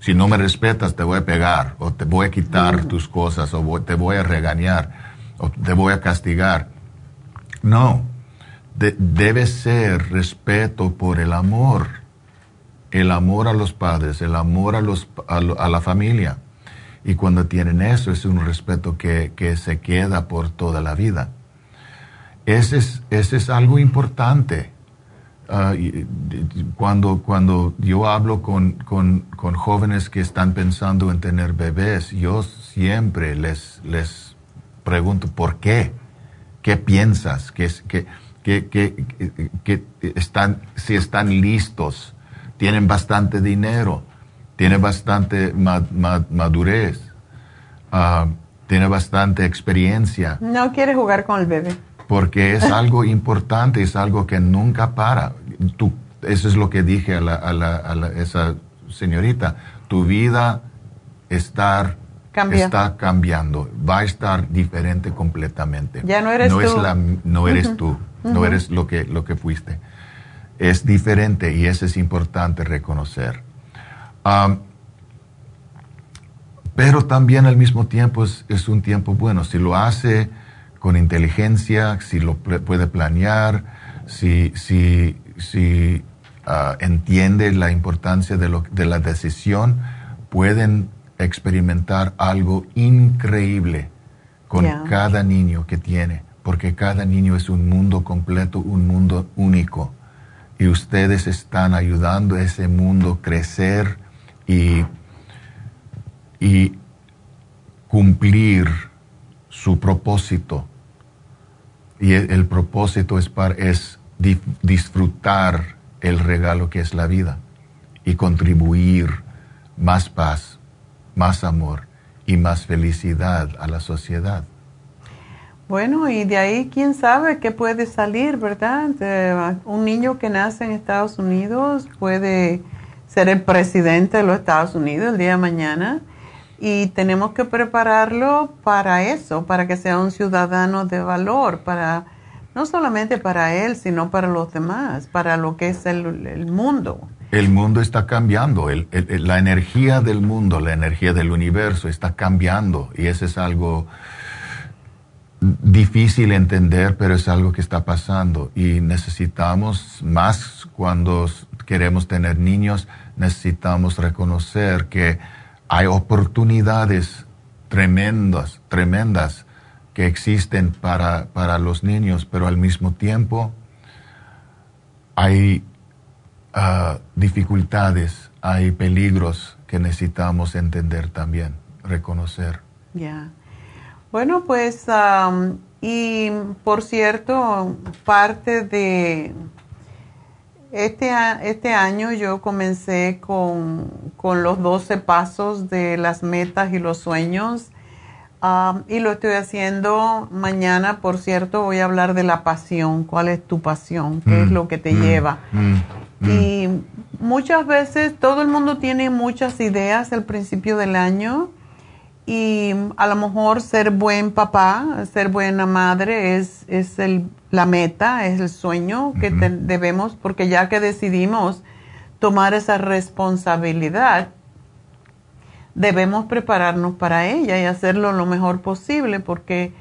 Si no me respetas, te voy a pegar, o te voy a quitar tus cosas, o te voy a regañar, o te voy a castigar. No, debe ser respeto por el amor, el amor a los padres, el amor a, los, a, la familia. Y cuando tienen eso, es un respeto que, se queda por toda la vida. Ese es, ese es algo importante. Ah, cuando, cuando yo hablo con, con, con, jóvenes que están pensando en tener bebés, yo siempre les, les pregunto, ¿por qué? ¿Qué piensas? ¿Qué, qué, que, están, si están listos, tienen bastante dinero, tienen bastante madurez, uh, tienen bastante experiencia. No quiere jugar con el bebé. Porque es <laughs> algo importante, es algo que nunca para. Tú, eso es lo que dije a, la, a, la, a esa señorita. Tu vida estar está cambiando, va a estar diferente completamente. Ya no eres no tú. Es la, no eres tú no eres lo que, lo que fuiste. Es diferente y eso es importante reconocer. Pero también al mismo tiempo es, un tiempo bueno. Si lo hace con inteligencia, si lo puede planear, si, si, si ah, entiende la importancia de, lo, de la decisión, pueden experimentar algo increíble con cada niño que tiene porque cada niño es un mundo completo, un mundo único. Y ustedes están ayudando a ese mundo a crecer y, y cumplir su propósito. Y el, propósito es, para, es disfrutar el regalo que es la vida y contribuir más paz, más amor y más felicidad a la sociedad. Bueno, y de ahí quién sabe qué puede salir, ¿verdad? un niño que nace en Estados Unidos puede ser el presidente de los Estados Unidos el día de mañana y tenemos que prepararlo para eso, para que sea un ciudadano de valor, para no solamente para él, sino para los demás, para lo que es el, mundo. El mundo está cambiando, la energía del mundo, la energía del universo está cambiando y eso es algo difícil entender, pero es algo que está pasando y necesitamos más cuando queremos tener niños, necesitamos reconocer que hay oportunidades tremendas, tremendas que existen para, para los niños, pero al mismo tiempo hay ah, dificultades, hay peligros que necesitamos entender también, reconocer. Ya. Bueno, pues, y por cierto, parte de este, este año yo comencé con, con, los 12 pasos de las metas y los sueños. y lo estoy haciendo mañana, por cierto, voy a hablar de la pasión. ¿Cuál es tu pasión? ¿Qué es mm, lo que te mm, lleva? mm, y muchas veces todo el mundo tiene muchas ideas al principio del año y a lo mejor ser buen papá, ser buena madre es, es el, la meta, es el sueño que debemos, porque ya que decidimos tomar esa responsabilidad, debemos prepararnos para ella y hacerlo lo mejor posible, porque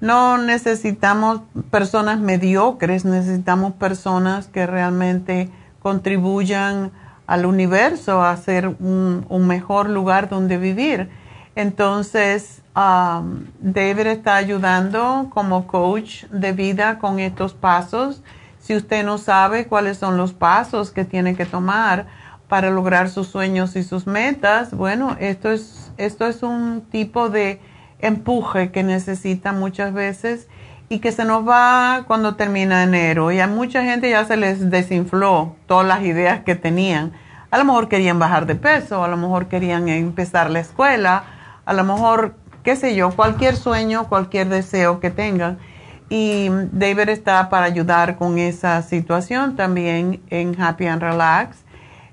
no necesitamos personas mediocres, necesitamos personas que realmente contribuyan al universo a ser un, un mejor lugar donde vivir entonces, um, David está ayudando como coach de vida con estos pasos. Si usted no sabe cuáles son los pasos que tiene que tomar para lograr sus sueños y sus metas, bueno, esto es, esto es un tipo de empuje que necesita muchas veces y que se nos va cuando termina enero. Y a mucha gente ya se les desinfló todas las ideas que tenían. A lo mejor querían bajar de peso, a lo mejor querían empezar la escuela, a lo mejor, qué sé yo, cualquier sueño, cualquier deseo que tengan. Y David está para ayudar con esa situación también en Happy and Relax.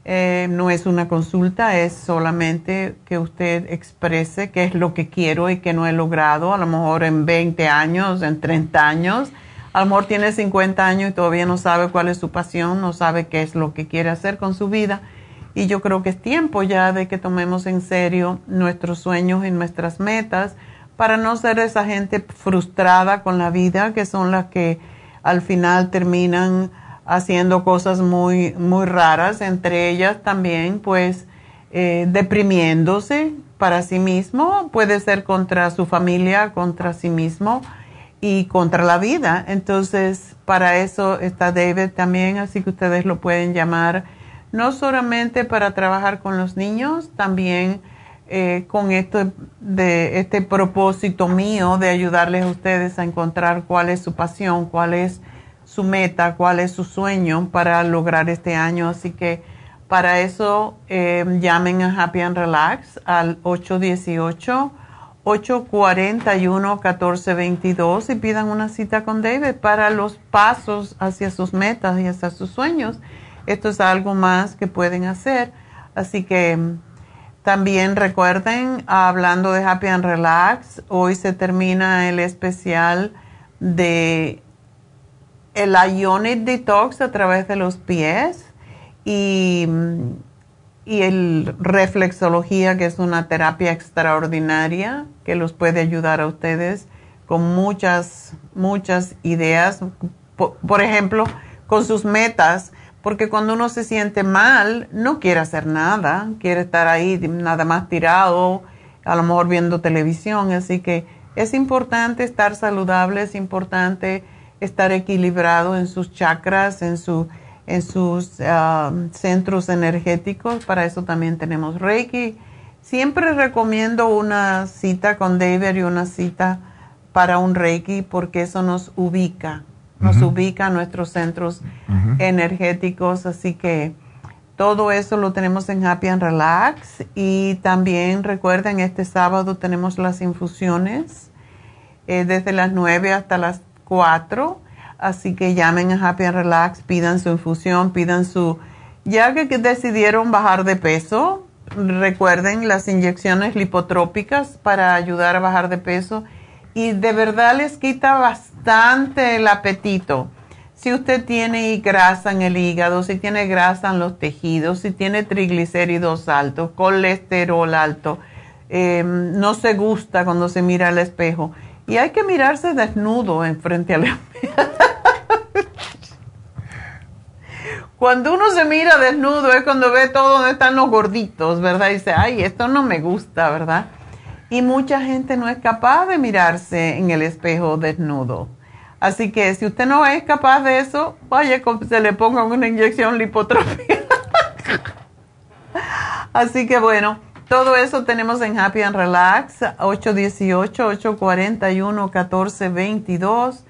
Eh, no es una consulta, es solamente que usted exprese qué es lo que quiero y que no he logrado, a lo mejor en 20 años, en 30 años. A lo mejor tiene 50 años y todavía no sabe cuál es su pasión, no sabe qué es lo que quiere hacer con su vida y yo creo que es tiempo ya de que tomemos en serio nuestros sueños y nuestras metas para no ser esa gente frustrada con la vida, que son las que al final terminan haciendo cosas muy, muy raras, entre ellas también pues eh, deprimiéndose para sí mismo, puede ser contra su familia, contra sí mismo y contra la vida. Entonces, para eso está David también, así que ustedes lo pueden llamar no solamente para trabajar con los niños, también eh, con esto de este propósito mío de ayudarles a ustedes a encontrar cuál es su pasión, cuál es su meta, cuál es su sueño para lograr este año. Así que para eso eh, llamen a Happy and Relax al 818-841-1422 y pidan una cita con David para los pasos hacia sus metas y hacia sus sueños esto es algo más que pueden hacer. Así que mm, también recuerden, hablando de Happy and Relax, hoy se termina el especial de el Ionic Detox a través de los pies y, mm, y el reflexología, que es una terapia extraordinaria que los puede ayudar a ustedes con muchas, muchas ideas. por ejemplo, con sus metas porque cuando uno se siente mal, no quiere hacer nada, quiere estar ahí nada más tirado, a lo mejor viendo televisión, así que es importante estar saludable, es importante estar equilibrado en sus chakras, en, su, en sus ah, centros energéticos, para eso también tenemos Reiki. Siempre recomiendo una cita con David y una cita para un Reiki porque eso nos ubica nos ubica a nuestros centros energéticos, así que todo eso lo tenemos en Happy and Relax. Y también recuerden, este sábado tenemos las infusiones eh, desde las 9 hasta las 4, así que llamen a Happy and Relax, pidan su infusión, pidan su... Ya que decidieron bajar de peso, recuerden las inyecciones lipotrópicas para ayudar a bajar de peso y de verdad les quita bastante el apetito. si usted tiene grasa en el hígado, si tiene grasa en los tejidos, si tiene triglicéridos altos, colesterol alto, em, no se gusta cuando se mira al espejo. Y hay que mirarse desnudo en frente al espejo. <laughs> Cuando uno se mira desnudo es cuando ve todo donde están los gorditos, ¿verdad? Y dice, ay, esto no me gusta, ¿verdad? Y mucha gente no es capaz de mirarse en el espejo desnudo. Así que si usted no es capaz de eso, vaya, se le ponga una inyección lipotrópica. <laughs> Así que bueno, todo eso tenemos en Happy and Relax, 818-841-1422.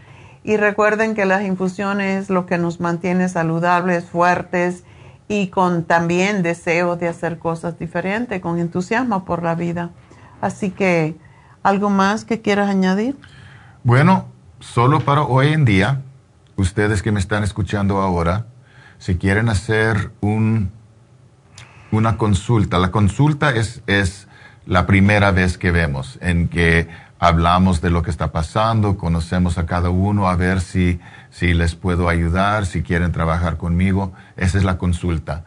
Y recuerden que las infusiones lo que nos mantiene saludables, fuertes y con también deseo de hacer cosas diferentes, con entusiasmo por la vida. Así que, ¿algo más que quieras añadir? Bueno, solo para hoy en día, ustedes que me están escuchando ahora, si quieren hacer un, una consulta, la consulta es, es la primera vez que vemos en que hablamos de lo que está pasando, conocemos a cada uno, a ver si, si les puedo ayudar, si quieren trabajar conmigo. Esa es la consulta.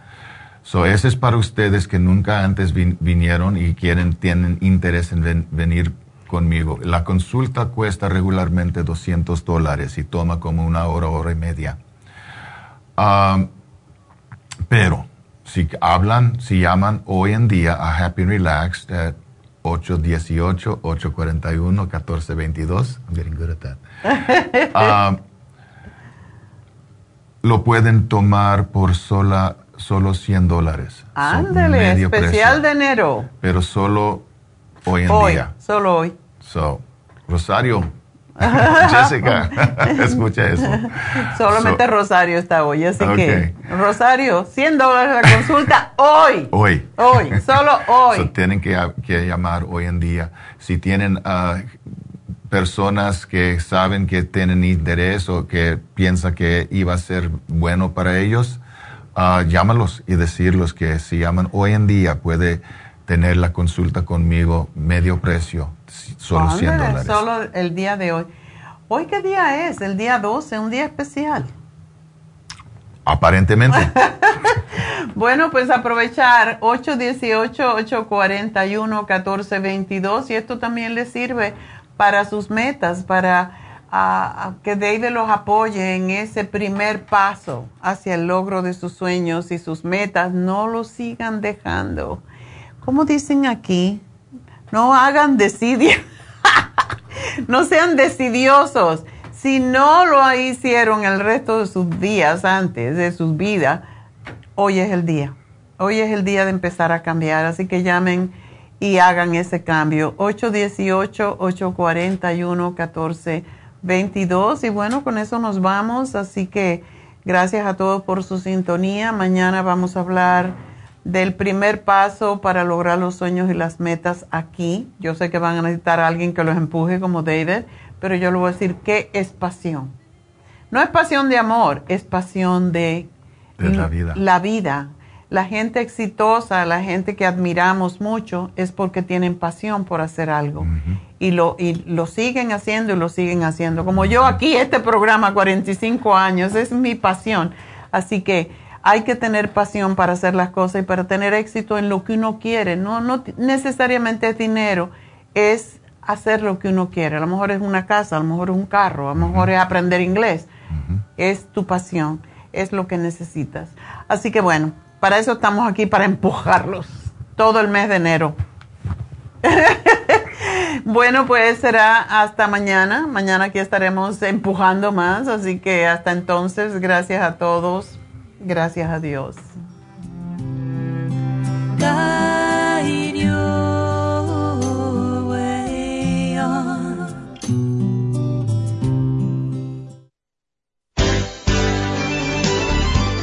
So, ese es para ustedes que nunca antes vinieron y quieren, tienen interés en venir conmigo. La consulta cuesta regularmente 200 dólares y toma como una hora, hora y media. Um, pero si hablan, si llaman hoy en día a Happy Relaxed, 818-841-1422. I'm getting good at that. <laughs> Um, lo pueden tomar por sola, solo 100 dólares. Ándale, especial de enero. Pero solo hoy en hoy, día. Solo hoy. So, Rosario, <laughs> Jessica, <laughs> escucha eso. Solamente Rosario está hoy, así que Rosario, 100 dólares la consulta <laughs> hoy. Hoy. Hoy, solo hoy. tienen que, llamar hoy en día. Si tienen uh, personas que saben que tienen interés o que piensan que iba a ser bueno para ellos, uh, llámalos y decirles que si llaman hoy en día puede tener la consulta conmigo medio precio Solo 100 dólares. Solo el día de hoy. ¿Hoy qué día es? El día 12, un día especial. Aparentemente. <laughs> bueno, pues aprovechar 818-841-1422 y esto también le sirve para sus metas, para que David los apoye en ese primer paso hacia el logro de sus sueños y sus metas. No lo sigan dejando. Como dicen aquí, no hagan decidio. <laughs> no sean decidiosos. Si no lo hicieron el resto de sus días antes, de sus vidas, hoy es el día. Hoy es el día de empezar a cambiar. Así que llamen y hagan ese cambio. 818-841-1422. Y bueno, con eso nos vamos. Así que gracias a todos por su sintonía. Mañana vamos a hablar del primer paso para lograr los sueños y las metas aquí. Yo sé que van a necesitar a alguien que los empuje como David, pero yo le voy a decir qué es pasión. No es pasión de amor, es pasión de, la vida. La vida. La gente exitosa, la gente que admiramos mucho, es porque tienen pasión por hacer algo. Y, lo, y lo siguen haciendo y lo siguen haciendo. Como yo aquí, este programa, 45 años, es mi pasión. Así que hay que tener pasión para hacer las cosas y para tener éxito en lo que uno quiere. No, no necesariamente es dinero, es hacer lo que uno quiere. A lo mejor es una casa, a lo mejor es un carro, a lo mejor es aprender inglés. Es tu pasión, es lo que necesitas. Así que bueno, para eso estamos aquí, para empujarlos todo el mes de enero. <laughs> bueno, pues será hasta mañana. Mañana aquí estaremos empujando más, así que hasta entonces, gracias a todos Gracias a Dios.